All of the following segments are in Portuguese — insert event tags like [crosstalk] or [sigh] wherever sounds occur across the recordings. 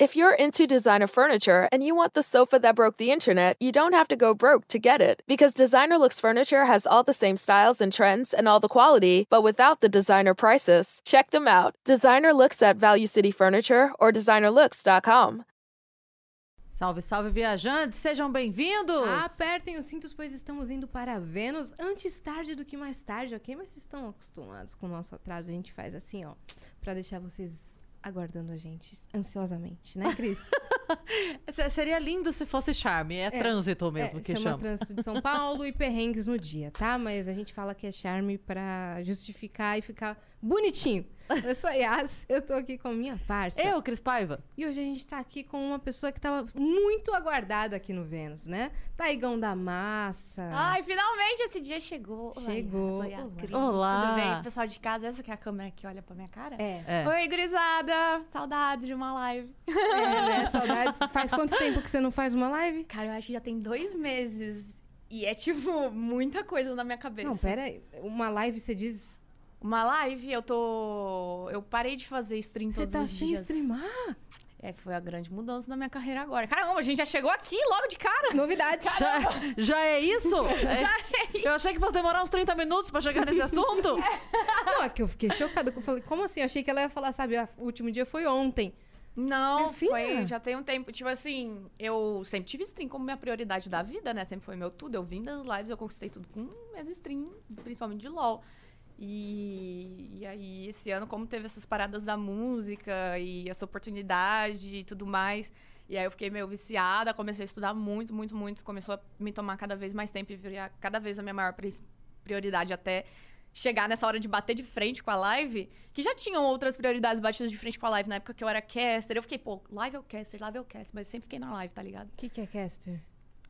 If you're into designer furniture and you want the sofa that broke the internet, you don't have to go broke to get it. Because Designer Looks Furniture has all the same styles and trends and all the quality, but without the designer prices. Check them out. Designer Looks at Value City Furniture or designerlooks.com. Salve, salve, viajantes! Sejam bem-vindos! Apertem os cintos, pois estamos indo para Vênus antes tarde do que mais tarde, ok? Mas vocês estão acostumados com o nosso atraso, a gente faz assim, ó, para deixar vocês aguardando a gente ansiosamente, né, Cris? [laughs] Se- Seria lindo se fosse charme. É, trânsito mesmo É, que chama chama. trânsito de São Paulo e perrengues no dia, tá? Mas a gente fala que é charme pra justificar e ficar bonitinho. Eu sou a Yas, eu tô aqui com a minha parça. Eu, Cris Paiva. E hoje a gente tá aqui com uma pessoa que tava muito aguardada aqui no Vênus, né? Taigão da Massa. Ai, finalmente esse dia chegou. Olá, Chegou. Yas, Olá. Cris. Olá. Tudo bem? Pessoal de casa, essa que é a câmera que olha pra minha cara? É, É. Oi, gurizada. Saudades de uma live. é, né? Saudades. Faz quanto tempo que você não faz uma live? Cara, eu acho que já tem dois meses. E é, tipo, muita coisa na minha cabeça. Não, pera aí. Uma live, você diz... Uma live, eu tô... Eu parei de fazer stream Você todos tá os sem dias. streamar? É, foi a grande mudança na minha carreira agora. Caramba, a gente já chegou aqui logo de cara. Novidades. Já, já é isso? [laughs] É- Já é isso. Eu achei que fosse demorar uns 30 minutos pra chegar nesse assunto. [laughs] Não, é que eu fiquei chocada. Eu falei, como assim? Eu achei que ela ia falar, sabe, ah, o último dia foi ontem. Não, foi, já tem um tempo. Tipo assim, eu sempre tive stream como minha prioridade da vida, né? Sempre foi meu tudo. Eu vim das lives, eu conquistei tudo com minhas stream, principalmente de LOL. E, e aí, esse ano, como teve essas paradas da música e essa oportunidade e tudo mais, e aí eu fiquei meio viciada, comecei a estudar muito, muito, muito. Começou a me tomar cada vez mais tempo e virar cada vez a minha maior pri- prioridade até chegar nessa hora de bater de frente com a live, que já tinham outras prioridades batidas de frente com a live na época que eu era caster. Eu fiquei, pô, live é o caster, live é o caster, mas eu sempre fiquei na live, tá ligado? O que, que é caster?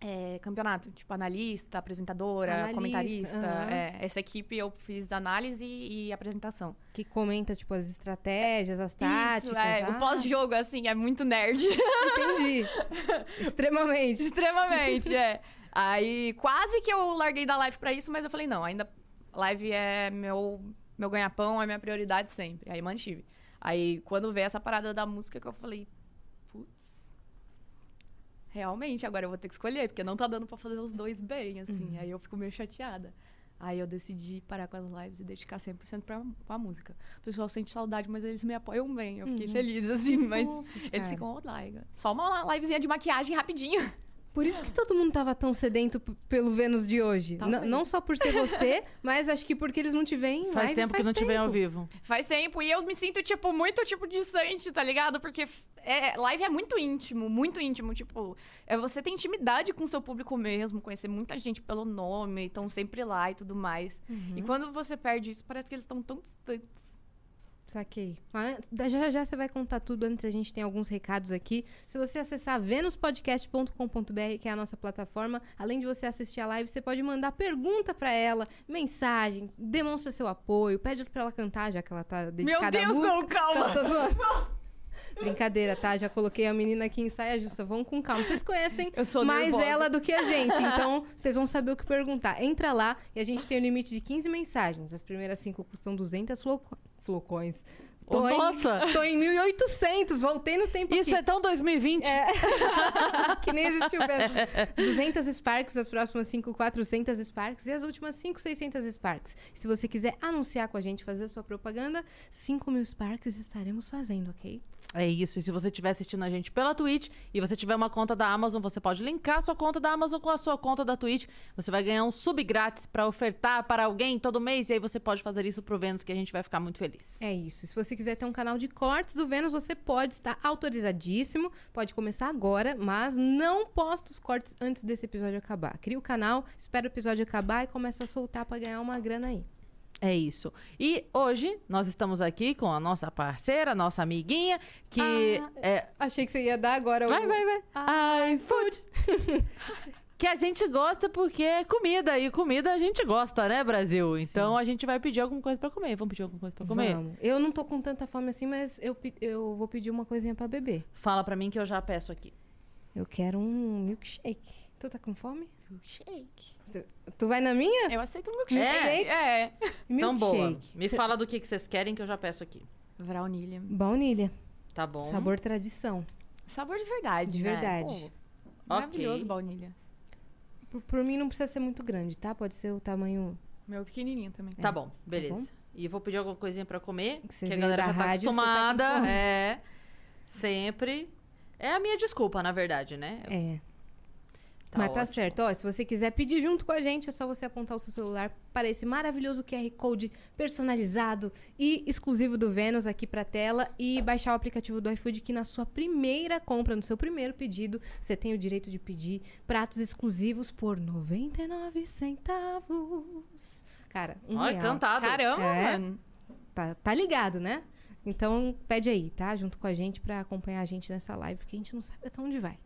É, campeonato, tipo, analista, apresentadora, Analista, comentarista. aham. É, essa equipe eu fiz análise e apresentação. Que comenta, tipo, as estratégias, as táticas. Isso, é, ah, o pós-jogo, assim, é muito nerd. Entendi. [laughs] Extremamente. Extremamente, é. Aí quase que eu larguei da live pra isso, mas eu falei, não, ainda live é meu, meu ganha-pão, é minha prioridade sempre. Aí mantive. Aí quando veio essa parada da música que eu falei. Realmente, agora eu vou ter que escolher, porque não tá dando pra fazer os dois bem, assim. Aí eu fico meio chateada. Aí eu decidi parar com as lives e dedicar 100% pra, pra música. O pessoal sente saudade, mas eles me apoiam bem. Eu fiquei feliz, assim, mas fofos, eles cara. ficam, Laiga. Só uma livezinha de maquiagem rapidinho. Por isso que todo mundo tava tão sedento pelo Vênus de hoje. N- não só por ser você, [laughs] mas acho que porque eles não te veem em Faz live tempo que faz não te vem ao vivo. Faz tempo e eu me sinto, tipo, muito, tipo, distante, tá ligado? Porque é, live é muito íntimo, muito íntimo. Tipo, é, você tem intimidade com o seu público mesmo, conhecer muita gente pelo nome, estão sempre lá e tudo mais. E quando você perde isso, parece que eles estão tão distantes. Saquei. Mas já já você vai contar tudo. Antes a gente tem alguns recados aqui. Se você acessar venuspodcast.com.br, que é a nossa plataforma, além de você assistir a live, você pode mandar pergunta pra ela, mensagem, demonstra seu apoio, pede pra ela cantar, já que ela tá Meu dedicada à Deus, música. [laughs] não, calma! Não, tô zoando. Brincadeira, tá? Já coloquei a menina aqui em saia justa. Vão com calma. Vocês conhecem Eu sou mais nervosa. ela do que a gente, [laughs] então vocês vão saber o que perguntar. Entra lá e a gente tem o limite de 15 mensagens. As primeiras cinco custam 200 floco- flocões. Tô Ô, em- nossa! Tô em 1800, voltei no tempo Isso aqui. é tão 2020. É. [laughs] que nem existiu mesmo. 200 Sparks, as próximas 5, 400 Sparks e as últimas 5, 600 Sparks. Se você quiser anunciar com a gente, fazer a sua propaganda, 5 mil Sparks estaremos fazendo, ok? É isso. E se você estiver assistindo a gente pela Twitch e você tiver uma conta da Amazon, você pode linkar sua conta da Amazon com a sua conta da Twitch. Você vai ganhar um sub grátis pra ofertar para alguém todo mês. E aí você pode fazer isso pro Vênus, que a gente vai ficar muito feliz. É isso. Se você quiser ter um canal de cortes do Vênus, você pode estar autorizadíssimo. Pode começar agora, mas não posta os cortes antes desse episódio acabar. Cria o canal, espera o episódio acabar e começa a soltar pra ganhar uma grana aí. É isso. E hoje nós estamos aqui com a nossa parceira, nossa amiguinha, que é. Achei que você ia dar agora o... Vai, vai, vai. iFood. [laughs] que a gente gosta porque é comida. E comida a gente gosta, né, Brasil? Então a gente vai pedir alguma coisa pra comer. Vamos pedir alguma coisa pra comer? Vamos. Eu não tô com tanta fome assim, mas eu, eu vou pedir uma coisinha pra beber. Fala pra mim que eu já peço aqui. Eu quero um milkshake. Tu tá com fome? Milkshake. Tu, tu vai na minha? Eu aceito um milkshake. É? É. Então, boa. Milkshake. Me Cê- fala do que, que vocês querem que eu já peço aqui. Baunilha. Baunilha. Tá bom? Sabor tradição. Sabor de verdade, De né? verdade. Maravilhoso Ok. baunilha. Por, por mim não precisa ser muito grande, tá? Pode ser o tamanho. Meu pequenininho também. Tá bom, beleza. bom? E vou pedir alguma coisinha pra comer, Que que, a veio galera da já tá rádio, você tá com acostumada. fome. é. Sempre. É a minha desculpa, na verdade, né? É. Tá Mas tá ótimo. certo. Ó, se você quiser pedir junto com a gente, é só você apontar o seu celular para esse maravilhoso QR Code personalizado e exclusivo do Vênus aqui pra tela e baixar o aplicativo do iFood que na sua primeira compra, no seu primeiro pedido, você tem o direito de pedir pratos exclusivos por 99 centavos. Cara, um Olha, real. cantado. Caramba, É. mano. Tá, tá ligado, né? Então pede aí, tá? Junto com a gente pra acompanhar a gente nessa live, porque a gente não sabe até onde vai.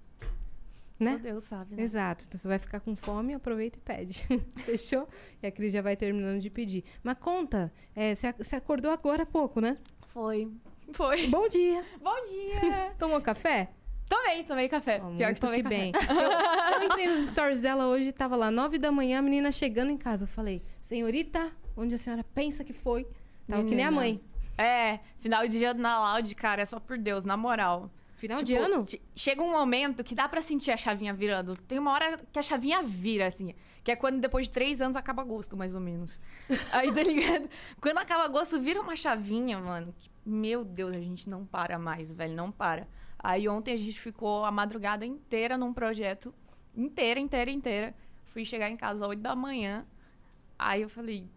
Né? Só Deus sabe, né? Exato. Então você vai ficar com fome, aproveita e pede. [laughs] Fechou? E a Cris já vai terminando de pedir. Mas conta, é, você ac- você acordou agora há pouco, né? Foi. Foi. Bom dia. Bom dia. [laughs] Tomou café? tomei, tomei café. Ó, Pior que tomei que café. bem. Eu, [laughs] eu entrei nos stories dela hoje, tava lá, nove da manhã, a menina chegando em casa. Eu falei, senhorita, onde a senhora pensa que foi? Tava que nem a Menina. mãe. É, final de dia na Loud, cara, é só por Deus, na moral. Final Tipo, de ano? che- Chega um momento que dá pra sentir a chavinha virando. Tem uma hora que a chavinha vira, assim. Que é quando depois de três anos acaba agosto, mais ou menos. [laughs] Aí, tá ligado? Quando acaba agosto, vira uma chavinha, mano. que, meu Deus, a gente não para mais, velho, não para. Aí ontem a gente ficou a madrugada inteira num projeto. Inteira, inteira, inteira. Fui chegar em casa às 8 da manhã. Aí eu falei,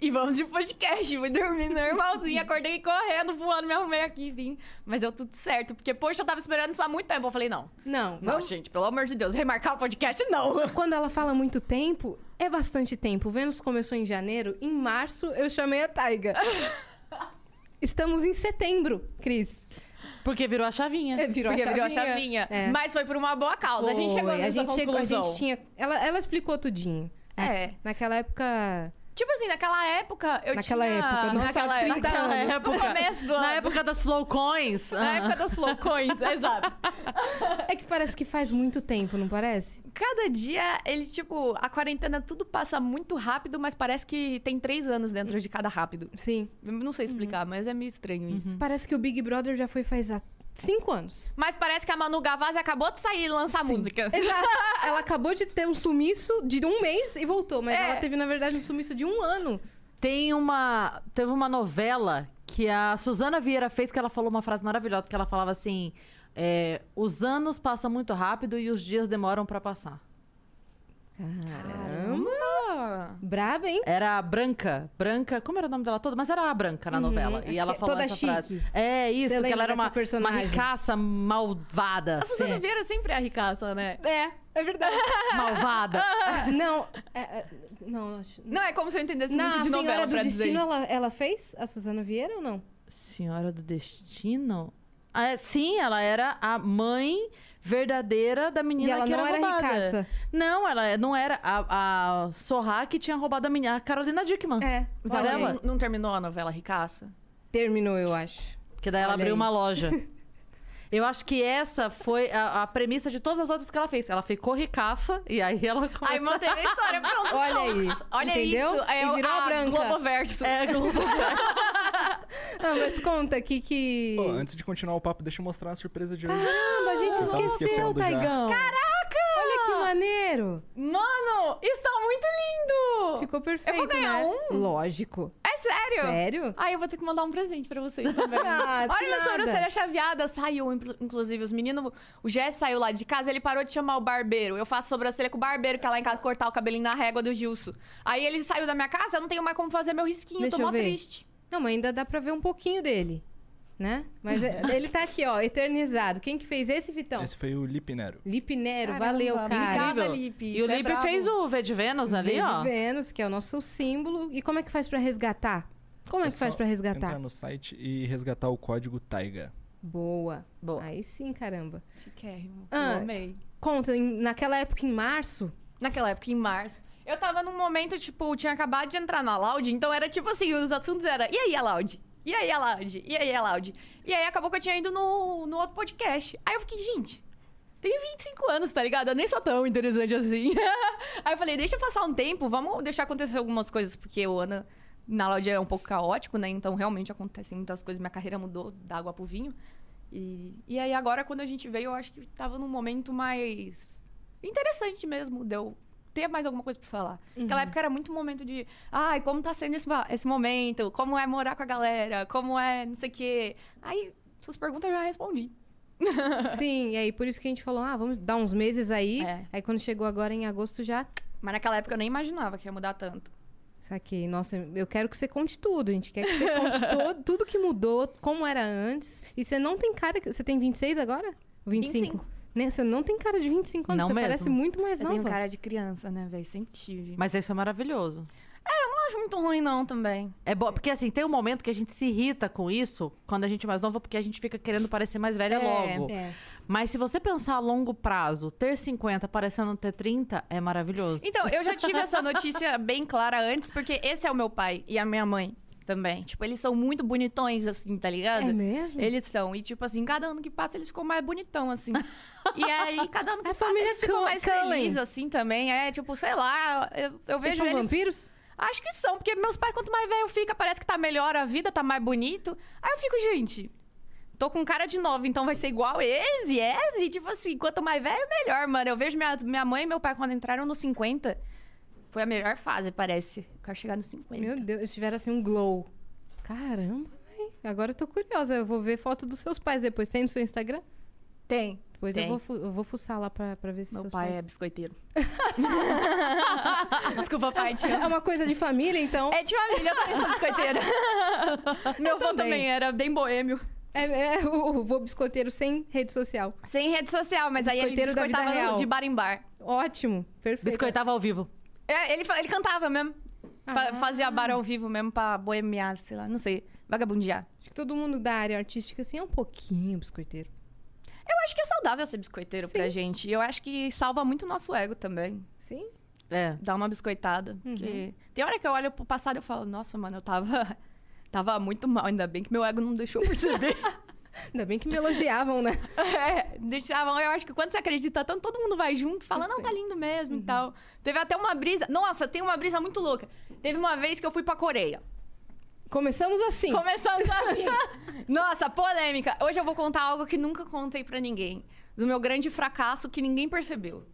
e vamos de podcast. Fui dormir normalzinho, acordei correndo, voando, me arrumei aqui e vim. Mas deu tudo certo, porque, poxa, eu tava esperando isso há muito tempo. Eu falei, não. Não, Não, vamos... gente, pelo amor de Deus, remarcar o podcast, não. [laughs] Quando ela fala muito tempo, é bastante tempo. O Vênus começou em janeiro, em março eu chamei a Taiga. [laughs] Estamos em setembro, Cris. Porque virou a chavinha. É, Virou Porque a virou a chavinha. chavinha. É. Mas foi por uma boa causa. A gente chegou Foi, nessa a gente chegou, a conclusão. gente tinha. Ela, ela explicou tudinho. É. Naquela época. Tipo assim, naquela época, eu Naquela tinha... época, nossa, naquela 30 época, anos. No época. começo do ano. Na época das Flowcoins. Na ah. época das flowcoins, [laughs] exato. É que parece que faz muito tempo, não parece? Cada dia, ele, tipo, a quarentena tudo passa muito rápido, mas parece que tem três anos dentro de cada rápido. Sim. Eu não sei explicar, mas é meio estranho isso. Parece que o Big Brother já foi faz há cinco anos. Mas parece que a Manu Gavazzi acabou de sair e lançar Sim. música. [laughs] Exato. ela acabou de ter um sumiço de um mês e voltou, mas É. ela teve, na verdade, um sumiço de um ano. Tem uma. Teve uma novela que a Suzana Vieira fez que ela falou uma frase maravilhosa, que ela falava assim: é, os anos passam muito rápido e os dias demoram pra passar. Caramba. Caramba! Braba, hein? Era a Branca. Branca. Como era o nome dela toda? Mas era a Branca na novela. E ela que- falou toda essa chique. frase. É isso, Você que ela era uma, uma ricaça malvada. A Suzana Sim. Vieira sempre é a ricaça, né? É, é verdade. [laughs] Malvada. [laughs] não, é, é, não, acho. Não é como se eu entendesse Na muito de Senhora novela do pra dizer Destino, isso. ela, ela fez a Suzana Vieira ou não? Senhora do Destino? Ah, é, sim, ela era a mãe verdadeira da menina e ela que não era era roubada. ricaça. Não, ela não era. A, a Sorra que tinha roubado a menina. A Carolina Dickman. É, Mas ela não, não terminou a novela Ricaça? Terminou, eu acho. Que daí ela Olha abriu aí. uma loja. [laughs] Eu acho que essa foi a, a premissa de todas as outras que ela fez. Ela ficou ricaça e aí ela começou... Aí manteve a história, [laughs] pronto. Olha aí. Olha entendeu? isso, é E o virou a a branca. Globoverso. É, Globo. Ah, [laughs] mas conta aqui que. Pô, antes de continuar o papo, deixa eu mostrar a surpresa de hoje. Caramba, a gente Vocês esqueceu. Taigão. Caraca! Que maneiro. Mano, isso tá muito lindo! Ficou perfeito, Eu vou ganhar né? um? Lógico. É sério? Sério? Ai, eu vou ter que mandar um presente pra vocês [laughs] também. Ah, Olha, minha sobrancelha chaveada saiu, inclu- inclusive. Os meninos... O Jess saiu lá de casa, ele parou de chamar o barbeiro. Eu faço sobrancelha com o barbeiro, que é lá em casa cortar o cabelinho na régua do Gilson. Aí ele saiu da minha casa, eu não tenho mais como fazer meu risquinho. Deixa tô mó triste. Não, mas ainda dá pra ver um pouquinho dele, né? Mas é- [laughs] ele tá aqui, ó, eternizado. Quem que fez esse, Vitão? Esse foi o Lipinero. Lipe Nero, Caramba, valeu, cara. Incrível. Lipe, E o é Lipe brabo. fez o V de Vênus ali, ó. Vênus, que é o nosso símbolo. E como é que faz pra resgatar? Como é, É que faz pra resgatar? Entrar no site e resgatar o código TAIGA. Boa. Boa. Aí sim, caramba. Chiquérrimo. Ah. Eu amei. Conta, em- naquela época, em março, Naquela época, em março. Eu tava num momento, tipo, tinha acabado de entrar na Loud, então era tipo assim, os assuntos eram, e aí a Loud? E aí a Loud? E aí a Loud? E aí acabou que eu tinha ido no, no outro podcast. Aí eu fiquei, gente, tenho 25 anos, tá ligado? Eu nem sou tão interessante assim. [laughs] aí eu falei, deixa passar um tempo, vamos deixar acontecer algumas coisas, porque o Ana na Loud é um pouco caótico, né? Então realmente acontecem muitas coisas, minha carreira mudou da água pro vinho. E, e aí agora, quando a gente veio, eu acho que tava num momento mais interessante mesmo, deu ter mais alguma coisa pra falar. Naquela época era muito momento de, ai, como tá sendo esse, esse momento, como é morar com a galera, como é não sei o quê. Aí, suas perguntas eu já respondi. [laughs] Sim, e aí por isso que a gente falou, ah, vamos dar uns meses aí. É. Aí quando chegou agora em agosto já Mas naquela época eu nem imaginava que ia mudar tanto. saquei. Nossa, eu quero que você conte tudo. A gente quer que você conte [laughs] todo, tudo que mudou, como era antes. E você não tem cara. Você tem 26 agora? Ou 25? 25. Né? Você não tem cara de 25 anos. Não você mesmo. parece muito mais Eu nova. tenho cara de criança, né, velho? Sempre tive. Mas isso é maravilhoso. Não acho muito ruim, não, também. É bom, porque assim, tem um momento que a gente se irrita com isso, quando a gente é mais nova, porque a gente fica querendo parecer mais velha É. logo. É. Mas se você pensar a longo prazo, ter 50 parecendo ter 30 é maravilhoso. Então, eu já tive essa notícia bem clara antes, porque esse é o meu pai e a minha mãe também. Tipo, eles são muito bonitões, assim, tá ligado? É mesmo? Eles são. E, tipo assim, cada ano que passa, eles ficam mais bonitão, assim. [laughs] e aí, cada ano que A passa, família eles ficam mais felizes, assim, também. É, tipo, sei lá, eu, eu Vocês vejo são eles... vampiros? Acho que são, porque meus pais, quanto mais velho fica, parece que tá melhor a vida, tá mais bonito. Aí eu fico, gente, tô com cara de novo, então vai ser igual eles, yes? E tipo assim, quanto mais velho, melhor, mano. Eu vejo minha, minha mãe e meu pai quando entraram nos 50. Foi a melhor fase, parece. Eu quero chegar nos 50. Meu Deus, eles tiveram assim um glow. Caramba, véi. Agora eu tô curiosa. Eu vou ver foto dos seus pais depois. Tem no seu Instagram? Tem. Depois eu Tem. vou, fu- eu vou fuçar lá pra, pra ver se Meu seus pai pais... é biscoiteiro. [laughs] Desculpa, pai. É uma coisa de família, então. É de família, eu também sou biscoiteira. [laughs] Meu avô também. também era bem boêmio. É, é o, o vô biscoiteiro sem rede social. Sem rede social, mas aí ele Biscoiteiro da vida biscoitava real. de bar em bar. Ótimo, perfeito. Biscoitava ao vivo. É, ele, ele cantava mesmo. Ah. Fazia bar ao vivo mesmo pra boemiar, sei lá, não sei, vagabundear. Acho que todo mundo da área artística, assim, é um pouquinho biscoiteiro. Eu acho que é saudável ser biscoiteiro pra Sim. gente. E eu acho que salva muito o nosso ego também. Sim? É. Dar uma biscoitada. Porque tem hora que eu olho pro passado e eu falo, nossa, mano, eu tava. [laughs] Tava muito mal, ainda bem que meu ego não deixou perceber. [laughs] Ainda bem que me elogiavam, né? [laughs] é, deixavam. Eu acho que quando você acredita tanto, todo mundo vai junto, fala, não, tá lindo mesmo e tal. Teve até uma brisa. Nossa, tem uma brisa muito louca. Teve uma vez que eu fui pra Coreia. Começamos assim. Começamos [laughs] assim. Nossa, polêmica. Hoje eu vou contar algo que nunca contei pra ninguém. Do meu grande fracasso que ninguém percebeu.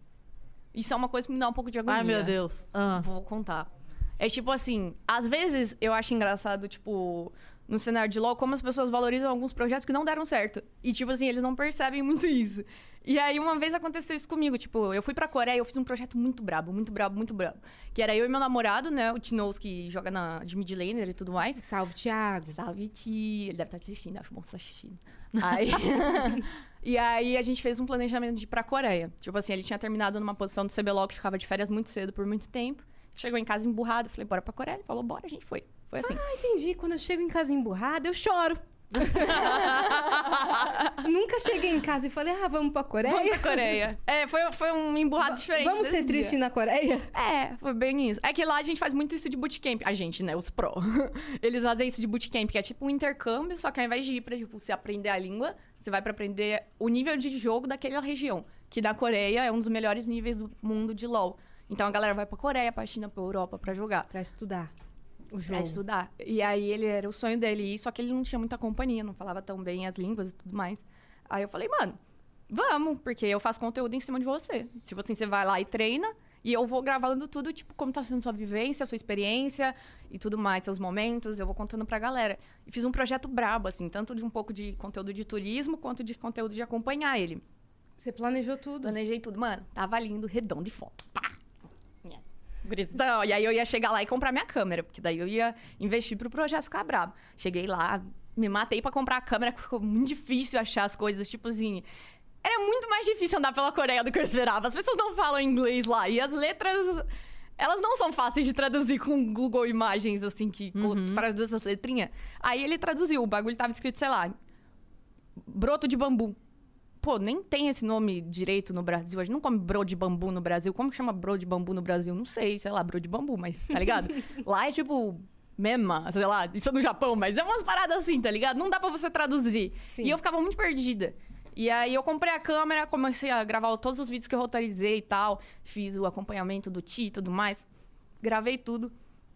Isso é uma coisa que me dá um pouco de agonia. Ai, meu Deus. Ah. Vou contar. É tipo assim, às vezes eu acho engraçado, tipo, no cenário de LoL, como as pessoas valorizam alguns projetos que não deram certo. E, tipo assim, eles não percebem muito [laughs] isso. E aí, uma vez aconteceu isso comigo. Tipo, eu fui pra Coreia e eu fiz um projeto muito brabo, muito brabo, muito brabo. Que era eu e meu namorado, né? O Tinoz, que joga na, de mid laner e tudo mais. Salve, Thiago. Salve, Ti. Ele deve estar assistindo, acho bom você tá assistindo. Aí... [laughs] e aí a gente fez um planejamento de ir pra Coreia. Tipo assim, ele tinha terminado numa posição do CBLOL que ficava de férias muito cedo por muito tempo. Chegou em casa emburrado, falei, bora pra Coreia. Ele falou, bora, a gente foi. Foi assim. Ah, entendi. Quando eu chego em casa emburrada, eu choro. [laughs] Nunca cheguei em casa e falei, ah, vamos pra Coreia? Vamos pra Coreia. É, foi, foi um emburrado diferente. Vamos ser tristes na Coreia? É, foi bem isso. É que lá a gente faz muito isso de bootcamp. A gente, né? Os pró. [laughs] Eles fazem isso de bootcamp, que é tipo um intercâmbio, só que ao invés de ir pra, tipo, você aprender a língua, você vai pra aprender o nível de jogo daquela região. Que da Coreia é um dos melhores níveis do mundo de LoL. Então a galera vai pra Coreia, pra China, pra Europa pra jogar. Pra estudar o jogo. estudar. E aí ele era o sonho dele ir, só que ele não tinha muita companhia, não falava tão bem as línguas e tudo mais. Aí eu falei, mano, vamos, porque eu faço conteúdo em cima de você. Tipo assim, você vai lá e treina, e eu vou gravando tudo, tipo, como tá sendo sua vivência, sua experiência e tudo mais, seus momentos, eu vou contando pra galera. E fiz um projeto brabo, assim, tanto de um pouco de conteúdo de turismo, quanto de conteúdo de acompanhar ele. Você planejou tudo. Planejei tudo. Mano, tava lindo, redondo e foto. Pá! E aí eu ia chegar lá e comprar minha câmera, porque daí eu ia investir pro projeto ficar brabo. Cheguei lá, me matei pra comprar a câmera, ficou muito difícil achar as coisas, tipo assim. Era muito mais difícil andar pela Coreia do que eu esperava. As pessoas não falam inglês lá. E as letras. Elas não são fáceis de traduzir com Google Imagens, assim, que traduz essas letrinhas. Aí ele traduziu, o bagulho tava escrito, sei lá, broto de bambu. Pô, nem tem esse nome direito no Brasil. A gente não come bro de bambu no Brasil. Como que chama bro de bambu no Brasil? Não sei, sei lá, bro de bambu, mas tá ligado? [laughs] lá é tipo mema, sei lá, isso é no Japão, mas é umas paradas assim, tá ligado? Não dá pra você traduzir. Sim. E eu ficava muito perdida. E aí eu comprei a câmera, comecei a gravar todos os vídeos que eu roteirizei e tal. Fiz o acompanhamento do Ti e tudo mais. Gravei tudo.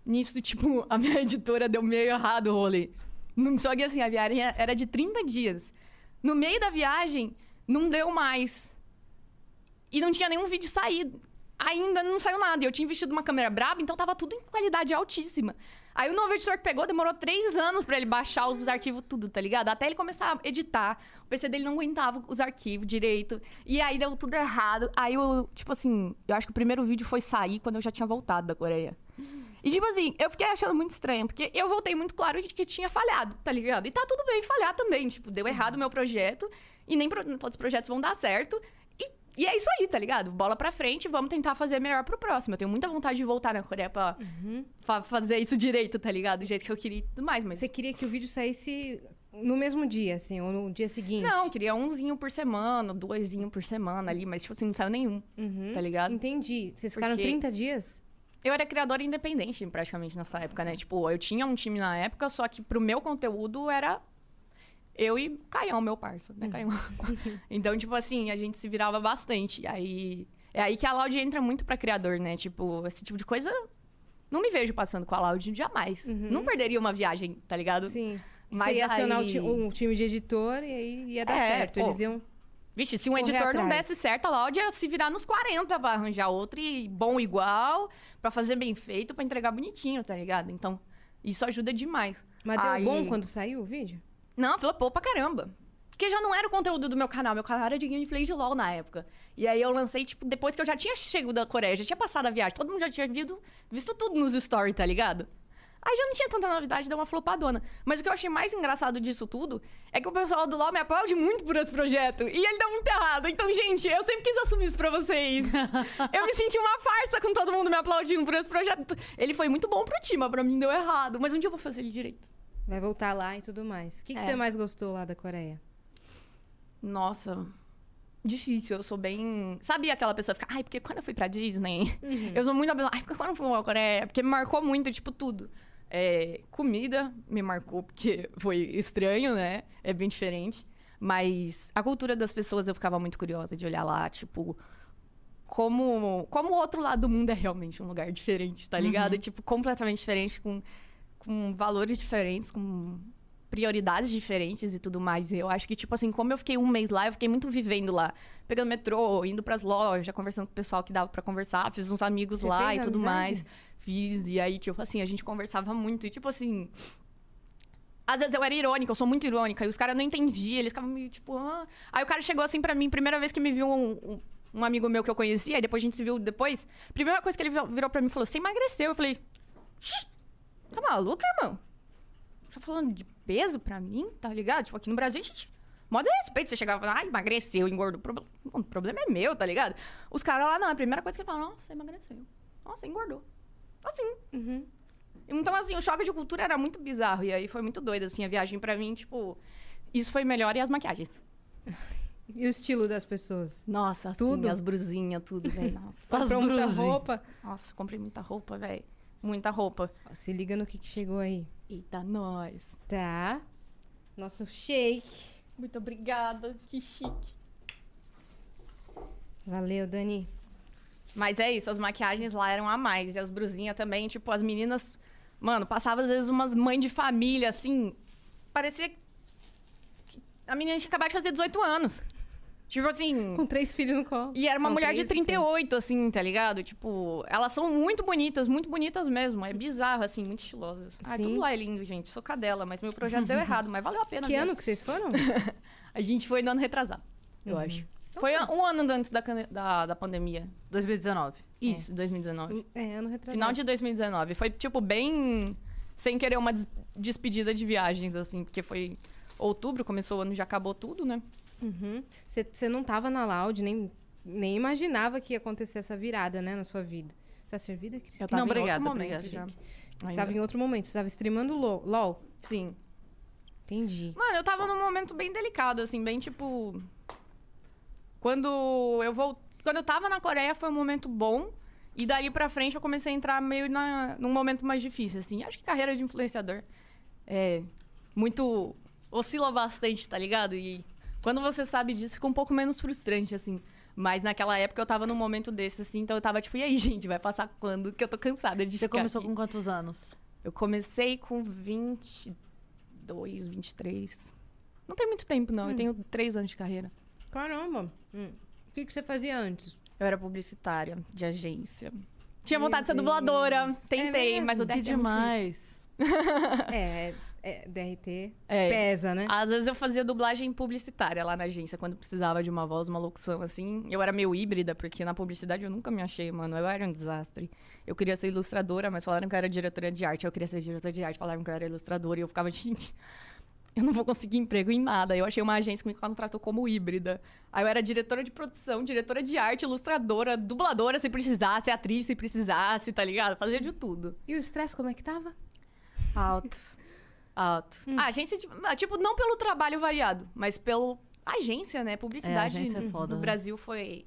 Nisso, tipo, [laughs] a minha editora deu meio errado o rolê. Não- Só que assim, a viagem era de 30 dias. No meio da viagem, não deu mais. E não tinha nenhum vídeo saído. Ainda não saiu nada. E eu tinha investido uma câmera braba, então tava tudo em qualidade altíssima. Aí o novo editor que pegou demorou três anos pra ele baixar os arquivos tudo, tá ligado? Até ele começar a editar. O PC dele não aguentava os arquivos direito. E aí deu tudo errado. Aí eu, tipo assim, eu acho que o primeiro vídeo foi sair quando eu já tinha voltado da Coreia. E tipo assim, eu fiquei achando muito estranho, porque eu voltei muito claro que tinha falhado, tá ligado? E tá tudo bem falhar também. Tipo, deu errado o meu projeto. E nem pro- todos os projetos vão dar certo. E, e é isso aí, tá ligado? Bola pra frente, vamos tentar fazer melhor pro próximo. Eu tenho muita vontade de voltar na Coreia pra, pra fazer isso direito, tá ligado? Do jeito que eu queria e tudo mais. Mas Você queria que o vídeo saísse no mesmo dia, assim, ou no dia seguinte? Não, queria umzinho por semana, doisinho por semana ali, mas tipo assim, não saiu nenhum, Uhum. tá ligado? Entendi. Vocês ficaram Porque- 30 dias? Eu era criadora independente praticamente nessa época, né? Tipo, eu tinha um time na época, só que pro meu conteúdo era eu e Caião, meu parça, né, Caião? [laughs] então, tipo assim, a gente se virava bastante. E aí é aí que a Loud entra muito pra criador, né? Tipo, esse tipo de coisa não me vejo passando com a Loud jamais. Não perderia uma viagem, tá ligado? Sim. Mas Você ia acionar o, aí- um time de editor e aí ia dar É, certo. pô. Eles iam. Vixe, se um editor não atrás. desse certo, a Loud ia se virar nos 40 pra arranjar outro e bom igual, pra fazer bem feito, pra entregar bonitinho, tá ligado? Então, isso ajuda demais. Mas deu Aí- bom quando saiu o vídeo? Não, flopou pra caramba. Porque já não era o conteúdo do meu canal. Meu canal era de gameplay de LoL na época. E aí eu lancei, tipo, depois que eu já tinha chego da Coreia, já tinha passado a viagem. Todo mundo já tinha visto, visto tudo nos stories, tá ligado? Aí já não tinha tanta novidade, deu uma flopadona. Mas o que eu achei mais engraçado disso tudo é que o pessoal do LoL me aplaude muito por esse projeto. E ele dá muito errado. Então, gente, eu sempre quis assumir isso pra vocês. [laughs] eu me senti uma farsa com todo mundo me aplaudindo por esse projeto. Ele foi muito bom pro time, mas pra mim deu errado. Mas um dia eu vou fazer ele direito. Vai voltar lá e tudo mais. O que, que É. você mais gostou lá da Coreia? Nossa, difícil. Eu sou bem. Sabe aquela pessoa que fica, ai, porque quando eu fui pra Disney, eu sou muito a pessoa, ai, porque quando eu fui pra Coreia, porque me marcou muito, tipo, tudo. É, comida me marcou porque [laughs] foi estranho, né? É bem diferente. Mas a cultura das pessoas eu ficava muito curiosa de olhar lá, tipo. Como, como o outro lado do mundo é realmente um lugar diferente, tá ligado? Tipo, completamente diferente, com, com valores diferentes, com prioridades diferentes e tudo mais. E eu acho que, tipo assim, como eu fiquei um mês lá, eu fiquei muito vivendo lá. Pegando metrô, indo pras lojas, conversando com o pessoal que dava pra conversar. Fiz uns amigos Você lá e tudo amizade? mais. Fiz. E aí, tipo assim, a gente conversava muito. E, tipo assim... Às vezes eu era irônica, eu sou muito irônica. E os caras não entendiam, eles ficavam meio, tipo... Ah. Aí o cara chegou assim pra mim, primeira vez que me viu um... um um amigo meu que eu conhecia, aí depois a gente se viu depois. Primeira coisa que ele virou pra mim e falou: Você emagreceu. Eu falei: "Xi, Tá maluca, irmão? Tá falando de peso pra mim, tá ligado? Tipo, aqui no Brasil, a gente. Modo de respeito, você chegava e falava, ah, emagreceu, engordou. Mano, O problema é meu, tá ligado? Os caras lá, não, a primeira coisa que ele fala, nossa, emagreceu. Nossa, engordou. Assim. Uhum. Então, assim, o choque de cultura era muito bizarro. E aí foi muito doido, assim, a viagem pra mim, tipo. Isso foi melhor e as maquiagens. [laughs] E o estilo das pessoas? Nossa, assim, Tudo? as brusinhas, tudo, velho. [laughs] Nossa. Comprou muita roupa? Nossa, comprei muita roupa, velho. Muita roupa. Se liga no que, que chegou aí. Eita, nós. Tá. Nosso shake. Muito obrigada, que chique. Valeu, Dani. Mas é isso, as maquiagens lá eram a mais. E as brusinhas também, tipo, as meninas. Mano, passava às vezes umas mães de família, assim. Parecia. que A menina tinha acabado de fazer 18 anos. Tipo assim. Com três filhos no colo. E era uma Com mulher de três, sim. 38, assim, tá ligado? Tipo, elas são muito bonitas, muito bonitas mesmo. É bizarro, assim, muito estilosas. Ah, tudo lá é lindo, gente. Sou cadela, mas meu projeto deu [laughs] errado, mas valeu a pena. Que mesmo. ano que vocês foram? [laughs] A gente foi no ano retrasado, eu acho. Foi um ano antes da, da, da pandemia. 2019. Isso, 2019. É, ano retrasado. Final de 2019. Foi, tipo, bem sem querer uma des- despedida de viagens, assim, porque foi outubro, começou o ano, já acabou tudo, né? Uhum. Você você não tava na Loud, nem, nem imaginava que ia acontecer essa virada, né, na sua vida. Você tá servida, Cris? Eu tava Não, em obrigada, outro momento obrigada, já. gente. Você Ainda. tava em outro momento, você tava streamando LOL. LOL. Sim. Entendi. Mano, eu tava num momento bem delicado, assim, bem tipo. Quando eu vou. Quando eu tava na Coreia foi um momento bom. E daí pra frente eu comecei a entrar meio na, num momento mais difícil, assim. Acho que carreira de influenciador é muito. oscila bastante, tá ligado? E quando você sabe disso, fica um pouco menos frustrante, assim. Mas naquela época eu tava num momento desse, assim, então eu tava tipo, e aí, [laughs] gente, vai passar quando que eu tô cansada de Você ficar começou aqui? com quantos anos? Eu comecei com 22, 23. Não tem muito tempo, não. Hum. Eu tenho três anos de carreira. Caramba. Hum. O que, que você fazia antes? Eu era publicitária de agência. Tinha Meu vontade de ser Deus. dubladora. É Tentei, mas o é difícil. demais. [laughs] é, é, DRT É. pesa, né? Às vezes eu fazia dublagem publicitária lá na agência, quando precisava de uma voz, uma locução assim. Eu era meio híbrida, porque na publicidade eu nunca me achei, mano. Eu era um desastre. Eu queria ser ilustradora, mas falaram que eu era diretora de arte. Eu queria ser diretora de arte, falaram que eu era ilustradora. E eu ficava, [laughs] gente, eu não vou conseguir emprego em nada. Eu achei uma agência que me contratou como híbrida. Aí eu era diretora de produção, diretora de arte, ilustradora, dubladora se precisasse, atriz se precisasse, tá ligado? Fazia de tudo. E o estresse como é que tava? Alto. Alto. Hum. A agência, tipo, ah, tipo, não pelo trabalho variado, mas pelo agência, né? Publicidade É, agência é foda, no né? Brasil foi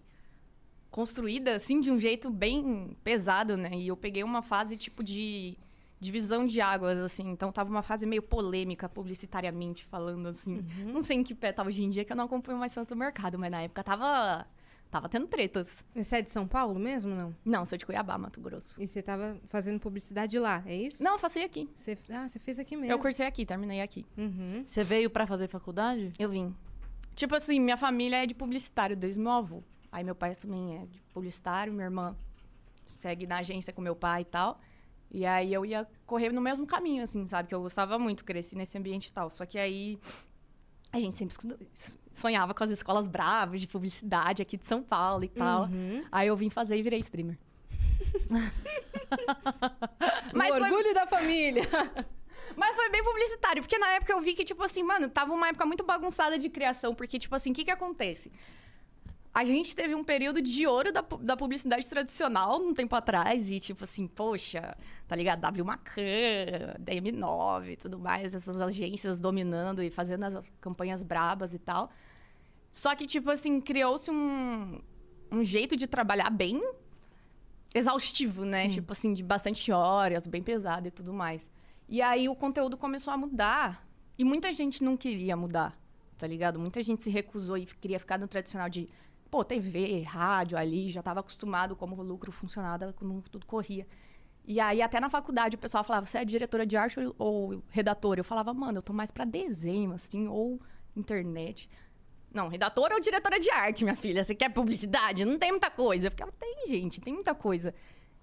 construída, assim, de um jeito bem pesado, né? E eu peguei uma fase, tipo, de divisão de águas, assim. Então, tava uma fase meio polêmica, publicitariamente falando, assim. Uhum. Não sei em que pé tava hoje em dia, que eu não acompanho mais tanto o mercado. Mas na época tava... Tava tendo tretas. Você é de São Paulo mesmo, não? Não, sou de Cuiabá, Mato Grosso. E você tava fazendo publicidade lá, é isso? Não, eu passei aqui. Você, ah, você fez aqui mesmo. Eu cursei aqui, terminei aqui. Uhum. Você veio pra fazer faculdade? Eu vim. Tipo assim, minha família é de publicitário desde meu avô. Aí meu pai também é de publicitário, minha irmã segue na agência com meu pai e tal. E aí eu ia correr no mesmo caminho, assim, sabe? Que eu gostava muito, cresci nesse ambiente e tal. Só que aí a gente sempre escuta- sonhava com as escolas bravas de publicidade aqui de São Paulo e tal. Uhum. Aí eu vim fazer e virei streamer. [laughs] o Mas foi orgulho da família. [laughs] Mas foi bem publicitário, porque na época eu vi que, tipo assim, mano, tava uma época muito bagunçada de criação, porque, tipo assim, o que que acontece? A gente teve um período de ouro da, da publicidade tradicional um tempo atrás, e, tipo assim, poxa, tá ligado? W Macan, DM9 e tudo mais, essas agências dominando e fazendo as campanhas brabas e tal. Só que, tipo assim, criou-se um, um jeito de trabalhar bem exaustivo, né? Sim. Tipo assim, de bastante horas, bem pesado e tudo mais. E aí o conteúdo começou a mudar. E muita gente não queria mudar, tá ligado? Muita gente se recusou e queria ficar no tradicional de, pô, TV, rádio ali, já tava acostumado como o lucro funcionava, como tudo corria. E aí, até na faculdade, o pessoal falava, você é diretora de arte ou, ou redatora? Eu falava, mano, eu tô mais pra desenho, assim, ou internet. Não, redatora ou diretora de arte, minha filha? Você quer publicidade? Não tem muita coisa. Eu tem, gente, tem muita coisa.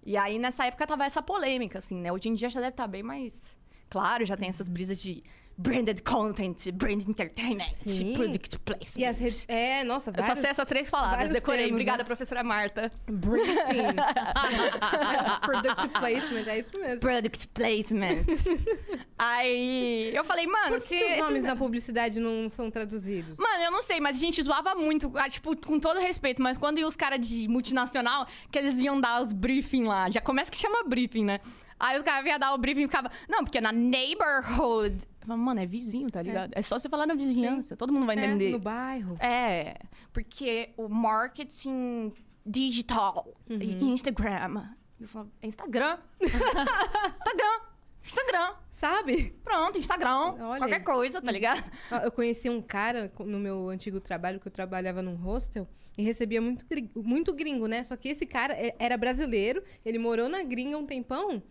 E aí, nessa época, tava essa polêmica, assim, né? Hoje em dia já deve estar bem mais... Claro, já tem essas brisas de branded content, branded entertainment, Sim. product placement. E as redes. É, nossa, Eu só vários... sei essas três palavras, vários decorei. termos, Obrigada, né? professora Marta. Briefing. [laughs] Product placement, é isso mesmo. Product placement. [laughs] aí eu falei, mano, Por que, que os esses- nomes na publicidade não são traduzidos? Mano, eu não sei, mas a gente zoava muito, ah, tipo, com todo respeito, mas quando ia os caras de multinacional, que eles vinham dar os briefing lá, já começa que chama briefing, né? Aí os caras vinham dar o briefing e ficava, não, porque na neighborhood. Eu falava, Mano, é vizinho, tá ligado? É, só você falar na vizinhança, todo mundo vai É, entender. no bairro. É, porque o marketing digital e Instagram. Eu falo, é Instagram. [laughs] Instagram. Instagram. Sabe? Pronto, Instagram. Olha qualquer coisa, tá ligado? Eu conheci um cara no meu antigo trabalho, que eu trabalhava num hostel, e recebia muito, muito gringo, né? Só que esse cara é- era brasileiro, ele morou na gringa um tempão,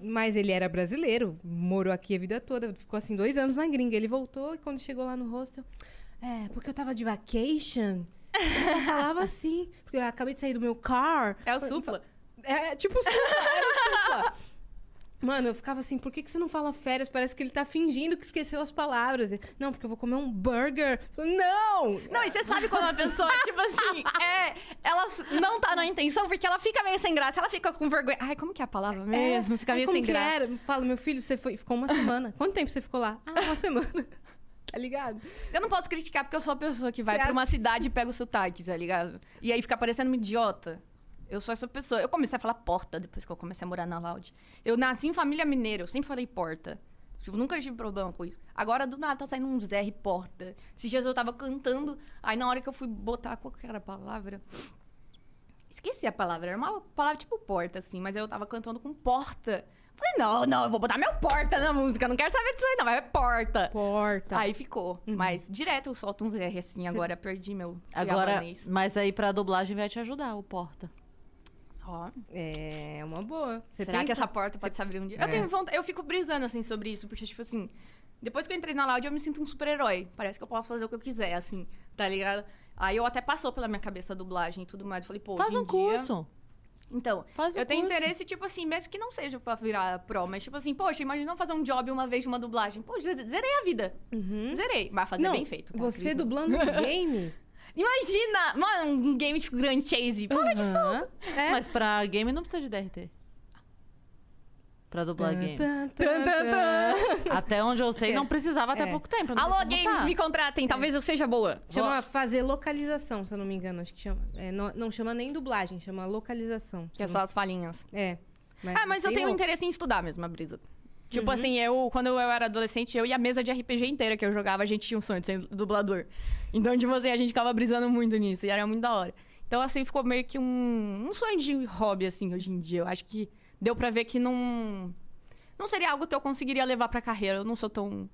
mas ele era brasileiro, morou aqui a vida toda, ficou assim dois anos na gringa. Ele voltou e quando chegou lá no hostel, é, porque eu tava de vacation. Eu só falava [laughs] assim, porque eu acabei de sair do meu car. É o supla. É, tipo, supla, era o supla. Mano, eu ficava assim, por que, que você não fala férias? Parece que ele tá fingindo que esqueceu as palavras. Não, porque eu vou comer um burger. Não! Não, e você sabe quando a pessoa, tipo assim, [laughs] é. Ela não tá na intenção porque ela fica meio sem graça, ela fica com vergonha. Ai, como que é a palavra mesmo? fica Aí meio como sem que graça. era? Fala, meu filho, você foi, ficou uma semana. Quanto tempo você ficou lá? Ah, uma semana. [laughs] tá ligado? Eu não posso criticar porque eu sou a pessoa que vai pra uma cidade e pega o sotaque, tá ligado? E aí fica parecendo uma idiota. Eu sou essa pessoa. Eu comecei a falar porta depois que eu comecei a morar na Loud. Eu nasci em família mineira, eu sempre falei porta. Tipo, nunca tive problema com isso. Agora, do nada, tá saindo uns R porta. Esses dias eu tava cantando, aí na hora que eu fui botar qual que era a palavra... Esqueci a palavra, era uma palavra tipo porta, assim, mas eu tava cantando com porta. Falei, não, não, eu vou botar meu porta na música, não quero saber disso aí, não, é porta. Porta. Aí ficou. Mas direto eu solto uns R assim, agora perdi meu Agora, mas aí pra dublagem vai te ajudar, o Porta. Ó, É uma boa. Você será que pensa- essa porta pode se abrir um dia? É. Eu tenho vontade, eu fico brisando assim sobre isso, porque, tipo assim, Depois que eu entrei na Loud, eu me sinto um super-herói. Parece que eu posso fazer o que eu quiser, assim, tá ligado? Aí eu até passou pela minha cabeça a dublagem e tudo mais. Eu falei, pô, Faz um dia- curso. Então, Faz um eu tenho curso. interesse, tipo assim, mesmo que não seja pra virar pro, mas tipo assim, poxa, imagina eu fazer um job uma vez de uma dublagem. Pô, ze- zerei a vida. Zerei. Mas fazer Não, bem feito. a você Cris, dublando um [laughs] game? Imagina! Mano, um game tipo Grand Chase. Mas tipo, Aham. É. Mas pra game não precisa de DRT. Pra dublar game. Até onde eu sei, É. não precisava até É. pouco tempo. eu não sei Alô, como games, tá. me contratem. Talvez eu seja boa. Chama Gosto. fazer localização, se eu não me engano. Acho que chama. é, não, não chama nem dublagem, chama localização. Que é só não- as falinhas. É. Ah, mas eu sei tenho louco. interesse em estudar mesmo, a brisa. Tipo Uhum. assim, eu, quando eu era adolescente, eu e a mesa de RPG inteira que eu jogava, a gente tinha um sonho de ser dublador. Então, tipo assim, a gente ficava brisando muito nisso, e era muito da hora. Então, assim, ficou meio que um, um sonho de hobby, assim, hoje em dia. Eu acho que deu pra ver que não. Não seria algo que eu conseguiria levar pra carreira. Eu não sou tão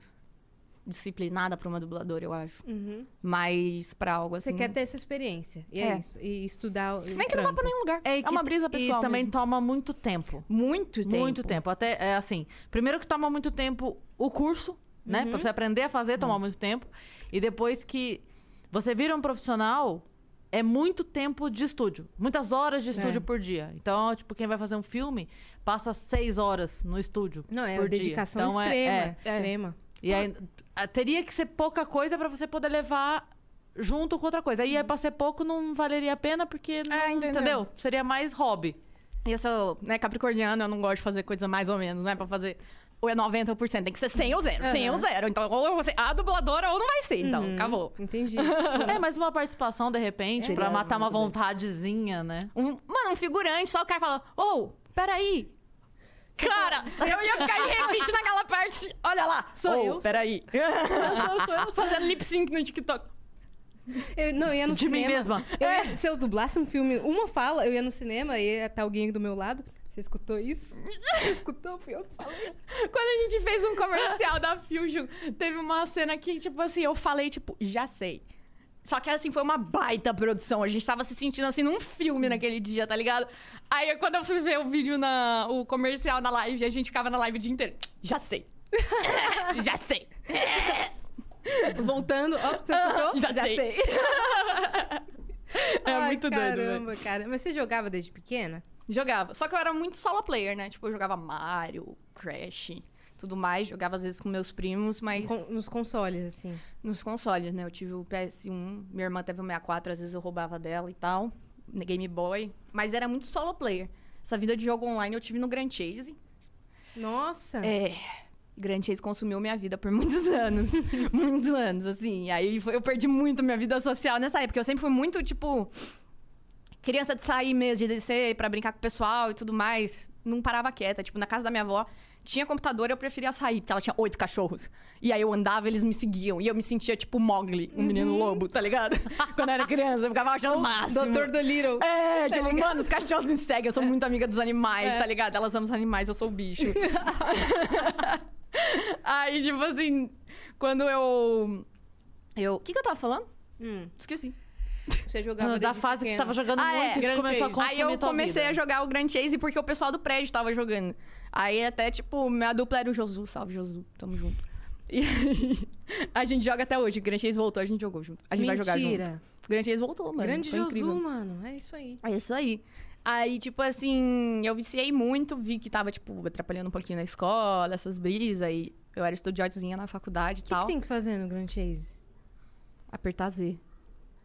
disciplinada pra uma dubladora, eu acho. Uhum. Mas pra algo assim. Você quer ter essa experiência. E é, É. isso. E estudar. o Nem que não vá pra nenhum lugar. É, que- uma brisa pessoal. E também mesmo. toma muito tempo. Muito tempo. Muito tempo. Até, é assim, primeiro que toma muito tempo o curso, né? Uhum. Pra você aprender a fazer, toma muito tempo. E depois que você vira um profissional, é muito tempo de estúdio. Muitas horas de estúdio É. por dia. Então, tipo, quem vai fazer um filme, passa seis horas no estúdio Não, é por uma dia. dedicação Então, é- extrema. é. extrema. E aí, a- teria que ser pouca coisa pra você poder levar junto com outra coisa. Aí, pra ser pouco, não valeria a pena, porque, não, É, entendeu? entendeu? Seria mais hobby. E Eu sou, né, capricorniana, eu não gosto de fazer coisa mais ou menos, não é pra fazer... Ou é 90%, tem que ser 100 ou 0, 100 ou Aham. 0. Então, ou você a dubladora ou não vai ser, então, Uhum. acabou. Entendi. [laughs] É, mas uma participação, de repente, Seria pra matar uma vontadezinha, né? Um, mano, um figurante, só o cara fala, ô, peraí. Cara, eu ia ficar em repeat naquela parte. Olha lá. Sou Ô, eu. Peraí. Sou eu, sou eu, sou eu. Sou Fazendo lip sync no TikTok. eu. Não, eu ia no De mim cinema. mesma. Eu ia- se eu dublasse um filme, uma fala, eu ia no cinema e ia estar alguém do meu lado. Você escutou isso? Você escutou? Fui eu que falei. Quando a gente fez um comercial da Fusion, teve uma cena que, tipo assim, eu falei, tipo, já sei. Só que, assim, foi uma baita produção. A gente tava se sentindo, assim, num filme naquele dia, tá ligado? Aí, quando eu fui ver o vídeo, na, o comercial na live, a gente ficava na live o dia inteiro. Já sei. [laughs] já sei. Voltando. Ó, você escutou? Já sei. [laughs] É Ai, muito doido, velho. Caramba, cara. Mas você jogava desde pequena? Jogava. Só que eu era muito solo player, né? Tipo, eu jogava Mario, Crash, tudo mais. Jogava às vezes com meus primos, mas Com- nos consoles, assim. nos consoles, né? Eu tive o PS1, minha irmã teve o 64, às vezes eu roubava dela e tal. Game Boy. Mas era muito solo player. Essa vida de jogo online eu tive no Grand Chase. Nossa. É. Grand Chase consumiu minha vida por [laughs] muitos anos. muitos anos, assim. E aí foi- eu perdi muito minha vida social nessa época. Eu sempre fui muito, tipo. Criança de sair mesmo, de descer pra brincar com o pessoal e tudo mais. Não parava quieta. Tipo, na casa da minha avó tinha computador, eu preferia sair, porque ela tinha oito cachorros. E aí eu andava, eles me seguiam. E eu me sentia tipo Mogli, um menino lobo, tá ligado? [laughs] Quando eu era criança, eu ficava achando o máximo. Doutor Dolittle. É, tipo, mano, os cachorros me seguem. Eu sou muito amiga dos animais, É. tá ligado? Elas amam os animais, eu sou o bicho. [laughs] Aí, tipo assim, quando eu. Eu. O que, que eu tava falando? Hum, Esqueci. Você jogava da fase que você tava jogando Ah, é, muito e você Grand começou a Chase. consumir Aí eu comecei vida. a jogar o Grand Chase porque o pessoal do prédio tava jogando. Aí até, tipo, minha dupla era o Josu. Salve, Josu. Tamo junto. [laughs] E aí, a gente joga até hoje. O Grand Chase voltou, a gente jogou junto. A gente vai jogar junto. Mentira. O Grand Chase voltou, mano. Grande Foi Josu, incrível. mano. É isso aí. É isso aí. Aí, tipo assim, eu viciei muito, vi que tava, tipo, atrapalhando um pouquinho na escola, essas brisas, e eu era estudiotezinha na faculdade e O que, tal. que tem que fazer no Grand Chase? Apertar Z.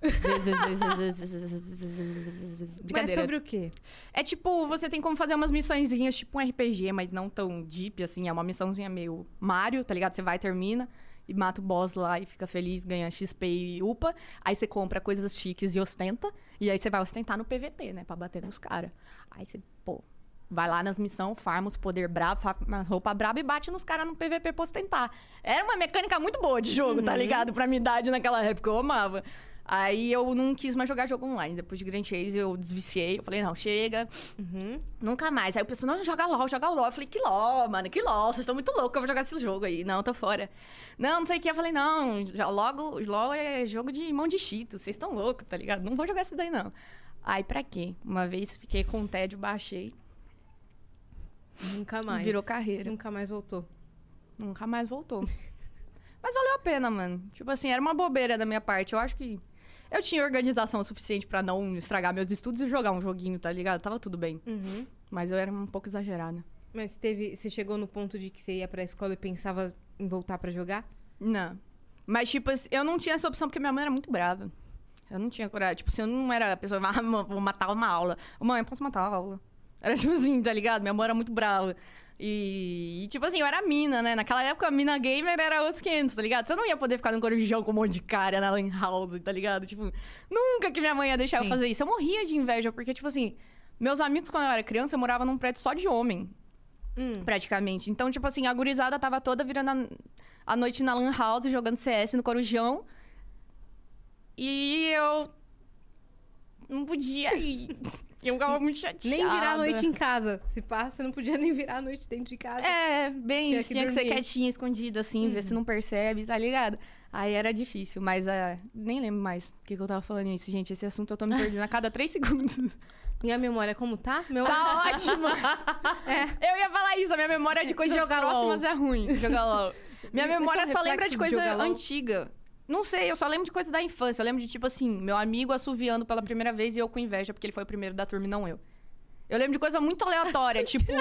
[laughs] Mas sobre o quê? É tipo, você tem como fazer umas missõezinhas, tipo um RPG, mas não tão deep, assim. É uma missãozinha meio Mario, tá ligado? Você vai, termina e mata o boss lá e fica feliz, ganha XP e upa. Aí você compra coisas chiques e ostenta. E aí você vai ostentar no PVP, né? Pra bater nos caras. Aí você, pô, vai lá nas missões, farma os poder brabo, farma as roupa braba e bate nos caras no PVP pra ostentar. Era uma mecânica muito boa de jogo, tá ligado? Pra minha idade naquela época, eu amava. Aí eu não quis mais jogar jogo online. Depois de Grand Chase eu desviciei. Eu falei, não, chega. Uhum. Nunca mais. Aí o pessoal, não, joga LOL, joga LOL. Eu falei, que LOL, mano, que LOL, vocês estão muito loucos, eu vou jogar esse jogo aí. Não, tô fora. Não, não sei o que. Eu falei, não, já- logo, LOL é jogo de mão de cheetos, vocês estão loucos, tá ligado? Não vou jogar esse daí, não. Aí, pra quê? Uma vez fiquei com tédio, baixei, Nunca mais. virou carreira. Nunca mais voltou. Nunca mais voltou. [laughs] Mas valeu a pena, mano. Tipo assim, era uma bobeira da minha parte. Eu acho que eu tinha organização suficiente pra não estragar meus estudos e jogar um joguinho, tá ligado? Tava tudo bem. Uhum. Mas eu era um pouco exagerada. Mas teve, você chegou no ponto de que você ia pra escola e pensava em voltar pra jogar? Não. Mas, tipo, assim, eu não tinha essa opção porque minha mãe era muito brava. Eu não tinha coragem. Tipo, assim, eu não era a pessoa [laughs] ah, vou matar uma aula. Mãe, eu posso matar a aula. Era tipo assim, tá ligado? Minha mãe era muito brava. E, tipo assim, eu era mina, né? Naquela época, a mina gamer era outros 500, tá ligado? Você não ia poder ficar num corujão com um monte de cara na lan house, tá ligado? Tipo, nunca que minha mãe ia deixar Sim. eu fazer isso. Eu morria de inveja, porque, tipo assim, meus amigos, quando eu era criança, eu morava num prédio só de homem Hum. praticamente. Então, tipo assim, a gurizada tava toda virando a, a noite na Lan House, jogando CS no Corujão. E eu. Não podia ir. [laughs] Eu ficava muito chateada. Nem virar a noite em casa. Se passa, você não podia nem virar a noite dentro de casa. É, bem, Tinha isso, que tinha que ser. Uhum. quietinha, escondida, assim, ver se não percebe, tá ligado? Aí era difícil, mas ah, nem lembro mais o que, que eu tava falando isso, gente. Esse assunto eu tô me perdendo a cada três segundos. [laughs] E a memória como tá? Meu... Tá ótima! [laughs] Eu ia falar isso, a minha memória de coisas jogar próximas LOL. é ruim. Jogar LOL. [laughs] Minha é memória só lembra de de coisa LOL? antiga. Não sei, eu só lembro de coisa da infância. Eu lembro de, tipo assim, meu amigo assoviando pela primeira vez e eu com inveja, porque ele foi o primeiro da turma e não eu. Eu lembro de coisa muito aleatória, [laughs] tipo,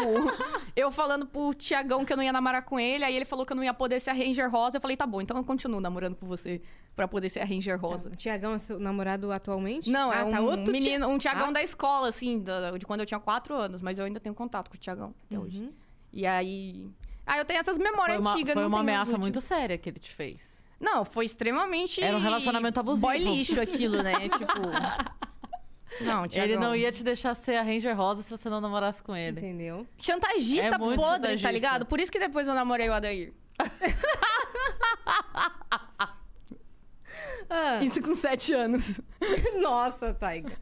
eu falando pro Tiagão que eu não ia namorar com ele, aí ele falou que eu não ia poder ser a Ranger Rosa. Eu falei, tá bom, então eu continuo namorando com você pra poder ser a Ranger Rosa. O Tiagão é seu namorado atualmente? Não, ah, é um tá outro menino, um Tiagão Ah. da escola, assim, da- de quando eu tinha quatro anos, mas eu ainda tenho contato com o Tiagão até hoje. Uhum. E aí. Ah, eu tenho essas Foi memórias uma, antigas. foi não uma ameaça muito séria que ele te fez. Não, foi extremamente. Era um relacionamento abusivo. Boy lixo aquilo, né? [laughs] tipo. Não, Tiagão. Ele não ia te deixar ser a Ranger Rosa se você não namorasse com ele. Entendeu? Chantagista É muito podre, chantagista. tá ligado? Por isso que depois eu namorei o Adair. Ah, Isso com sete anos. [laughs] nossa, Taiga.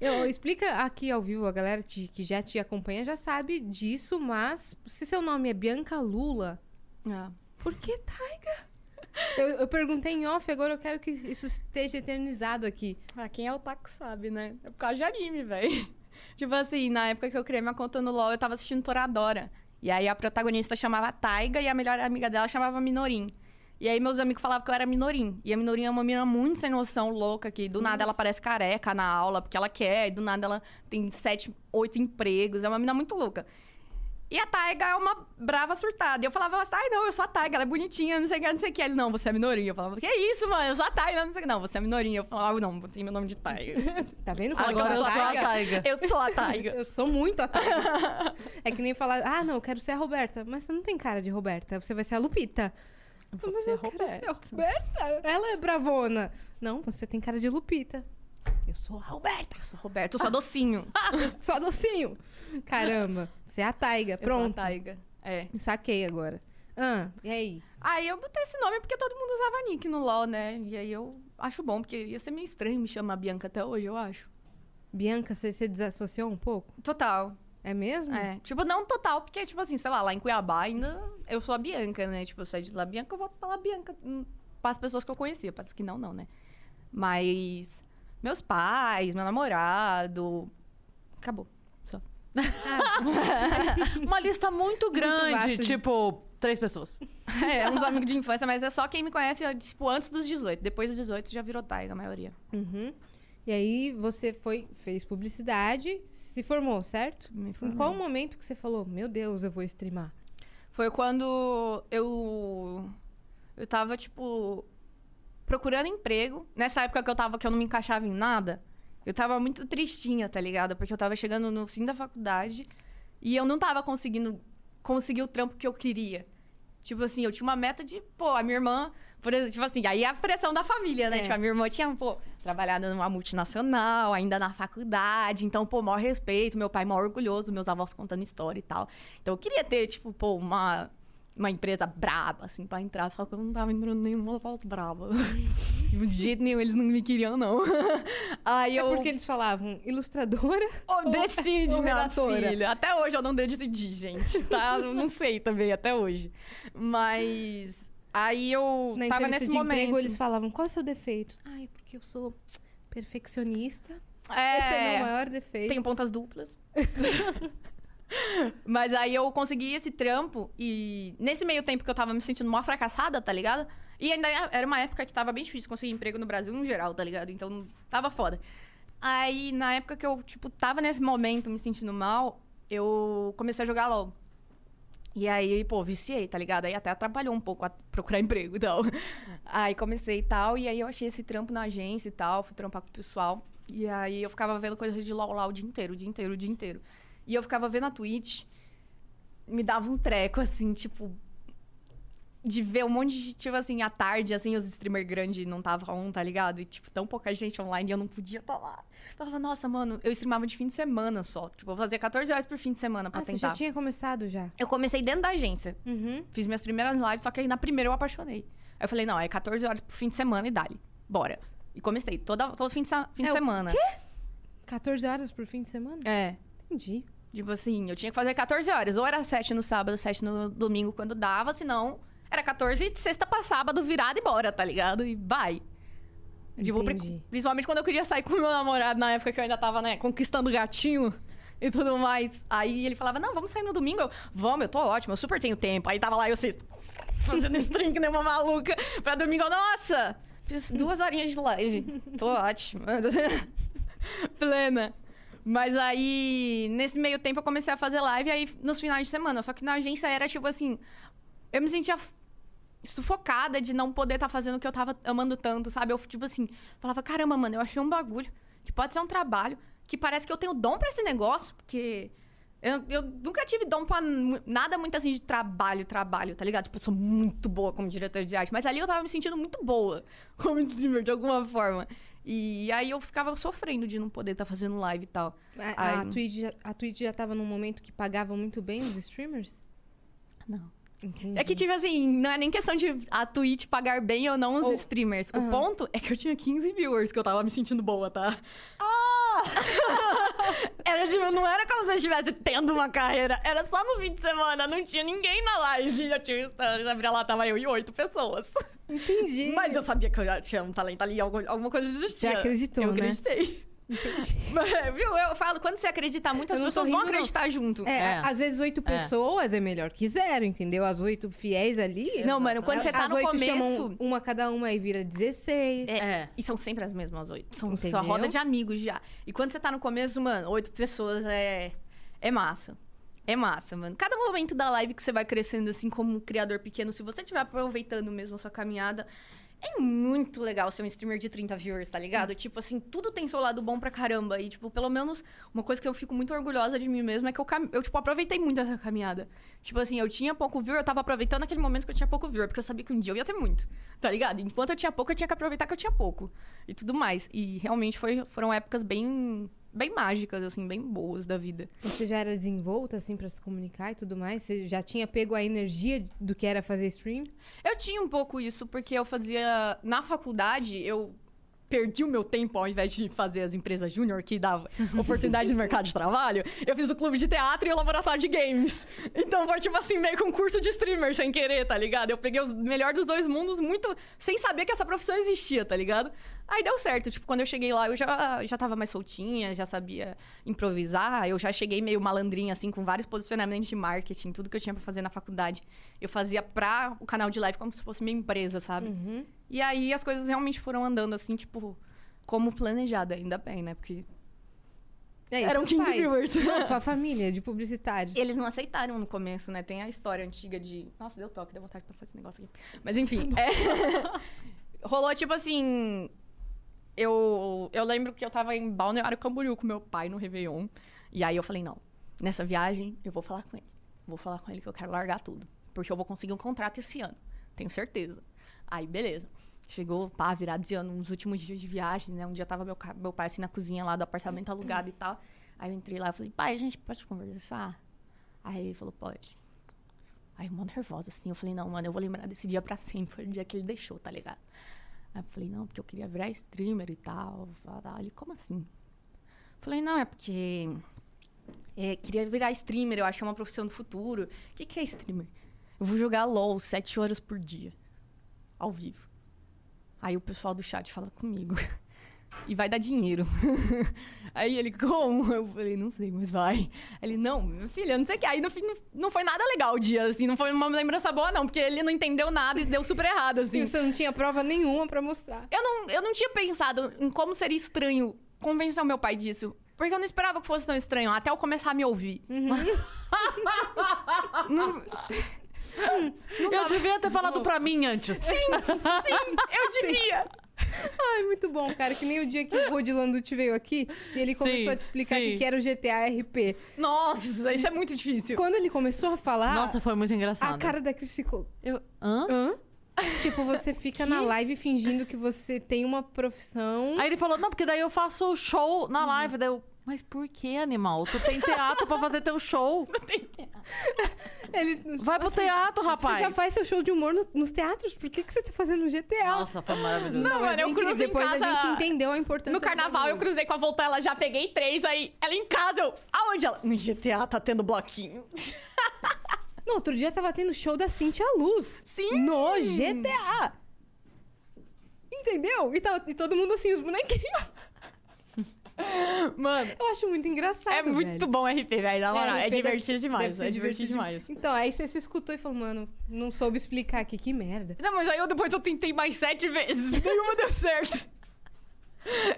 Eu, explica aqui ao vivo, a galera que, que já te acompanha já sabe disso, mas se seu nome é Bianca Lula, Ah. por que Taiga? Eu, eu perguntei em off, agora eu quero que isso esteja eternizado aqui. Ah, quem é o taco sabe, né? É por causa de anime, velho. [laughs] Tipo assim, na época que eu criei minha conta no LoL, eu tava assistindo Toradora. E aí a protagonista chamava Taiga e a melhor amiga dela chamava Minorim. E aí meus amigos falavam que eu era Minorim. E a Minorim é uma menina muito sem noção, louca, que do nada ela parece careca na aula, porque ela quer, e do nada ela tem sete, oito empregos. É uma menina muito louca. E a Taiga é uma brava surtada. E eu falava, ai, não, eu sou a Taiga, ela é bonitinha, não sei o que, não sei o que. Ele, não, você é minoria. Eu falava, que isso, mano? Eu sou a Taiga, não sei o que. Não, você é minoria. Eu falava, não, botei meu nome de Taiga. [laughs] Tá vendo? como Agora eu sou a Taiga. eu sou a Taiga. [laughs] Eu sou muito a Taiga. [laughs] é que nem falar, ah, não, eu quero ser a Roberta. Mas você não tem cara de Roberta, você vai ser a Lupita. Mas Você é eu quero Roberta. ser a Roberta. Ela é bravona. Não, você tem cara de Lupita. Eu sou a Roberta. Eu sou Roberto, eu sou docinho. [laughs] Só docinho. Caramba, você é a Taiga. Eu sou Pronto. a Taiga. É. Saquei agora. Ah, e aí? Aí eu botei esse nome porque todo mundo usava Nick no LoL, né? E aí eu acho bom, porque ia ser meio estranho me chamar Bianca até hoje, eu acho. Bianca, você se desassociou um pouco? Total. É mesmo? É. Tipo, não total, porque, tipo assim, sei lá, lá em Cuiabá ainda eu sou a Bianca, né? Tipo, eu saí de lá Bianca, eu volto pra lá Bianca. hum, Para as pessoas que eu conhecia, parece que não, não, né? Mas meus pais, meu namorado. Acabou. Só. [laughs] Uma lista muito grande, de- tipo, três pessoas. [laughs] É, uns [laughs] amigos de infância, mas é só quem me conhece, tipo, antes dos 18. Depois dos 18 já virou Taiga, a maioria. Uhum. E aí você foi, fez publicidade, se formou, certo? Me Em qual momento que você falou, meu Deus, eu vou streamar? Foi quando eu. Eu tava, tipo. Procurando emprego. Nessa época que eu tava, que eu não me encaixava em nada. Eu tava muito tristinha, tá ligado? Porque eu tava chegando no fim da faculdade. E eu não tava conseguindo conseguir o trampo que eu queria. Tipo assim, eu tinha uma meta de, pô, a minha irmã, por exemplo, tipo assim, aí é a pressão da família, né? É. Tipo, a minha irmã tinha, pô, trabalhado numa multinacional, ainda na faculdade, então, pô, maior respeito, meu pai maior orgulhoso, meus avós contando história e tal. Então eu queria ter, tipo, pô, uma, uma empresa braba, assim, pra entrar, só que eu não tava entrando nenhuma voz braba. de jeito nenhum, eles não me queriam, não. [laughs] aí É eu. porque eles falavam ilustradora? Oh, decide, [laughs] ou minha redatora? filha. Até hoje eu não decidi, gente, tá? Não sei também, até hoje. Mas aí eu Na tava nesse de momento. emprego eles falavam, qual é o seu defeito? Ai, porque eu sou perfeccionista. É, Esse é o meu maior defeito. tenho pontas duplas. [laughs] Mas aí eu consegui esse trampo e nesse meio tempo que eu tava me sentindo mó fracassada, tá ligado? E ainda era uma época que tava bem difícil conseguir emprego no Brasil no geral, tá ligado? Então tava foda. Aí na época que eu, tipo, tava nesse momento me sentindo mal, eu comecei a jogar LOL. E aí, pô, viciei, tá ligado? Aí até atrapalhou um pouco a procurar [laughs] emprego e tal. Aí comecei e tal, e aí eu achei esse trampo na agência e tal, fui trampar com o pessoal. E aí eu ficava vendo coisas de LOL lá o dia inteiro, o dia inteiro, o dia inteiro. E eu ficava vendo a Twitch, me dava um treco, assim, tipo. De ver um monte de, tipo assim, à tarde, assim, os streamers grandes não estavam, tá ligado? E, tipo, tão pouca gente online e eu não podia estar lá. Eu falava, nossa, mano, eu streamava de fim de semana só. Tipo, eu fazia 14 horas por fim de semana pra Ah, você tentar. já tinha começado já? Eu comecei dentro da agência. Uhum. Fiz minhas primeiras lives, só que aí na primeira eu apaixonei. Aí eu falei, não, é 14 horas por fim de semana e dali. Bora. E comecei, toda, todo fim de, fim de É o semana. 14 horas por fim de semana? É. Entendi. Tipo assim, eu tinha que fazer 14 horas. Ou era 7 no sábado, 7 no domingo, quando dava. Senão, era 14 de sexta pra sábado, virada e bora, tá ligado? E vai. Tipo, principalmente quando eu queria sair com o meu namorado, na época que eu ainda tava, né, conquistando o gatinho e tudo mais. Aí ele falava, não, vamos sair no domingo. Eu, vamos, eu tô ótimo, eu super tenho tempo. Aí tava lá eu sexta, [laughs] fazendo string, né, uma maluca. Pra domingo, eu, nossa, fiz duas horinhas de live. Tô ótimo. [laughs] Plena. Mas aí, nesse meio tempo, eu comecei a fazer live aí nos finais de semana. Só que na agência era tipo assim. Eu me sentia sufocada de não poder estar fazendo o que eu tava amando tanto, sabe? Eu, tipo assim, falava, caramba, mano, eu achei um bagulho que pode ser um trabalho, que parece que eu tenho dom pra esse negócio, porque. Eu, eu nunca tive dom pra nada muito assim de trabalho, trabalho, tá ligado? Tipo, eu sou muito boa como diretora de arte. Mas ali eu tava me sentindo muito boa [laughs] como streamer, de alguma forma. E aí eu ficava sofrendo de não poder estar fazendo live e tal. A, a, Ai. Twitch, já- a Twitch já tava num momento que pagava muito bem os streamers? Não. Entendi. É que, tipo assim, não é nem questão de a Twitch pagar bem ou não os Ou- streamers. O Aham. ponto é que eu tinha 15 viewers, que eu tava me sentindo boa, tá? Ah! [laughs] era tipo, não era como se eu estivesse tendo uma carreira. Era só no fim de semana, não tinha ninguém na live. Eu tinha, eu abria lá, tava eu e oito pessoas. Entendi. Mas eu sabia que eu já tinha um talento ali, alguma, coisa existia. Você acreditou, eu né? acreditei. [laughs] Mas, viu? Eu falo, quando você acreditar muito, as Eu não pessoas vão rindo, não. acreditar junto. É, É. às vezes oito pessoas é melhor que zero, entendeu? As oito fiéis ali. Não, mano, quando você tá as no começo- uma cada uma e vira 16. É. E são sempre as mesmas oito. São Entendeu? sua roda de amigos já. E quando você tá no começo, mano, oito pessoas é. É massa. É massa, mano. Cada momento da live que você vai crescendo, assim, como um criador pequeno, se você estiver aproveitando mesmo a sua caminhada, é muito legal ser um streamer de 30 viewers, tá ligado? Tipo assim, tudo tem seu lado bom pra caramba. E, tipo, pelo menos, uma coisa que eu fico muito orgulhosa de mim mesma é que eu, cam- eu tipo, aproveitei muito essa caminhada. Tipo assim, eu tinha pouco viewer, eu tava aproveitando aquele momento que eu tinha pouco viewer, porque eu sabia que um dia eu ia ter muito, tá ligado? Enquanto eu tinha pouco, eu tinha que aproveitar que eu tinha pouco. E tudo mais. E realmente foi, foram épocas bem, bem mágicas, assim, bem boas da vida. Você já era desenvolta, assim, pra se comunicar e tudo mais? Você já tinha pego a energia do que era fazer stream? Eu tinha um pouco isso, porque eu fazia. Na faculdade, eu perdi o meu tempo ao invés de fazer as empresas júnior que dava oportunidade no mercado de trabalho. Eu fiz o clube de teatro e o laboratório de games. Então foi tipo assim, meio que um curso de streamer sem querer, tá ligado? Eu peguei os melhor dos dois mundos muito sem saber que essa profissão existia, tá ligado? Aí deu certo. Tipo, quando eu cheguei lá, eu já, já tava mais soltinha, já sabia improvisar. Eu já cheguei meio malandrinha, assim, com vários posicionamentos de marketing, tudo que eu tinha pra fazer na faculdade. Eu fazia pra o canal de live como se fosse minha empresa, sabe? Uhum. E aí as coisas realmente foram andando assim, tipo, como planejada, ainda bem, né? Porque É, e Eram seus 15 pais? viewers. Não, [laughs] sua família, de publicitários. eles não aceitaram no começo, né? Tem a história antiga de. Nossa, deu toque, deu vontade de passar esse negócio aqui. Mas enfim, é... [laughs] rolou tipo assim. Eu, eu lembro que eu tava em Balneário Camboriú com meu pai no Réveillon. E aí eu falei, não, nessa viagem eu vou falar com ele. Vou falar com ele que eu quero largar tudo. Porque eu vou conseguir um contrato esse ano. Tenho certeza. Aí, beleza. Chegou, pá, virado de ano, nos últimos dias de viagem, né? Um dia tava meu, meu pai assim na cozinha lá do apartamento alugado e tal. Aí eu entrei lá e falei, pai, a gente pode conversar? Aí ele falou, pode. Aí eu, mó nervosa, assim. Eu falei, não, mano, eu vou lembrar desse dia pra sempre. Foi o dia que ele deixou, tá ligado? Aí eu falei, não, porque eu queria virar streamer e tal. Falei, como assim? Falei, não, é porque. é, queria virar streamer, eu acho que é uma profissão do futuro. O que, que é streamer? Eu vou jogar LOL sete horas por dia. Ao vivo. Aí o pessoal do chat fala comigo. [laughs] e vai dar dinheiro. [laughs] Aí ele, como? Eu falei, não sei, mas vai. Ele, não, minha filha, não sei o que. Aí no fim não, foi nada legal o dia, assim, não foi uma lembrança boa, não, porque ele não entendeu nada e deu super errado, assim. E você não tinha prova nenhuma pra mostrar. Eu não, eu não tinha pensado em como seria estranho convencer o meu pai disso. Porque eu não esperava que fosse tão estranho, até eu começar a me ouvir. [laughs] Não- Eu devia ter falado pra mim antes. Sim, eu devia. Ai, muito bom, cara. Que nem o dia que o Rod Landucci veio aqui e ele começou Sim, a te explicar o sim. que que era o GTA RP. Nossa, isso é muito difícil. Quando ele começou a falar, Nossa, foi muito engraçado. a cara da Cris ficou... Eu... Hã? Hã? tipo, você [laughs] fica na live fingindo que você tem uma profissão. Aí ele falou, não, porque daí eu faço show na live. Daí eu, mas por que, animal? Tu tem teatro pra fazer teu show. [laughs] Ele, Vai pro assim, teatro, rapaz. Você já faz seu show de humor no- nos teatros, por que, que você tá fazendo no GTA? Nossa, foi maravilhoso. Não, mas mano, eu em depois casa- a gente entendeu a importância No do carnaval eu cruzei com a Voltella, já peguei três, aí ela em casa, eu. Aonde ela? No GTA tá tendo bloquinho. [laughs] No outro dia tava tendo show da Cintia Luz. Sim! No GTA. Entendeu? E, tá- e todo mundo assim, os bonequinhos. Mano, Eu acho muito engraçado, é muito velho. bom RP, velho. Na moral, é, deve- divertido deve demais. ser É divertido demais. Então, aí você se escutou e falou, mano, não soube explicar aqui, que merda. Não, mas aí eu depois eu tentei mais sete vezes. [laughs] Nenhuma deu certo.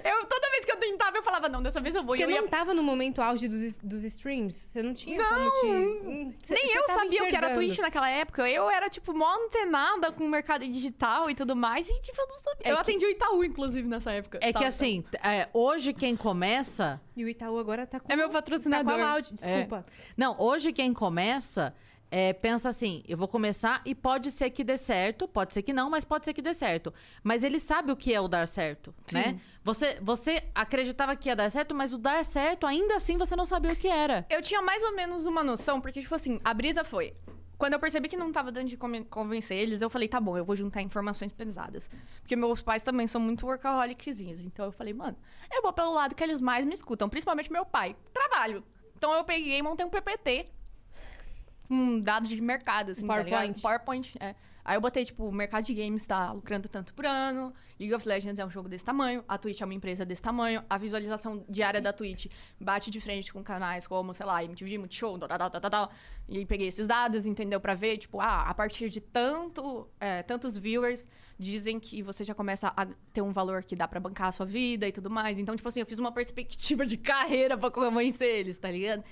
Eu, toda vez que eu tentava, eu falava, não, dessa vez eu vou. Porque eu ia não tava no momento auge dos, dos streams. Você não tinha Não! como te... Cê- Nem cê eu sabia o que era. Twitch naquela época. Eu era, tipo, mó antenada com o mercado digital e tudo mais. E, tipo, eu não sabia. É eu que- atendi o Itaú, inclusive, nessa época. É que sabe? assim, é, hoje quem começa. E o Itaú agora tá com... É meu Tá com patrocinador. a Loud, desculpa. Não, hoje quem começa é, pensa assim: eu vou começar e pode ser que dê certo, pode ser que não, mas pode ser que dê certo. Mas ele sabe o que é o dar certo, né? Você, você acreditava que ia dar certo, mas o dar certo, ainda assim, você não sabia o que era. Eu tinha mais ou menos uma noção, porque, tipo assim, a brisa foi. Quando eu percebi que não tava dando de convencer eles, eu falei, tá bom, eu vou juntar informações pesadas. Porque meus pais também são muito workaholiczinhos. Então eu falei, mano, eu vou pelo lado que eles mais me escutam, principalmente meu pai. Trabalho. Então eu peguei e montei um PPT com dados de mercado, assim, tá? PowerPoint. PowerPoint, é. Aí eu botei, tipo, o mercado de games tá lucrando tanto por ano, League of Legends é um jogo desse tamanho, a Twitch é uma empresa desse tamanho, a visualização diária da Twitch bate de frente com canais como, sei lá, MTV, Multishow, tal, tal, tal, tal, tal. E aí peguei esses dados, entendeu? Pra ver, tipo, ah, a partir de tanto, é, tantos viewers, dizem que você já começa a ter um valor que dá pra bancar a sua vida e tudo mais. Então, tipo assim, eu fiz uma perspectiva de [laughs] carreira pra convencer eles, tá ligado?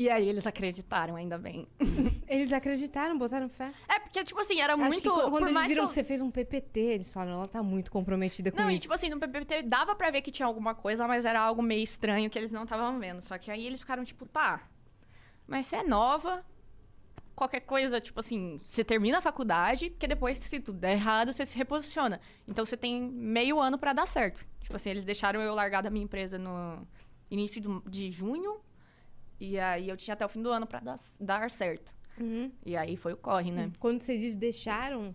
E aí eles acreditaram, ainda bem. [laughs] Eles acreditaram, botaram fé. É, porque, tipo assim, era Acho muito. que quando eles viram que que, eu- você fez um PPT, eles falaram, ela tá muito comprometida com Não, e isso. tipo assim, no PPT dava pra ver que tinha alguma coisa, mas era algo meio estranho que eles não estavam vendo. Só que aí eles ficaram tipo, tá, mas você é nova, qualquer coisa, tipo assim, você termina a faculdade, porque depois, se tudo der errado, você se reposiciona. Então você tem meio ano pra dar certo. Tipo assim, eles deixaram eu largar da minha empresa no início do- de junho, e aí eu tinha até o fim do ano pra dar, dar certo. Uhum. E aí foi o corre, né? Quando você diz deixaram,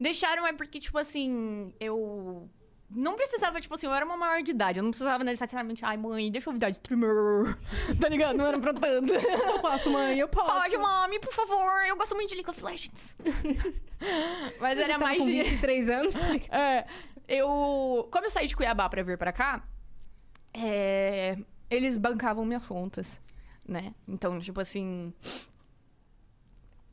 Deixaram é porque, tipo assim, eu. Não precisava, tipo assim, eu era uma maior de idade. Eu não precisava necessariamente, ai, mãe, deixa eu virar de streamer. [laughs] tá ligado? Não era pra tanto. eu posso, mãe, eu posso. Pode, mami, por favor. Eu gosto muito de League of Legends. [laughs] Mas Eu era mais com de. 23 anos. tá ligado? É, eu. Como eu saí de Cuiabá pra vir pra cá, é, eles bancavam minhas contas, né? Então, tipo assim.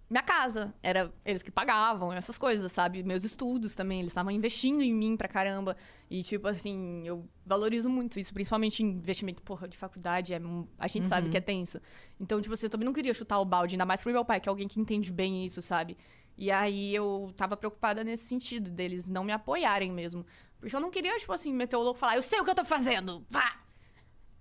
Minha casa, era eles que pagavam, essas coisas, sabe? Meus estudos também, eles estavam investindo em mim pra caramba. E, tipo assim, eu valorizo muito isso, principalmente em investimento, porra, de faculdade, é, a gente sabe que é tenso. Então, tipo assim, eu também não queria chutar o balde, ainda mais pro meu pai, que é alguém que entende bem isso, sabe? E aí eu tava preocupada nesse sentido, deles não me apoiarem mesmo. Porque eu não queria, tipo assim, meter o louco e falar, eu sei o que eu tô fazendo, vá!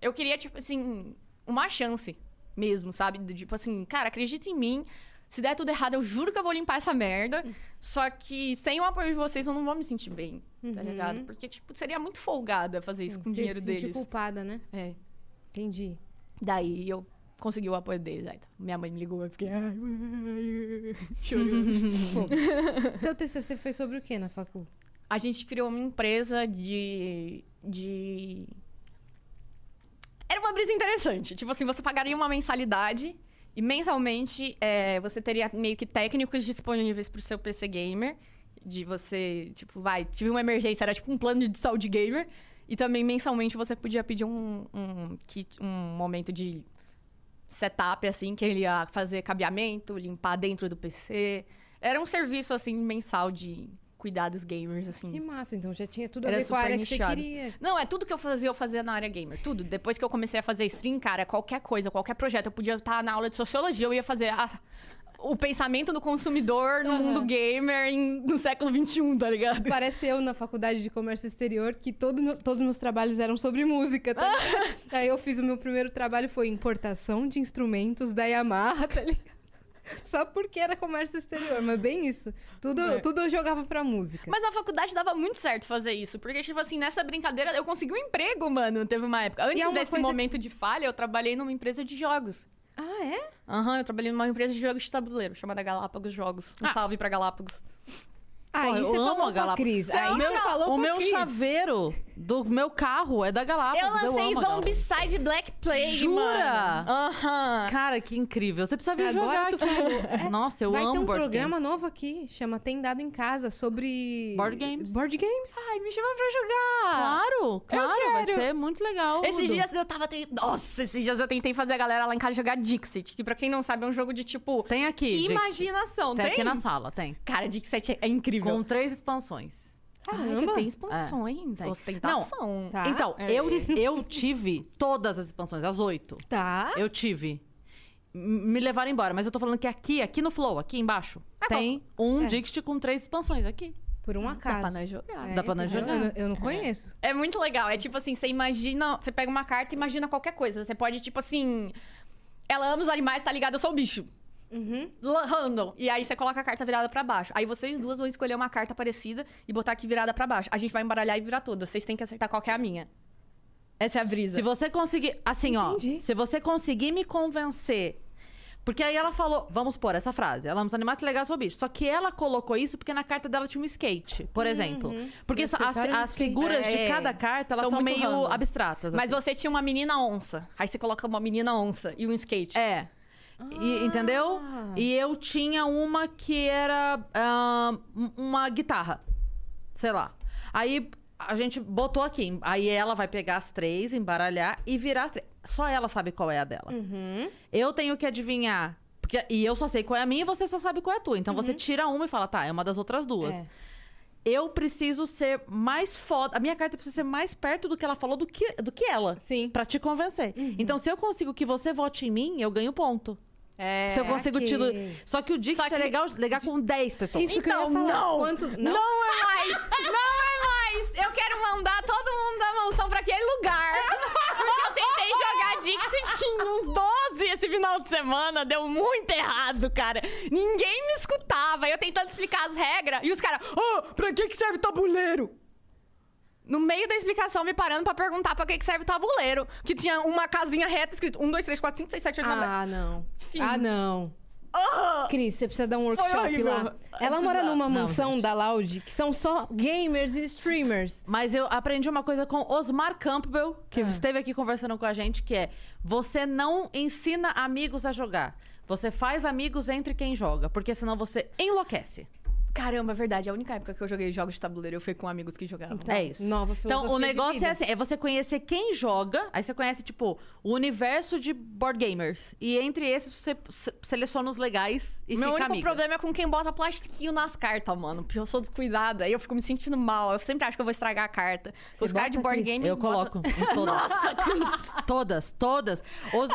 Eu queria, tipo assim, uma chance mesmo, sabe? De, Tipo assim, cara, acredita em mim. Se der tudo errado, eu juro que eu vou limpar essa merda. Só que sem o apoio de vocês, eu não vou me sentir bem, tá ligado? Porque, tipo, seria muito folgada fazer isso com o dinheiro se deles. culpada, né? É. Entendi. Daí eu consegui o apoio deles. Aí, tá. minha mãe me ligou, eu fiquei. [laughs] Bom, [laughs] seu TCC foi sobre o que na facu? A gente criou uma empresa de. de. Era uma brisa interessante. Tipo assim, você pagaria uma mensalidade e mensalmente é, você teria meio que técnicos disponíveis pro seu PC gamer. De você, tipo, vai, tive uma emergência, era tipo um plano de saúde gamer. E também mensalmente você podia pedir um, um kit, um momento de setup, assim, que ele ia fazer cabeamento, limpar dentro do PC. Era um serviço, assim, mensal de cuidados gamers, assim. Que massa, então já tinha tudo a Era ver com a área que você nichado. queria. Não, é tudo que eu fazia, eu fazia na área gamer. Tudo. Depois que eu comecei a fazer stream, cara, qualquer coisa, qualquer projeto. Eu podia estar na aula de sociologia, eu ia fazer a- o pensamento do consumidor no mundo gamer em- no século XXI, tá ligado? Parece eu na faculdade de comércio exterior, que todo meu- todos os meus trabalhos eram sobre música, tá [laughs] ligado? Aí eu fiz o meu primeiro trabalho, foi importação de instrumentos da Yamaha, tá ligado? [laughs] Só porque era comércio exterior, mas bem isso. Tudo, É. tudo eu jogava pra música. Mas na faculdade dava muito certo fazer isso. Porque, tipo assim, nessa brincadeira eu consegui um emprego, mano. Teve uma época. Antes é uma desse coisa- momento de falha, eu trabalhei numa empresa de jogos. Ah, é? Aham, eu trabalhei numa empresa de jogos de tabuleiro, chamada Galápagos Jogos. Um Ah. salve pra Galápagos. Aí Pô, eu você falou a com a Galápagos. Cris. Aí ama? você falou o meu Cris. chaveiro do meu carro é da Galápagos. Eu lancei Galápagos. Zombicide Black Plague, Jura? mano. Aham. Cara, que incrível. Você precisa vir Agora jogar tu aqui. falou. [laughs] Nossa, eu Vai amo ter um board programa games. novo aqui, chama Tem Dado em Casa, sobre... Board games. Board games. Ai, me chama pra jogar. Claro, claro. Vai ser muito legal. Esses dias eu tava tentando. Nossa, esses dias eu tentei fazer a galera lá em casa jogar Dixit. Que pra quem não sabe é um jogo de tipo. Tem aqui, imaginação. Tem Tem, aqui na sala, tem. Cara, Dixit é- é incrível. Com três expansões. Caramba. você tem expansões. É, tem. Ostentação. Tá. Então, É. eu, eu tive todas as expansões, as oito. Tá. Eu tive. Me levaram embora, mas eu tô falando que aqui, aqui no Flow, aqui embaixo, tem um É. Dixit com três expansões aqui. Por um Dá acaso. pra nós jogar. É, Dá pra nós eu- jogar. Eu, eu não conheço. É muito legal. É tipo assim, você imagina. Você pega uma carta e imagina qualquer coisa. Você pode, tipo assim. Ela ama os animais, tá ligado? Eu sou o bicho. Uhum. Random. E aí você coloca a carta virada pra baixo. Aí vocês duas vão escolher uma carta parecida e botar aqui virada pra baixo. A gente vai embaralhar e virar todas. Vocês têm que acertar qual que é a minha. Essa é a brisa. Se você conseguir. Assim, Entendi. ó. Se você conseguir me convencer. Porque aí ela falou, vamos pôr essa frase. Ela os animais, que legal seu bicho. Só que ela colocou isso porque na carta dela tinha um skate, por exemplo. Porque as, as figuras de É, cada carta, elas são são, meio random. abstratas. Mas assim. você tinha uma menina onça. Aí você coloca uma menina onça e um skate. É. E- entendeu? E eu tinha uma que era ah, um- uma guitarra. Sei lá. Aí a gente botou aqui. Aí ela vai pegar as três, embaralhar e virar as três. Só ela sabe qual é a dela. Uhum. Eu tenho que adivinhar. Porque, e eu só sei qual é a minha e você só sabe qual é a tua. Então você tira uma e fala, tá, é uma das outras duas. É. Eu preciso ser mais foda. A minha carta precisa ser mais perto do que ela falou do que, do que ela. Sim. Pra te convencer. Então, se eu consigo que você vote em mim, eu ganho ponto. É. Se eu consigo ok. tiro. Só que o Dix Só que- é legal, legal com 10 pessoas. Isso que eu ia Então, falar. não. Quanto... Não. Não? é mais! Não é mais! Eu quero mandar todo mundo da mansão pra aquele lugar. Porque eu tentei jogar Dixit em uns 12 esse final de semana. Deu muito errado, cara. Ninguém me escutava. Eu tentando explicar as regras. E os caras, ô, pra que, que serve tabuleiro? No meio da explicação, me parando pra perguntar pra que, que serve o tabuleiro. Que tinha uma casinha reta escrito 1, 2, 3, 4, 5, 6, 7, 8, 9, 10. Ah, não. Fim. Ah, não. Ah! Cris, você precisa dar um workshop lá. Ela mora numa Não, mansão da Loud que são só gamers e streamers. Mas eu aprendi uma coisa com Osmar Campbell, que Ah. esteve aqui conversando com a gente, que é: você não ensina amigos a jogar. Você faz amigos entre quem joga, porque senão você enlouquece. Caramba, é verdade. A única época que eu joguei jogos de tabuleiro eu fui com amigos que jogavam. é isso. Nova Então, filosofia o de negócio vida. é assim: é você conhecer quem joga, aí você conhece, tipo, o universo de board gamers. E entre esses, você se- seleciona os legais e Meu fica único amiga. problema é com quem bota plastiquinho nas cartas, mano. Porque eu sou descuidada. Aí eu fico me sentindo mal. Eu sempre acho que eu vou estragar a carta. Você Os caras de bota, board game. Eu botam- coloco em [laughs] todas. todas, todas. Os-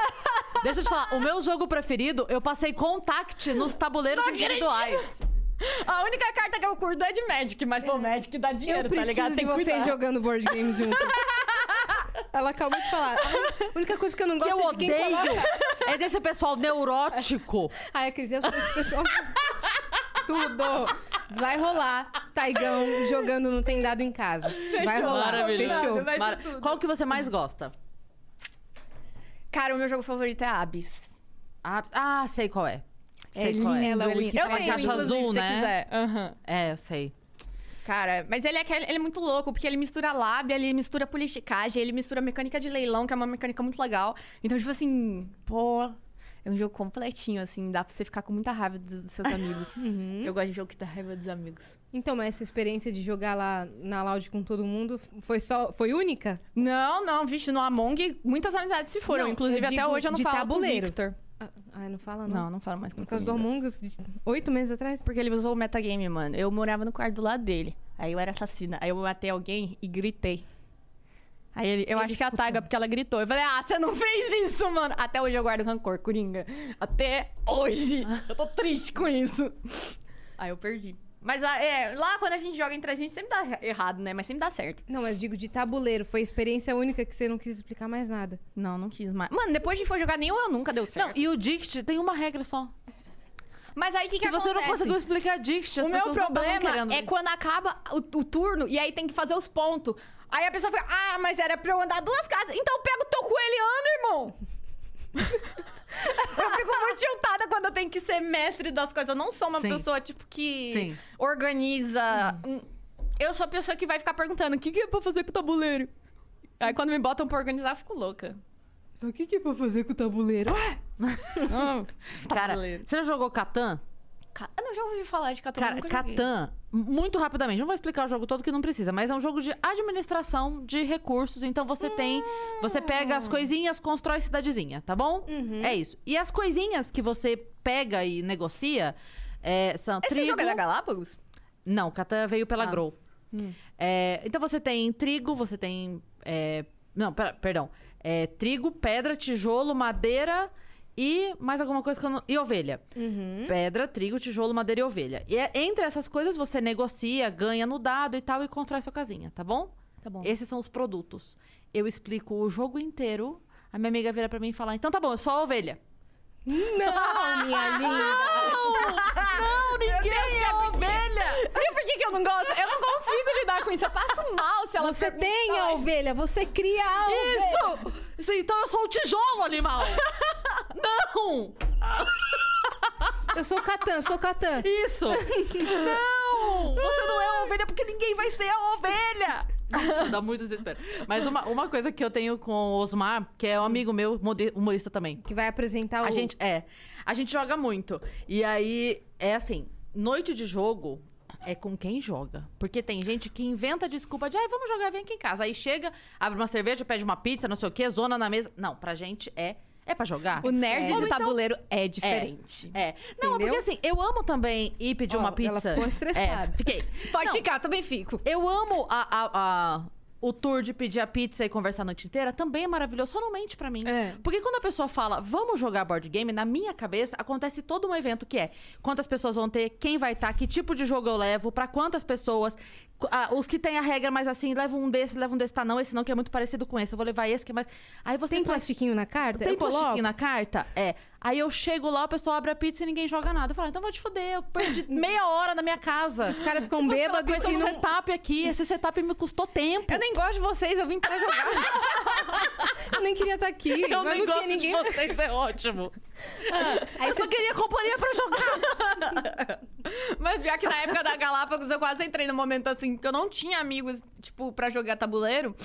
Deixa eu te falar, o meu jogo preferido, eu passei contact nos tabuleiros individuais. [laughs] A única carta que eu curto é de Magic, mas pô, Magic dá Eu dinheiro, tá preciso ligado? de Tem que vocês cuidar. jogando board games juntos. [laughs] Ela acabou de falar. A única coisa que eu não Que gosto eu é de quem odeio coloca... é desse pessoal neurótico. Ai, Cris, eu sou esse pessoal... [laughs] Tudo. Vai rolar Taigão jogando no Tem Dado em Casa. Vai rolar. Maravilhoso. Fechou. Mara-. Qual que você mais gosta? Cara, o meu jogo favorito é Abyss. Ah, ah, sei qual é. É Sei qual é. Ela é o lindo. Eu tenho, caixa inclusive, azul, né? quiser. Aham. É, eu sei. Cara, mas ele é, ele é muito louco, porque ele mistura lábia, ele mistura politicagem, ele mistura mecânica de leilão, que é uma mecânica muito legal. Então, tipo assim, pô, É um jogo completinho, assim, dá pra você ficar com muita raiva dos, dos seus amigos. [laughs] Uhum. Eu gosto de jogo que dá raiva dos amigos. Então, mas essa experiência de jogar lá na Loud com todo mundo foi só foi única? Não, não, vixe, no Among muitas amizades se foram. Não, Inclusive, eu até hoje eu não de falo tabuleiro. com o Victor. Ah, ah, não fala não. Não, não falo mais com Por causa do. Among Us, de oito meses atrás? Porque ele usou o metagame, mano. Eu morava no quarto do lado dele. Aí eu era assassina. Aí eu matei alguém e gritei. Aí ele, eu Ele acho que a escutou. Taiga, porque ela gritou. Eu falei, ah, você não [laughs] fez isso, mano. Até hoje eu guardo rancor, Coringa. Até hoje. [laughs] Eu tô triste com isso. Aí eu perdi. Mas ah, é, lá quando a gente joga entre a gente sempre dá errado, né? Mas sempre dá certo. Não, mas digo de tabuleiro. Foi experiência única que você não quis explicar mais nada. Não, não quis mais. Mano, depois de for jogar nenhum, eu nunca deu Não, certo. e o Dict tem uma regra só. Mas aí o que, que Se você não acontece? conseguiu explicar Dict, as O meu não problema é quando acaba o, o turno e aí tem que fazer os pontos. Aí a pessoa fica, ah, mas era pra eu andar duas casas. Então pega o teu coelho e anda, irmão. [laughs] eu fico muito tiltada quando eu tenho que ser mestre das coisas. Eu não sou uma Sim. pessoa, tipo, que Sim. organiza. um- Eu sou a pessoa que vai ficar perguntando, o que, que é pra fazer com o tabuleiro? Aí quando me botam pra organizar, eu fico louca. O que, que é pra fazer com o tabuleiro? Ah, [laughs] Cara, tabuleiro. você já jogou Catan? Eu não já ouvi falar de Catan, Cara. Catan, muito rapidamente, não vou explicar o jogo todo que não precisa, mas é um jogo de administração de recursos. Então você tem. Você pega as coisinhas, constrói cidadezinha, tá bom? Uhum. É isso. E as coisinhas que você pega e negocia é, são Esse trigo. jogo é da Galápagos? Não, Catan veio pela Ah. Grow. É, então você tem trigo, você tem. é, não, pera- perdão. É, trigo, pedra, tijolo, madeira e mais alguma coisa que eu não. E ovelha. Uhum. Pedra, trigo, tijolo, madeira e ovelha. E é- entre essas coisas você negocia, ganha no dado e tal e constrói sua casinha, tá bom? Tá bom. Esses são os produtos. Eu explico o jogo inteiro. A minha amiga vira pra mim e fala: Então tá bom, eu sou a ovelha. Não, [laughs] minha linda. Não, ninguém é ovelha! Viu por que, que eu não gosto? Eu não consigo lidar com isso. Eu passo mal se ela Você tem a ovelha, você cria a ovelha. Isso! Isso, então eu sou o tijolo, animal! [laughs] Não! Eu sou o Catan, eu sou o Catan. Isso! Não! Você não é a ovelha porque ninguém vai ser a ovelha! Nossa, dá muito desespero. Mas uma, uma coisa que eu tenho com o Osmar, que é um amigo meu, humorista também. Que vai apresentar o... A gente, é. A gente joga muito. E aí, é assim, noite de jogo é com quem joga. Porque tem gente que inventa desculpa de, ai, vamos jogar, vem aqui em casa. Aí chega, abre uma cerveja, pede uma pizza, não sei o quê, zona na mesa. Não, pra gente é. É pra jogar. O nerd Sério? de Então- tabuleiro é diferente. É. Não, é Entendeu? porque assim, eu amo também ir pedir Ó, uma ela pizza. ficou estressada. É, fiquei. Pode Não, ficar, também fico. Eu amo a, a- a- o tour de pedir a pizza e conversar a noite inteira. Também é maravilhoso. Só não mente pra mim. É. Porque quando a pessoa fala, vamos jogar board game, na minha cabeça acontece todo um evento que é quantas pessoas vão ter, quem vai estar, que tipo de jogo eu levo, pra quantas pessoas. Ah, os que tem a regra mais assim, leva um desse, leva um desse, tá? Não, esse não, que é muito parecido com esse. Eu vou levar esse que é mais. Aí você Tem faz- plastiquinho na carta? Tem eu coloco. plastiquinho na carta? É. Aí eu chego lá, o pessoal abre a pizza e ninguém joga nada. Eu falo, então vou te fuder, eu perdi [laughs] meia hora na minha casa. Os caras ficam bêbados e do não... setup aqui, esse setup me custou tempo. Eu nem gosto de vocês, eu vim pra jogar. [laughs] Eu nem queria estar aqui. Eu mas nem não gosto tinha ninguém. de vocês, é ótimo. Aí eu só você... queria companhia pra jogar. [laughs] Mas pior que na época da Galápagos eu quase entrei num momento assim, que eu não tinha amigos, tipo, pra jogar tabuleiro.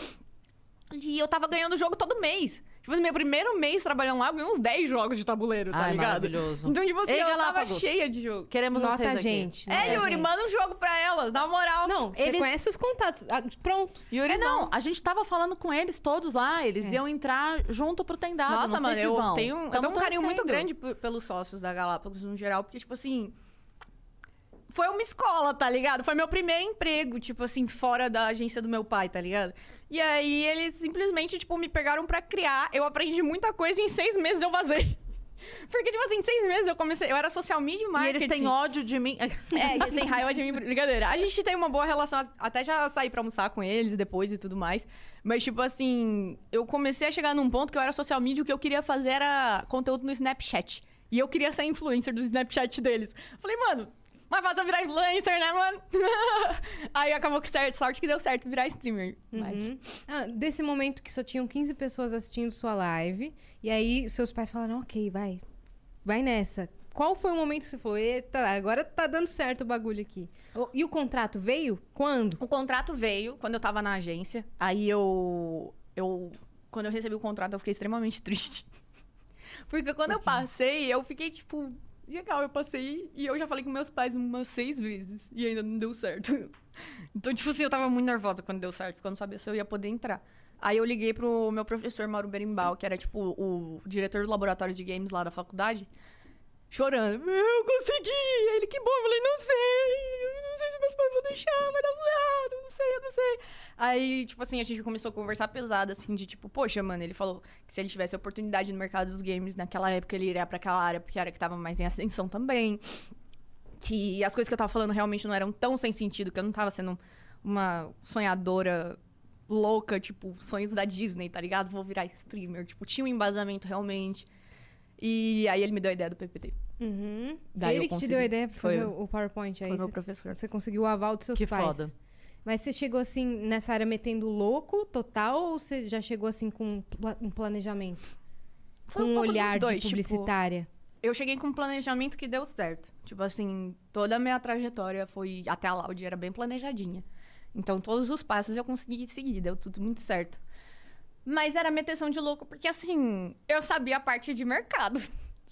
E eu tava ganhando o jogo todo mês. Tipo, no meu primeiro mês trabalhando lá, eu ganhei uns 10 jogos de tabuleiro, tá Ai, ligado? maravilhoso. Então, tipo assim, Ei, eu tava cheia de jogo. Queremos Nota vocês a aqui. gente. nota É, a Yuri, gente. manda um jogo pra elas, na moral. Não, você Eles- conhece os contatos. Ah, pronto. Yuri É, não, a gente tava falando com eles todos lá, eles iam entrar junto pro tendado. Nossa, não sei mano, se eu vão. tenho, eu Tamo tenho um carinho muito torcendo. grande p- pelos sócios da Galápagos no geral, porque, tipo assim. Foi uma escola, tá ligado? Foi meu primeiro emprego, tipo assim, fora da agência do meu pai, tá ligado? E aí eles simplesmente, tipo, me pegaram pra criar. Eu aprendi muita coisa e em seis meses eu vazei. [laughs] Porque, tipo assim, em seis meses eu comecei. Eu era social media e E marketing. eles têm ódio de mim. É, e eles têm raiva de mim, brincadeira. A gente tem uma boa relação, até já saí pra almoçar com eles depois e tudo mais. Mas, tipo assim, eu comecei a chegar num ponto que eu era social media, o que eu queria fazer era conteúdo no Snapchat. E eu queria ser influencer do Snapchat deles. Falei, mano, mais fácil eu virar influencer, né, mano? [laughs] Aí acabou que certo, sorte que deu certo virar streamer. Mas. Uhum. Ah, desse momento que só tinham 15 pessoas assistindo sua live, e aí seus pais falaram, ok, vai, vai nessa. Qual foi o momento que você falou, eita, agora tá dando certo o bagulho aqui? E o contrato veio? Quando? O contrato veio quando eu tava na agência. Aí eu. Eu. Quando eu recebi o contrato, eu fiquei extremamente [laughs] triste. Porque quando eu passei, eu fiquei tipo, legal, eu passei e eu já falei com meus pais umas seis vezes e ainda não deu certo. [laughs] Então, tipo assim, eu tava muito nervosa quando deu certo, porque eu não sabia se eu ia poder entrar. Aí eu liguei pro meu professor Mauro Berimbau, que era tipo o diretor do laboratório de games lá da faculdade, chorando. Eu consegui! Ele, que bom. Eu falei, não sei. Não sei se meus pais vão deixar, vai dar errado. Não sei, eu não sei. Aí, tipo assim, a gente começou a conversar pesado, assim, de tipo, poxa, mano, ele falou que se ele tivesse oportunidade no mercado dos games naquela época, ele iria pra aquela área, porque era que tava mais em ascensão também. Que as coisas que eu tava falando realmente não eram tão sem sentido, que eu não tava sendo uma sonhadora louca, tipo, sonhos da Disney, tá ligado? Vou virar streamer. Tipo, tinha um embasamento realmente. E aí ele me deu a ideia do PPT. Uhum. Daí Ele que te consegui. deu a ideia pra Foi fazer eu. o PowerPoint aí. Foi meu Você- professor. Você conseguiu o aval dos seus Que pais. foda. Mas você chegou assim nessa área metendo louco total ou você já chegou assim com um pla- um planejamento? Foi com um um pouco dos olhar dois, de tipo, publicitária? Eu cheguei com um planejamento que deu certo. Tipo assim, toda a minha trajetória foi até a Laude era bem planejadinha. Então todos os passos eu consegui seguir, deu tudo muito certo. Mas era meteção de louco, porque assim, eu sabia a parte de mercado.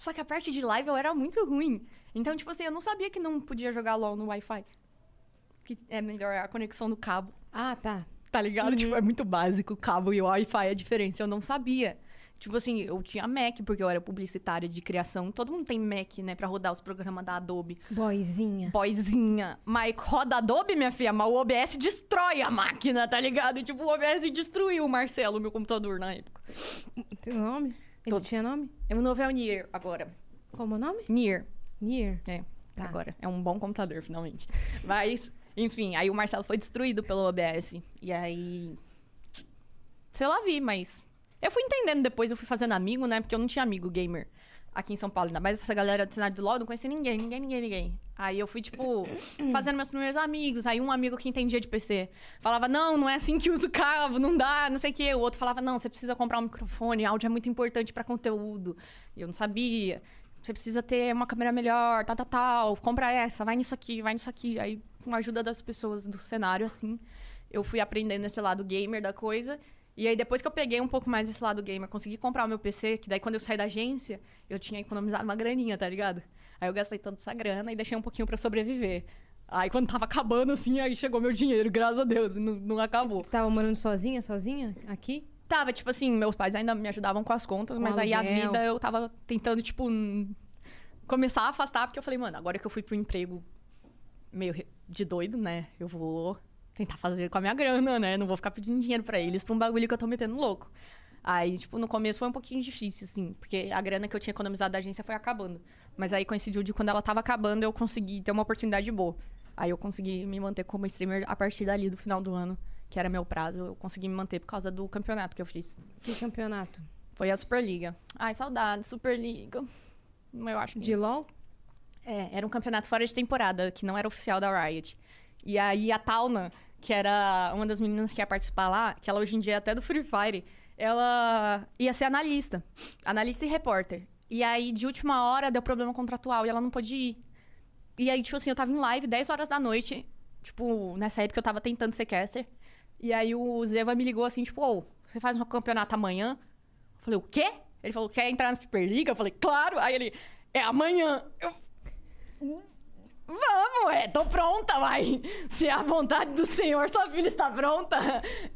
Só que a parte de live eu era muito ruim. Então, tipo assim, eu não sabia que não podia jogar LOL no Wi-Fi. Que é melhor a conexão do cabo. Ah, tá. Tá ligado? Tipo, é muito básico. O cabo e o Wi-Fi é a diferença. Eu não sabia. Tipo assim, eu tinha Mac, porque eu era publicitária de criação. Todo mundo tem Mac, né? Pra rodar os programas da Adobe. Boizinha. Boizinha. Mas roda Adobe, minha filha, mas o OBS destrói a máquina, tá ligado? Tipo, o OBS destruiu o Marcelo, meu computador, na época. Tem nome? Ele Todos. tinha nome? É um novo é o Nier agora. Como o nome? Nier. Nier. É, Tá. agora. É um bom computador, finalmente. [laughs] Mas, enfim, aí o Marcelo foi destruído pelo OBS. E aí. Sei lá, vi, mas. Eu fui entendendo depois, eu fui fazendo amigo, né? Porque eu não tinha amigo gamer aqui em São Paulo. Ainda mais essa galera do cenário do LoL, não conhecia ninguém, ninguém, ninguém, ninguém. Aí eu fui, tipo, [coughs] fazendo meus primeiros amigos. Aí um amigo que entendia de PC falava: Não, não é assim que usa o cabo, não dá, não sei o quê. O outro falava: Não, você precisa comprar um microfone, áudio é muito importante pra conteúdo. E eu não sabia. Você precisa ter uma câmera melhor, tal, tal, tal. Compra essa, vai nisso aqui, vai nisso aqui. Aí, com a ajuda das pessoas do cenário, assim, eu fui aprendendo esse lado gamer da coisa. E aí, depois que eu peguei um pouco mais esse lado gamer, consegui comprar o meu PC, que daí quando eu saí da agência, eu tinha economizado uma graninha, tá ligado? Aí eu gastei toda essa grana e deixei um pouquinho pra sobreviver. Aí quando tava acabando, assim, aí chegou meu dinheiro, graças a Deus, não, não acabou. Você tava morando sozinha, sozinha? Aqui? Tava, tipo assim, meus pais ainda me ajudavam com as contas, Com mas aí a aluguel. vida eu tava tentando, tipo, começar a afastar, porque eu falei, mano, agora que eu fui pro emprego meio de doido, né? Eu vou tentar fazer com a minha grana, né? Não vou ficar pedindo dinheiro pra eles pra um bagulho que eu tô metendo louco. Aí, tipo, no começo foi um pouquinho difícil, assim, porque a grana que eu tinha economizado da agência foi acabando. Mas aí coincidiu de quando ela tava acabando, eu consegui ter uma oportunidade boa. Aí eu consegui me manter como streamer a partir dali do final do ano, que era meu prazo. Eu consegui me manter por causa do campeonato que eu fiz. Que campeonato? Foi a Superliga. Ai, saudade, Superliga. Eu acho que... De LOL? É, era um campeonato fora de temporada, que não era oficial da Riot. E aí a Tauna, que era uma das meninas que ia participar lá, que ela hoje em dia é até do Free Fire, ela ia ser analista. Analista e repórter. E aí, de última hora, deu problema contratual e ela não pôde ir. E aí, tipo assim, eu tava em live 10 horas da noite. Tipo, nessa época eu tava tentando ser caster. E aí o Zeva me ligou assim, tipo, ô, você faz um campeonato amanhã? Eu falei, o quê? Ele falou, quer entrar na Superliga? Eu falei, claro. Aí ele, é amanhã. Eu, Vamos, é, tô pronta, vai. Se é a vontade do Senhor, sua filha está pronta.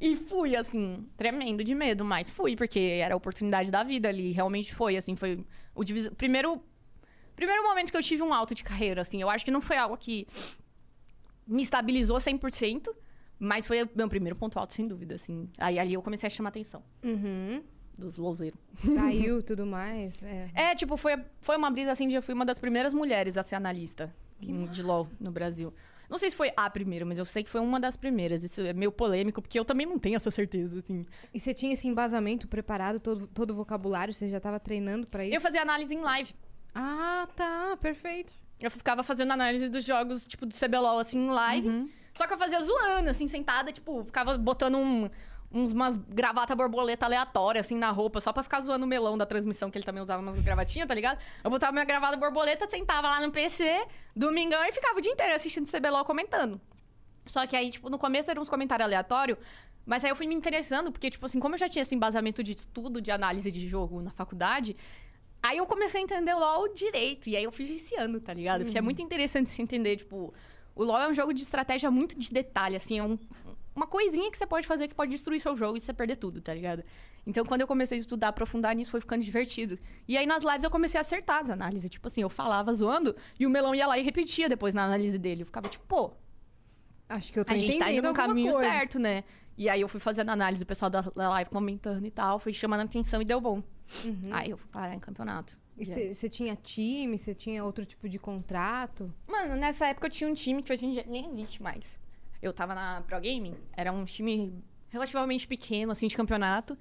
E fui, assim, tremendo de medo, mas fui, porque era a oportunidade da vida ali. Realmente foi, assim, foi o divis... primeiro primeiro momento que eu tive um alto de carreira, assim. Eu acho que não foi algo que me estabilizou 100%, mas foi o meu primeiro ponto alto, sem dúvida, assim. Aí ali eu comecei a chamar atenção Uhum. dos louzeiros. Saiu tudo mais. É. É, tipo, foi, foi uma brisa assim de eu fui uma das primeiras mulheres a ser analista em- de LOL no Brasil. Não sei se foi a primeira, mas eu sei que foi uma das primeiras. Isso é meio polêmico, porque eu também não tenho essa certeza, assim. E você tinha esse embasamento preparado, todo, todo o vocabulário? Você já tava treinando pra isso? Eu fazia análise em live. Ah, tá. Perfeito. Eu ficava fazendo análise dos jogos, tipo, do CBLOL, assim, em live. Só que eu fazia zoando, assim, sentada, tipo, ficava botando um, uns, umas gravata borboleta aleatória, assim, na roupa, só pra ficar zoando o melão da transmissão, que ele também usava umas gravatinhas, tá ligado? Eu botava minha gravata borboleta, sentava lá no PC, domingão, e ficava o dia inteiro assistindo CBLOL comentando. Só que aí, tipo, no começo eram uns comentários aleatórios, mas aí eu fui me interessando, porque, tipo assim, como eu já tinha esse embasamento de estudo, de análise de jogo na faculdade, Aí eu comecei a entender o LoL direito. E aí eu fui viciando, tá ligado? Porque é muito interessante se entender, tipo... O LoL é um jogo de estratégia muito de detalhe, assim. É um- uma coisinha que você pode fazer que pode destruir seu jogo e você perder tudo, tá ligado? Então, quando eu comecei a estudar, aprofundar nisso, foi ficando divertido. E aí, nas lives, eu comecei a acertar as análises. Tipo assim, eu falava zoando e o melão ia lá e repetia depois na análise dele. Eu ficava tipo, pô, Acho que eu tô a gente tá indo no caminho coisa. certo, né? E aí eu fui fazendo análise, o pessoal da live comentando e tal, fui chamando a atenção e deu bom. Uhum. Aí eu fui parar em campeonato. E você tinha time, você tinha outro tipo de contrato? Mano, nessa época eu tinha um time que hoje em dia nem existe mais. Eu tava na Pro Gaming, era um time relativamente pequeno, assim, de campeonato.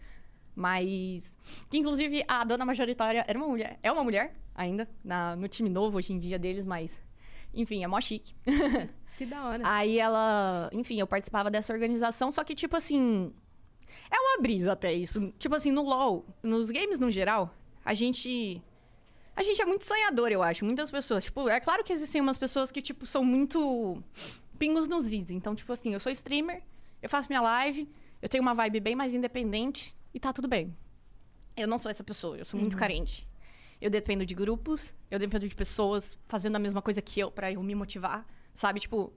Mas. Que inclusive a dona majoritária era uma mulher. É uma mulher ainda, na, no time novo hoje em dia deles, mas. Enfim, é mó chique. Que da hora. [laughs] Aí ela, enfim, eu participava dessa organização, só que, tipo assim. É uma brisa até isso. Tipo assim, no LoL, nos games no geral, a gente. A gente é muito sonhador, eu acho. Muitas pessoas. Tipo, é claro que existem umas pessoas que, tipo, são muito pingos nos is. Então, tipo assim, eu sou streamer, eu faço minha live, eu tenho uma vibe bem mais independente e tá tudo bem. Eu não sou essa pessoa, eu sou muito carente. Eu dependo de grupos, eu dependo de pessoas fazendo a mesma coisa que eu pra eu me motivar, sabe? Tipo,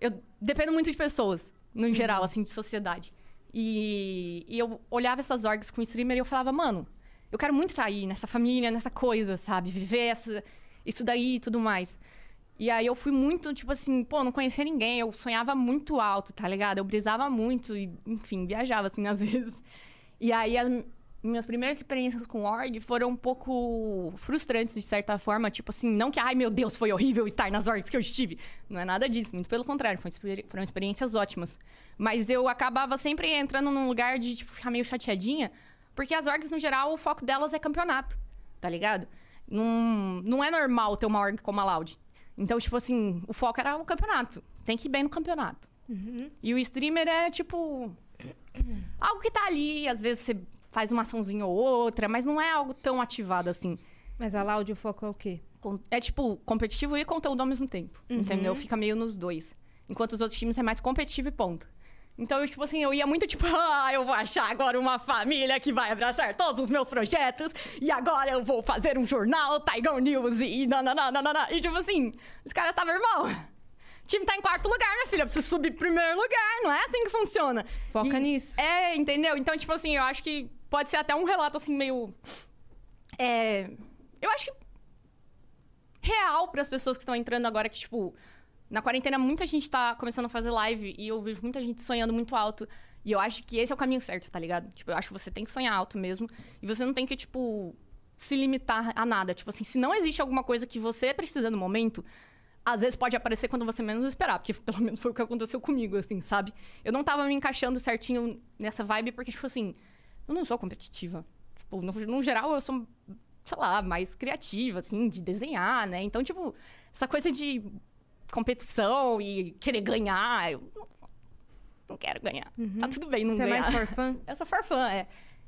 eu dependo muito de pessoas, no geral, assim, de sociedade. E, e eu olhava essas orgs com streamer e eu falava, mano, eu quero muito estar aí nessa família, nessa coisa, sabe? Viver essa, isso daí e tudo mais. E aí eu fui muito, tipo assim, pô, não conhecia ninguém, eu sonhava muito alto, tá ligado? Eu brisava muito e, enfim, viajava, assim, [laughs] às vezes. E aí as minhas primeiras experiências com org foram um pouco frustrantes, de certa forma. Tipo assim, não que, ai meu Deus, foi horrível estar nas orgs que eu estive. Não é nada disso, muito pelo contrário, foram, experi- foram experiências ótimas. Mas eu acabava sempre entrando num lugar de, tipo, ficar meio chateadinha, porque as orgs, no geral, o foco delas é campeonato, tá ligado? Não, não é normal ter uma org como a Loud. Então, tipo assim, o foco era o campeonato. Tem que ir bem no campeonato. E o streamer é, tipo, algo que tá ali, às vezes você faz uma açãozinha ou outra, mas não é algo tão ativado assim. Mas a Loud, o foco é o quê? É tipo competitivo e conteúdo ao mesmo tempo, entendeu? Fica meio nos dois. Enquanto os outros times é mais competitivo e ponto. Então, eu, tipo assim, eu ia muito tipo, [laughs] ah, eu vou achar agora uma família que vai abraçar todos os meus projetos e agora eu vou fazer um jornal, Tiger News e nananana. E tipo assim, os caras estavam, irmão, o time tá em quarto lugar, minha filha, eu preciso subir pro primeiro lugar, não é assim que funciona. Foca E- nisso. É, entendeu? Então, tipo assim, eu acho que pode ser até um relato assim meio. É. Eu acho que. Real para as pessoas que estão entrando agora, que, tipo. Na quarentena, muita gente tá começando a fazer live e eu vejo muita gente sonhando muito alto. E eu acho que esse é o caminho certo, tá ligado? Tipo, eu acho que você tem que sonhar alto mesmo. E você não tem que, tipo, se limitar a nada. Tipo assim, se não existe alguma coisa que você precisa no momento, às vezes pode aparecer quando você menos esperar, porque [laughs] pelo menos foi o que aconteceu comigo, assim, sabe? Eu não tava me encaixando certinho nessa vibe, porque, tipo assim, eu não sou competitiva. Tipo, no, no geral, eu sou, sei lá, mais criativa, assim, de desenhar, né? Então, tipo, essa coisa de competição e querer ganhar, eu não, não quero ganhar. Tá tudo bem não Você é ganhar. mais for fun? Eu sou farfã, é.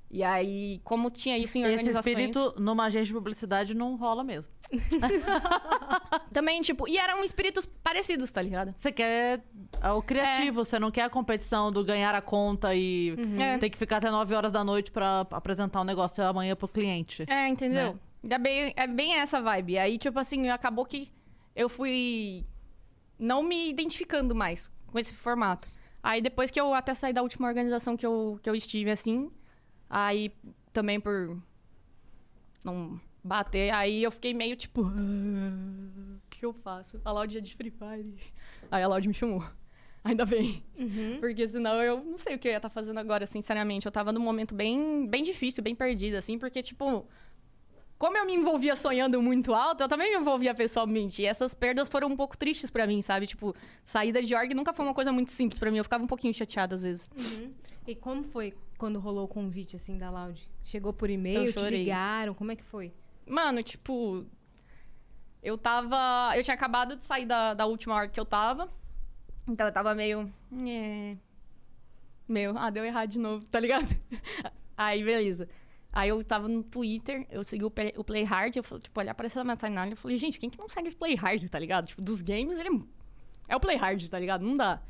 E aí, como tinha isso em Esse organizações... espírito numa agência de publicidade não rola mesmo. [laughs] Também, tipo... E eram espíritos parecidos, tá ligado? Você quer é o criativo, você não quer a competição do ganhar a conta e É. ter que ficar até 9 horas da noite pra apresentar o negócio amanhã pro cliente. É, entendeu? Né? É, bem, é bem essa vibe. Aí, tipo assim, acabou que eu fui não me identificando mais com esse formato. Aí, depois que eu até saí da última organização que eu, que eu estive, assim, aí também por não bater, aí eu fiquei meio tipo, "Ah, o que eu faço? A Loud é de Free Fire. Aí a Loud me chamou. [laughs] Ainda bem. Porque senão eu não sei o que eu ia estar fazendo agora, sinceramente. Eu tava num momento bem, bem difícil, bem perdida, assim, porque, tipo, como eu me envolvia sonhando muito alto, eu também me envolvia pessoalmente. E essas perdas foram um pouco tristes pra mim, sabe? Tipo, saída de org nunca foi uma coisa muito simples pra mim. Eu ficava um pouquinho chateada às vezes. E como foi quando rolou o convite, assim, da Loud? Chegou por e-mail, te ligaram? Como é que foi? Mano, tipo. Eu tava. Eu tinha acabado de sair da, da última org que eu tava. Então eu tava meio. É. Meu, ah, deu errado de novo, tá ligado? [laughs] Aí, beleza. Aí eu tava no Twitter, eu segui o, Play- o Play Hard, eu falei, tipo, olhar apareceu na minha timeline, eu falei, gente, quem que não segue o Play Hard, tá ligado? Tipo, dos games, ele é o Play Hard, tá ligado? Não dá.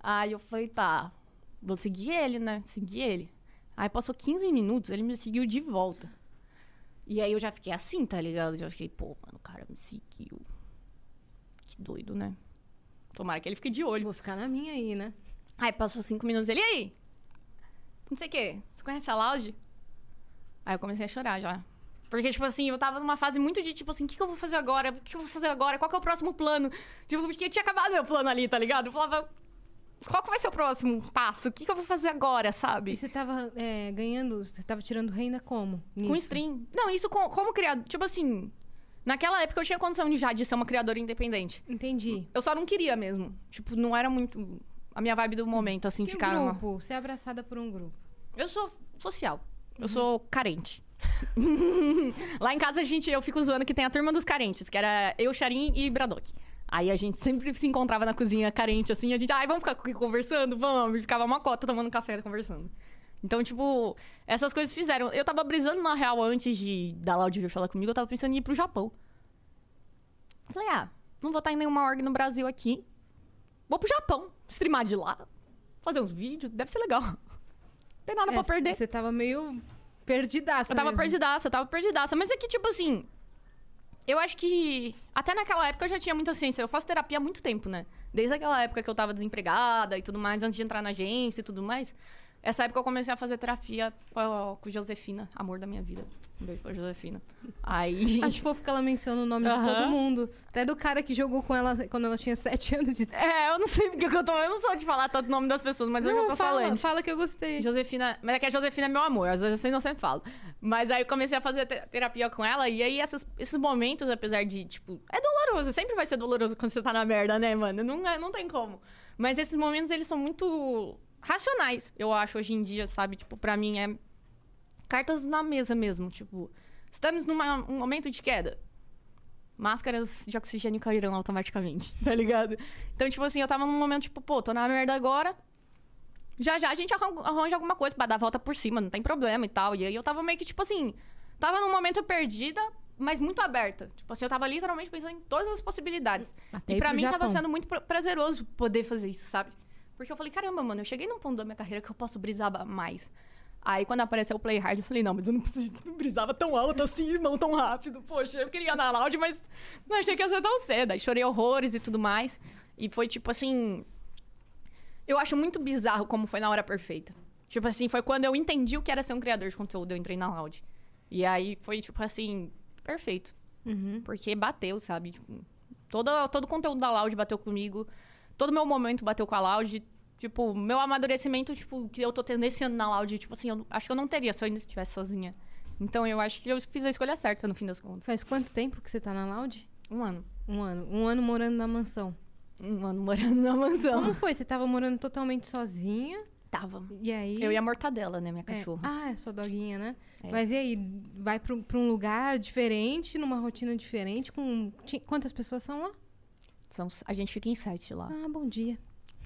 Aí eu falei, tá, vou seguir ele, né? Segui ele. Aí passou 15 minutos, ele me seguiu de volta. E aí eu já fiquei assim, tá ligado? Já fiquei, pô, mano, o cara me seguiu. Que doido, né? Tomara que ele fique de olho. Vou ficar na minha aí, né? Aí passou cinco minutos, ele, e aí? Não sei o quê. Você conhece a Loud? Aí eu comecei a chorar já. Porque, tipo assim, eu tava numa fase muito de, tipo assim, o que, que eu vou fazer agora? O que eu vou fazer agora? Qual que é o próximo plano? Tipo, porque tinha acabado meu plano ali, tá ligado? Eu falava, qual que vai ser o próximo passo? O que, que eu vou fazer agora, sabe? E você tava é, ganhando, você tava tirando renda como? Com nisso? stream. Não, isso com- como criado. Tipo assim, naquela época eu tinha condição de já de ser uma criadora independente. Entendi. Eu só não queria mesmo. Tipo, não era muito a minha vibe do momento, assim, o ficar numa... grupo? Ser abraçada por um grupo. Eu sou social. Eu sou carente. [laughs] Lá em casa, a gente, eu fico zoando que tem a turma dos carentes, que era eu, Charim e Braddock. Aí a gente sempre se encontrava na cozinha carente, assim, a gente, ai, vamos ficar conversando? Vamos. E ficava uma cota tomando café conversando. Então, tipo, essas coisas fizeram. Eu tava brisando na real antes de da Loud vir falar comigo, eu tava pensando em ir pro Japão. Falei, ah, não vou estar em nenhuma org no Brasil aqui. Vou pro Japão, streamar de lá, fazer uns vídeos, deve ser legal. Tem nada É, pra perder. Você tava meio perdidaça Eu tava mesmo. perdidaça, eu tava perdidaça. Mas é que, tipo assim. Eu acho que. Até naquela época eu já tinha muita ciência. Eu faço terapia há muito tempo, né? Desde aquela época que eu tava desempregada e tudo mais, antes de entrar na agência e tudo mais. Essa época eu comecei a fazer terapia com Josefina, amor da minha vida. Um beijo pra Josefina. Aí. [laughs] Acho fofo que ela menciona o nome de Aham. todo mundo. Até do cara que jogou com ela quando ela tinha 7 anos de idade. É, eu não sei porque que eu tô. Eu não sou de falar tanto o nome das pessoas, mas hoje eu tô fala, falando. fala que eu gostei. Josefina. Mas é que a Josefina é meu amor, às vezes eu sempre falo. Mas aí eu comecei a fazer te- terapia com ela, e aí essas- esses momentos, apesar de, tipo, é doloroso, sempre vai ser doloroso quando você tá na merda, né, mano? Não, é- não tem como. Mas esses momentos, eles são muito racionais, eu acho, hoje em dia, sabe? Tipo, pra mim é. Cartas na mesa mesmo, tipo. Estamos num um momento de queda. Máscaras de oxigênio cairão automaticamente, [laughs] tá ligado? Então, tipo assim, eu tava num momento, tipo, pô, tô na merda agora. Já já a gente arran- arranja alguma coisa pra dar a volta por cima, não tem problema e tal. E aí eu tava meio que, tipo assim, tava num momento perdida, mas muito aberta. Tipo assim, eu tava literalmente pensando em todas as possibilidades. Até e pro mim tava Japão. sendo muito pra- prazeroso poder fazer isso, sabe? Porque eu falei, caramba, mano, eu cheguei num ponto da minha carreira que eu posso brisar mais. Aí quando apareceu o Play Hard, eu falei, não, mas eu não, preciso, [laughs] não brisava tão alto assim, irmão, tão rápido. Poxa, eu queria andar loud, mas não achei que ia ser tão cedo. Aí chorei horrores e tudo mais. E foi tipo assim. Eu acho muito bizarro como foi na hora perfeita. Tipo assim, foi quando eu entendi o que era ser um criador de conteúdo, eu entrei na Loud. E aí foi, tipo assim, perfeito. Uhum. Porque bateu, sabe? Tipo, todo, todo o conteúdo da Loud bateu comigo. Todo meu momento bateu com a Loud. Tipo, meu amadurecimento, tipo, que eu tô tendo esse ano na Loud, tipo assim, eu acho que eu não teria se eu ainda estivesse sozinha. Então eu acho que eu fiz a escolha certa no fim das contas. Faz quanto tempo que você tá na Loud? Um ano. Um ano. Um ano morando na mansão. Um ano morando na mansão. Como foi? Você tava morando totalmente sozinha? Tava. E aí? Eu e a mortadela, né, minha É. cachorra. Ah, é sua doguinha, né? É. Mas e aí? Vai pra, um- pra um lugar diferente, numa rotina diferente, com... Quantas pessoas são lá? São- a gente fica em sete lá. Ah, bom dia.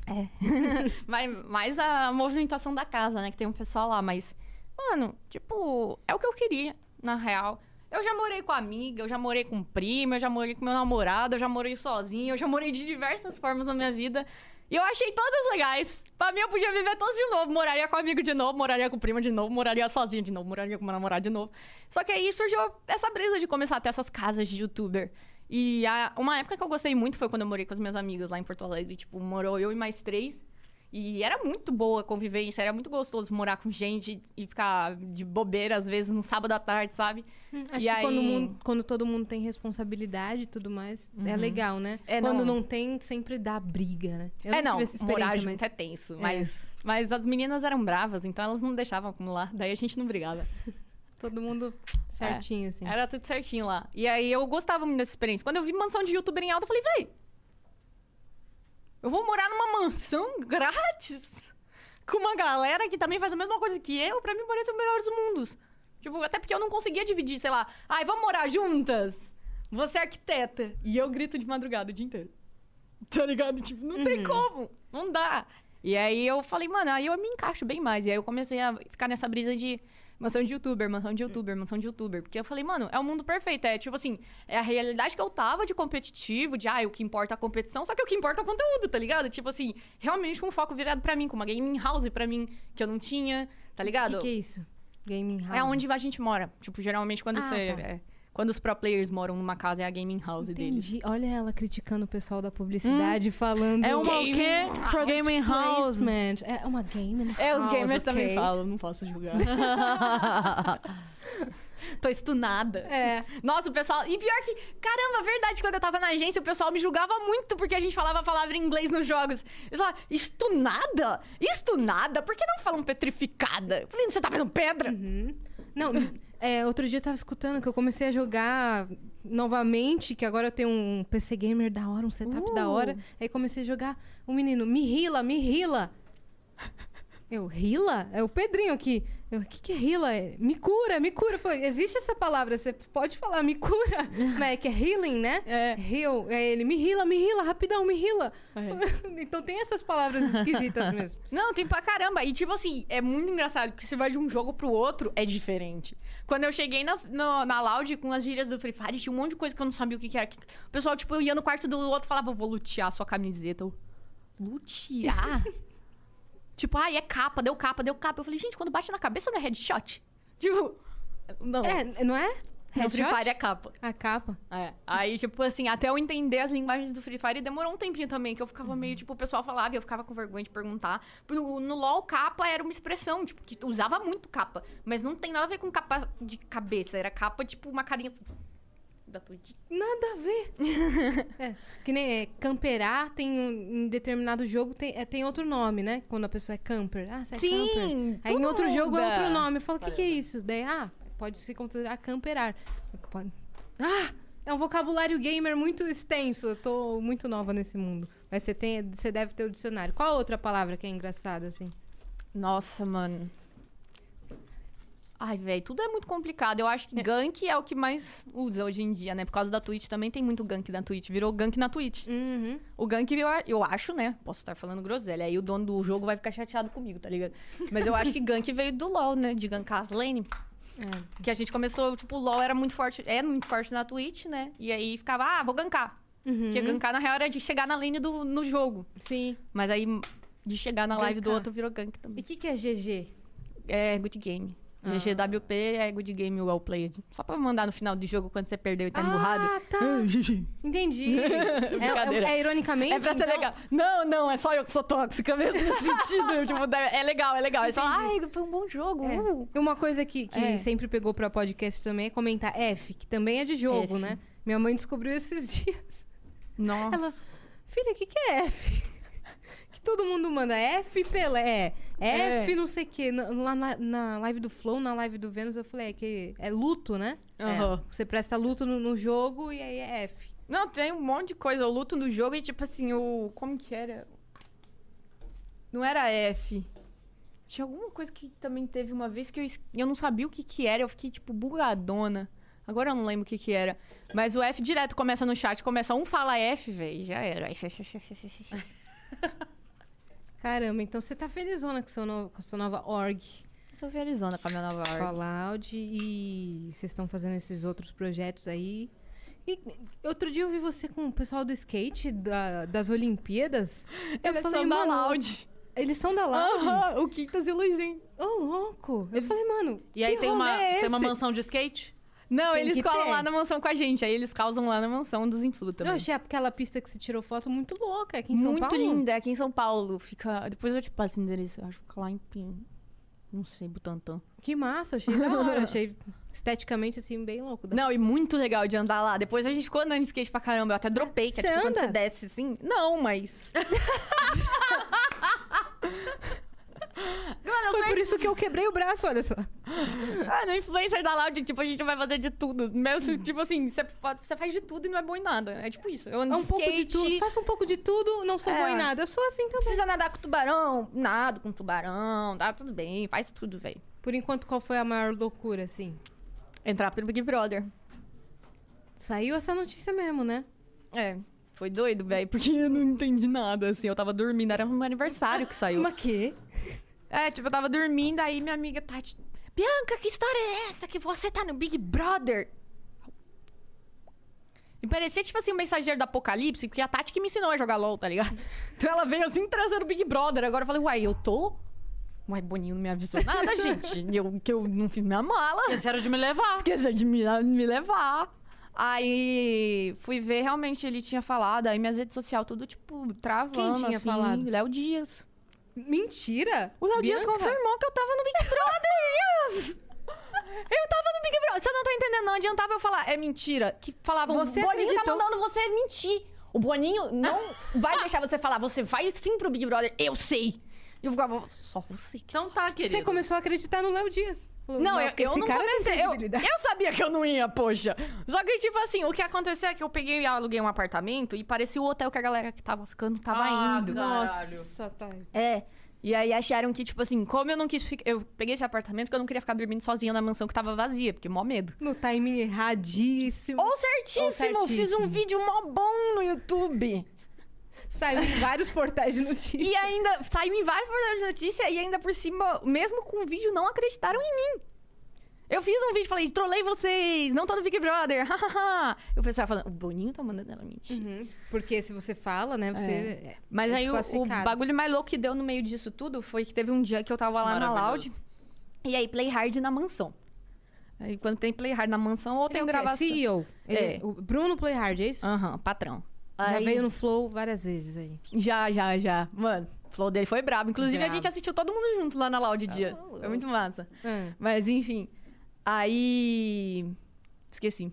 [laughs] Mas mais a movimentação da casa, né? Que tem um pessoal lá, mas. Mano, tipo, é o que eu queria, na real. Eu já morei com amiga, eu já morei com prima, eu já morei com meu namorado, eu já morei sozinha, eu já morei de diversas formas na minha vida. E eu achei todas legais. Pra mim, eu podia viver todas de novo. Moraria com amigo de novo, moraria com prima de novo, moraria sozinha de novo, moraria com meu namorado de novo. Só que aí surgiu essa brisa de começar a ter essas casas de youtuber. E a- uma época que eu gostei muito foi quando eu morei com as minhas amigas lá em Porto Alegre. Tipo, morou eu e mais três. E era muito boa a convivência, era muito gostoso morar com gente e ficar de bobeira, às vezes, no sábado à tarde, sabe? Hum, Acho E que aí- quando, mundo- quando todo mundo tem responsabilidade e tudo mais, é legal, né? É, quando não. não. tem, sempre dá briga, né? Eu é, não, tive essa morar experiência, junto mas é tenso, mas, mas as meninas eram bravas, então elas não deixavam acumular, daí a gente não brigava. [laughs] todo mundo certinho, assim. Era tudo certinho lá. E aí eu gostava muito dessa experiência. Quando eu vi mansão de youtuber em alta, eu falei, véi, eu vou morar numa mansão grátis com uma galera que também faz a mesma coisa que eu, pra mim parecer o melhor dos mundos. Tipo, até porque eu não conseguia dividir, sei lá, ai, vamos morar juntas. Você é arquiteta. E eu grito de madrugada o dia inteiro. [laughs] Tá ligado? Tipo, não tem como. Não dá. E aí eu falei, mano, aí eu me encaixo bem mais. E aí eu comecei a ficar nessa brisa de mansão de youtuber, mansão de youtuber, mansão de youtuber. Porque eu falei, mano, é o mundo perfeito. É tipo assim, é a realidade que eu tava de competitivo, de ah, o que importa é a competição, só que o que importa é o conteúdo, tá ligado? Tipo assim, realmente com um foco virado pra mim, com uma gaming house pra mim, que eu não tinha, tá O ligado? que, que é isso? Gaming house. É onde a gente mora. Tipo, geralmente quando Ah, você. tá. é, quando os pro players moram numa casa, é a gaming house deles. Entendi. Olha ela criticando o pessoal da publicidade, falando... É uma o quê? Product Gaming house. placement. É uma gaming É, os house, gamers ok? também falam, não posso julgar. [laughs] Tô estunada. É. Nossa, o pessoal. E pior que, caramba, verdade, quando eu tava na agência, o pessoal me julgava muito porque a gente falava a palavra em inglês nos jogos. Eles falavam, estunada? Estunada? Por que não falam petrificada? Eu falei, você tá vendo pedra? Não, é, outro dia eu tava escutando que eu comecei a jogar novamente, que agora eu tenho um PC gamer da hora, um setup da hora. Aí comecei a jogar. O menino, me rila, me rila. Eu, rila? É o Pedrinho aqui. Eu, o que, que é? É, me cura, me cura. Eu falei, existe essa palavra, você pode falar, me cura. [laughs] Mas é que é healing, né? É. Heal. É ele, me rila, me rila, rapidão, me rila. É. [laughs] então tem essas palavras esquisitas mesmo. [laughs] Não, tem pra caramba. E tipo assim, é muito engraçado, porque você vai de um jogo pro outro, é diferente. Quando eu cheguei na, no- na Loud com as gírias do Free Fire, tinha um monte de coisa que eu não sabia o que, que era. O pessoal, tipo, eu ia no quarto do outro e falava, vou lutear sua camiseta. Eu, lutear? Tipo, ai, é capa, deu capa, deu capa. Eu falei, gente, quando bate na cabeça não é headshot? [laughs] Tipo, não. É, não é? no Free Headshot? Fire é capa. A capa. É. Aí, tipo assim, até eu entender as linguagens do Free Fire, demorou um tempinho também, que eu ficava meio, tipo, o pessoal falava e eu ficava com vergonha de perguntar. No, no LoL, capa era uma expressão, tipo, que usava muito capa. Mas não tem nada a ver com capa de cabeça. Era capa, tipo, uma carinha assim, da Twitch. Nada a ver. [laughs] é, que nem é, camperar tem um, em determinado jogo tem, é, tem outro nome, né? Quando a pessoa é camper. Ah, você é camper. Sim! Aí em outro jogo é muda. outro nome. Eu falo, o que, que é isso? Daí, ah, pode se considerar camperar. Pode- Ah! É um vocabulário gamer muito extenso. Eu tô muito nova nesse mundo. Mas você, tem, você deve ter o dicionário. Qual outra palavra que é engraçada, assim? Nossa, mano. Ai, velho, tudo é muito complicado. Eu acho que gank é o que mais usa hoje em dia, né? Por causa da Twitch também tem muito gank na Twitch. Virou gank na Twitch. Uhum. O gank, eu, eu acho, né? Posso estar falando groselha. Aí o dono do jogo vai ficar chateado comigo, tá ligado? Mas eu acho que gank veio do LoL, né? De gankar as lane. É. Que a gente começou, tipo, o LoL era muito forte. É muito forte na Twitch, né? E aí ficava, ah, vou gankar. Uhum. Porque gankar, na real, era de chegar na lane do, no jogo. Sim. Mas aí, de chegar na live do Gankar. outro, virou gank E também. o que, que é GG? É good game. Ah. GGWP é good game well played. Só pra mandar no final do jogo quando você perdeu e tá emburrado. Ah, tá. [laughs] Entendi. [laughs] é, é, é ironicamente. É pra ser então? legal. Não, não, é só eu que sou tóxica mesmo nesse [laughs] sentido. tipo, é legal, é legal. É só, ai, foi um bom jogo. É. uh." Uma coisa que, que É. sempre pegou pra podcast também é comentar F, que também é de jogo, F. né? Minha mãe descobriu esses dias. Nossa. Ela, filha, o que, que é F? Que todo mundo manda F Pelé, F É. não sei o quê. Na- Lá na, na live do Flow, na live do Vênus, eu falei, é que é luto, né? É, Aham. você presta luto no, no jogo e aí é F. Não, tem um monte de coisa. Eu luto no jogo e, tipo assim, o. Como que era? Não era F. Tinha alguma coisa que também teve uma vez que eu, eu não sabia o que que era. Eu fiquei, tipo, bugadona. Agora eu não lembro o que que era. Mas o F direto começa no chat. Começa um fala F, velho. Já era. F, F, F, F, F, F. Caramba, então você tá felizona com, seu no- com a sua nova org. Tô realizando com a minha nova arte. Fallout e vocês estão fazendo esses outros projetos aí. E outro dia eu vi você com o pessoal do skate da- das Olimpíadas. Eu Eles falei, são da Loud. eles são da Loud? Aham, o Quintas e o Luizinho. Ô, louco. Eu falei, mano, E aí tem uma, é tem uma mansão de skate? Não, Tem eles que colam ter. lá na mansão com a gente. Aí eles causam lá na mansão dos Influ também. Eu achei aquela pista que você tirou foto muito louca aqui em São Muito Paulo. linda, é aqui em São Paulo. Fica. Depois eu te passo o endereço. Eu acho que fica lá em Pim. Não sei, Butantã. Que massa, achei da hora. achei esteticamente, assim, bem louco. Não, e muito legal de andar lá. Depois a gente ficou andando de skate pra caramba. Eu até dropei, que é Você tipo quando anda? você desce assim. Não, mas. [laughs] Mano, Foi por isso que eu quebrei o braço, olha só. Ah, no influencer da Loud, tipo, a gente vai fazer de tudo. Mesmo, tipo assim, você faz de tudo e não é bom em nada. É tipo isso. Eu ando É um de pouco de skate, tudo. Faça um pouco de tudo, não sou É. boa em nada. Eu sou assim também. Precisa nadar com tubarão, nado com tubarão, tá tudo bem, faz tudo, velho. Por enquanto, qual foi a maior loucura, assim? Entrar pro Big Brother. Saiu essa notícia mesmo, né? É, foi doido, velho, porque eu não entendi nada, assim. Eu tava dormindo, era um aniversário que saiu. Mas que? É, tipo, eu tava dormindo, aí minha amiga Tati... Bianca, que história é essa que você tá no Big Brother? E parecia, tipo assim, um mensageiro do apocalipse, porque a Tati que me ensinou a jogar LOL, tá ligado? [laughs] Então ela veio assim, trazendo Big Brother. Agora eu falei, uai, eu tô? Uai, Boninho não me avisou nada, [laughs] gente. Eu, que eu não fiz minha mala. Esqueceram de me levar. Esqueceu de me, me levar. Aí fui ver, realmente ele tinha falado. Aí minhas redes sociais, tudo, tipo, travando. Quem tinha assim. falado? Léo Dias. Mentira! O Léo Dias confirmou que eu tava no Big Brother, [laughs] yes! Eu tava no Big Brother. Você não tá entendendo, não adiantava eu falar. É mentira. Que falavam, Você o Boninho tá acreditou? mandando você mentir. O Boninho não [laughs] vai deixar você falar. Você vai sim pro Big Brother. Eu sei. E eu ficava, só você que Então tá, querido. Você começou a acreditar no Léo Dias. Falou, Não, eu, eu esse não cara tem comecei. Eu, eu sabia que eu não ia, poxa. Só que, tipo assim, o que aconteceu é que eu peguei e aluguei um apartamento e parecia o hotel que a galera que tava ficando tava Ah, indo. Caralho. Nossa, tá. É. E aí acharam que, tipo assim, como eu não quis ficar. Eu peguei esse apartamento porque eu não queria ficar dormindo sozinha na mansão que tava vazia, porque mó medo. No timing erradíssimo. Ou certíssimo, Ou certíssimo. fiz um vídeo mó bom no YouTube. Saiu em vários portais de notícias. E ainda saiu em vários portais de notícia e ainda por cima, mesmo com o vídeo, não acreditaram em mim. Eu fiz um vídeo e falei, trolei vocês, não tô no Big Brother, [laughs] hahaha. E o pessoal falando, o Boninho tá mandando ela mentir. Uhum. Porque se você fala, né, você... é Mas aí o, o bagulho mais louco que deu no meio disso tudo foi que teve um dia que eu tava lá na. Loud e aí play hard na mansão. Aí quando tem play hard na mansão ou Ele tem é gravação. CEO. Ele- É. O Bruno Playhard, é isso? Aham, patrão. Já Aí- veio no Flow várias vezes aí. Já, já, já. Mano, o flow dele foi brabo. Inclusive, a Brabo. gente assistiu todo mundo junto lá na Loud dia. louco. Foi muito massa. Ah. Mas, enfim. Aí. Esqueci.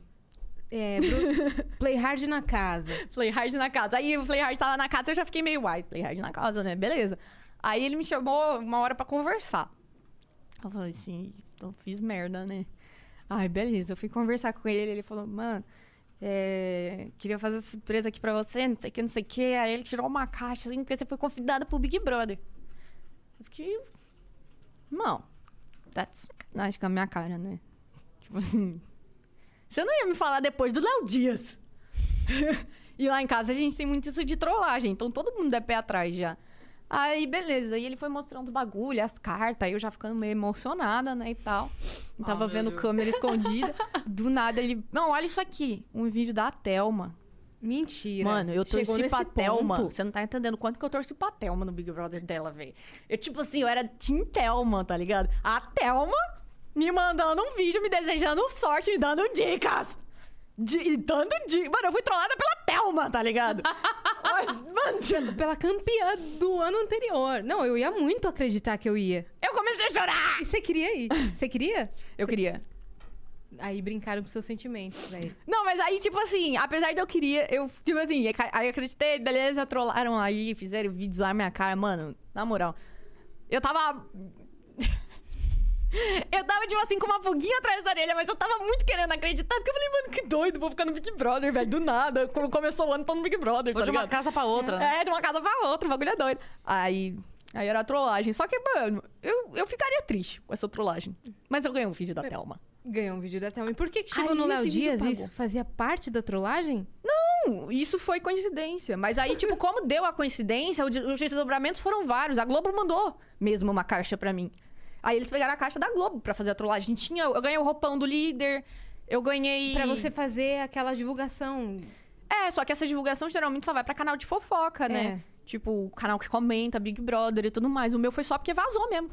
É, [laughs] Play Hard na casa. Play hard na casa. Aí o Play hard tava na casa eu já fiquei meio, uai, Play hard na casa, né? Beleza. Aí ele me chamou uma hora pra conversar. Eu falei assim, então fiz merda, né? Ai, beleza. Eu fui conversar com ele, ele falou, mano, é, queria fazer surpresa aqui pra você, não sei o que, não sei o que. Aí ele tirou uma caixa, assim, porque você foi convidada pro Big Brother. Eu fiquei. Não, tá de sacanagem com a minha cara, né? Tipo assim. Você não ia me falar depois do Léo Dias. [laughs] e lá em casa a gente tem muito isso de trollagem, então todo mundo é pé atrás já. Aí, beleza. E ele foi mostrando os bagulho, as cartas, aí eu já ficando meio emocionada, né, e tal. E Ah, tava meu vendo Deus. câmera [laughs] escondida. Do nada ele. Não, olha isso aqui. Um vídeo da Thelma. Mentira. Mano, eu torci pra Thelma. Você não tá entendendo quanto que eu torci pra Thelma no Big Brother dela, velho. Eu, tipo assim, eu era Team Thelma, tá ligado? A Thelma me mandando um vídeo, me desejando sorte, me dando dicas. De, e dando dicas. Mano, eu fui trollada pela Thelma, tá ligado? [laughs] Mas, mano, Pela campeã do ano anterior. Não, eu ia muito acreditar que eu ia. eu comecei a chorar. E você queria ir? Você queria? [laughs] Eu queria. Aí brincaram com seus sentimentos, velho. Não, mas aí, tipo assim, apesar de eu queria, eu, tipo assim, aí acreditei, beleza, trollaram aí, fizeram vídeos lá na minha cara, mano, na moral. Eu tava. Eu tava, tipo assim, com uma pulguinha atrás da orelha, mas eu tava muito querendo acreditar, porque eu falei, mano, que doido, vou ficar no Big Brother, velho, do nada. Quando começou o ano, tô no Big Brother, Vou tá de uma ligado? casa pra outra, né? É, de uma casa pra outra, o bagulho é doido. Aí. Aí era trollagem. Só que, mano, eu, eu ficaria triste com essa trollagem. Mas eu ganhei um vídeo da Thelma. Ganhou um vídeo da Thelma. E por que, que chegou Aí no Léo Dias isso? Fazia parte da trollagem? Não, isso foi coincidência. Mas aí, tipo, como deu a coincidência, os desdobramentos foram vários. A Globo mandou mesmo uma caixa pra mim. Aí eles pegaram a caixa da Globo pra fazer a trollagem. Tinha, eu ganhei o roupão do líder, eu ganhei. Pra você fazer aquela divulgação. É, só que essa divulgação geralmente só vai pra canal de fofoca, né? Tipo, o canal que comenta, Big Brother e tudo mais. O meu foi só porque vazou mesmo.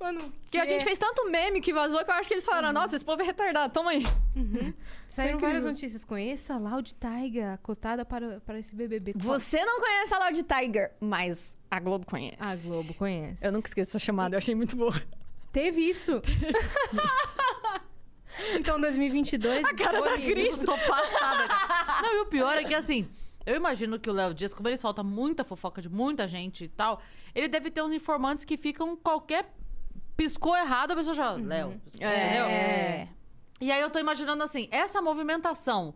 Mano, Porque a gente fez tanto meme que vazou que eu acho que eles falaram: nossa, esse povo é retardado, toma aí. [laughs] Saíram Foi várias notícias. Conheça a Loud Taiga, cotada para, para esse BBB. Você não conhece a Loud Tiger, mas a Globo conhece. A Globo conhece. Eu nunca esqueço essa chamada, eu achei muito boa. Teve isso. [laughs] então, 2022... A cara da. Cris. Tô passada, cara. [laughs] Não, e o pior é que assim, eu imagino que o Léo Dias, como ele solta muita fofoca de muita gente e tal, ele deve ter uns informantes que ficam qualquer. Piscou errado, a pessoa já. Léo. Entendeu? É. E aí eu tô imaginando assim, essa movimentação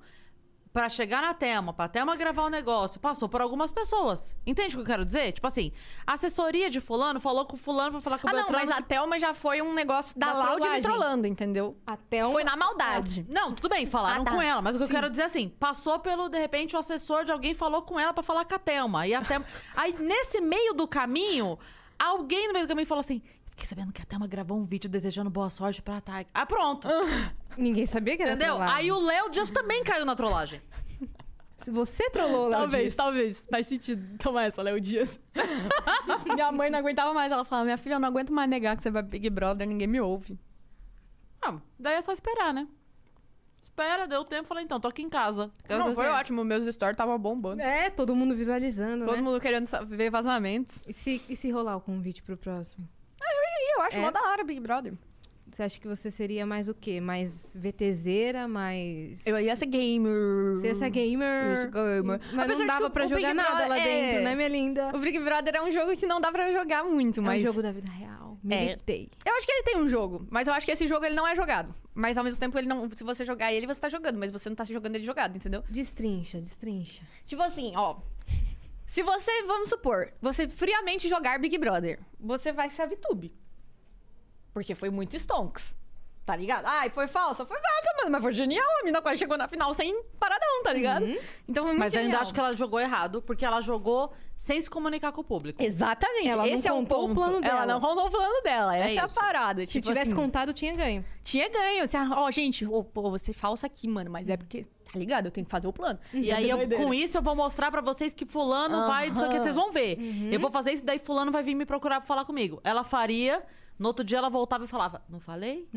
pra chegar na Thelma, pra Thelma gravar o negócio, passou por algumas pessoas. Entende o que eu quero dizer? Tipo assim, a assessoria de fulano falou com fulano pra falar com o Ah, não, Beltrano. mas a Thelma já foi um negócio da Uma Loud me trollando, entendeu? A Thelma... Foi na maldade. Não, tudo bem, falaram Ah, tá. com ela, mas o que Sim. eu quero dizer é assim, passou pelo, de repente, o assessor de alguém falou com ela pra falar com a Thelma. E a Thelma... [laughs] Aí, nesse meio do caminho, alguém no meio do caminho falou assim, fiquei sabendo que a Thelma gravou um vídeo desejando boa sorte pra Tag. Ah, pronto. [laughs] Ninguém sabia que era Entendeu? trollagem. Aí o Léo Dias também caiu na trollagem. [laughs] Se você trollou o Léo Talvez, Dias. talvez. Faz sentido. Toma essa, Léo Dias. [laughs] minha mãe não aguentava mais. Ela falava, minha filha, eu não aguento mais negar que você vai Big Brother, ninguém me ouve. Ah, daí é só esperar, né? Espera, deu tempo, falei, então, tô aqui em casa. Quero Não, foi se- ótimo. Meus stories tava bombando. É, todo mundo visualizando, Todo né? mundo querendo sa- ver vazamentos. E se, e se rolar o convite pro próximo? Eu acho É? mó da hora Big Brother. Você acha que você seria mais o quê? Mais VTZera, mais... Eu ia ser gamer. Ser essa gamer. Eu sou gamer. Mas Apesar não dava pra jogar Big nada lá Brother- dentro, é. né, minha linda? O Big Brother é um jogo que não dá pra jogar muito, É mas... um jogo da vida real. Militei. Eu acho que ele tem um jogo, mas eu acho que esse jogo ele não é jogado. Mas ao mesmo tempo, ele não. Se você jogar ele, você tá jogando, mas você não tá jogando ele jogado, entendeu? Destrincha, destrincha. Tipo assim, ó. Se você, vamos supor, você friamente jogar Big Brother, você vai ser a VTube. Porque foi muito stonks. Tá ligado? Ai, foi falsa? Foi falsa, mano. Mas foi genial. A mina quase chegou na final sem paradão, tá ligado? Então foi muito Mas eu ainda genial. acho que ela jogou errado, porque ela jogou sem se comunicar com o público. Exatamente. Ela não Esse é o contou o ponto. plano Ela dela. não contou o plano dela. Essa é, a isso. parada. Se tipo tivesse assim, contado, tinha ganho. Tinha ganho. Você, ó, gente, ô, pô, você é falso aqui, mano. Mas é porque, tá ligado? Eu tenho que fazer o plano. E aí, eu- com isso, eu vou mostrar pra vocês que fulano vai... Isso aqui vocês vão ver. Eu vou fazer isso, daí fulano vai vir me procurar pra falar comigo. Ela faria... No outro dia, ela voltava e falava, não falei?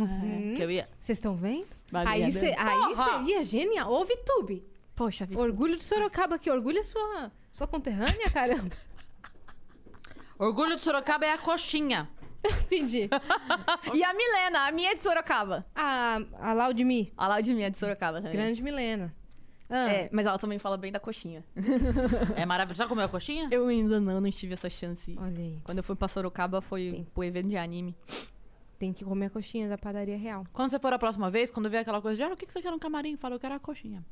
Que eu ia... Vocês estão vendo? Baseada. Aí, cê- aí seria genial. Ô, Vitube. Poxa, Vitor. Orgulho de Sorocaba aqui. Orgulho é sua, sua conterrânea, caramba. [laughs] Orgulho de Sorocaba é a coxinha. [laughs] Entendi. [laughs] E a Milena, a minha é de Sorocaba. A, a Laudimi. A Laudimia é de Sorocaba também. Grande Milena. Ah, É, mas ela também fala bem da coxinha. É maravilhoso. Já comeu a coxinha? Eu ainda não, não tive essa chance. Olha aí. Quando eu fui pra Sorocaba, foi Tem. pro evento de anime. Tem que comer a coxinha da padaria real. Quando você for a próxima vez, quando vier aquela coisa de, ah, o que que você quer no camarim? Fala, eu quero a coxinha.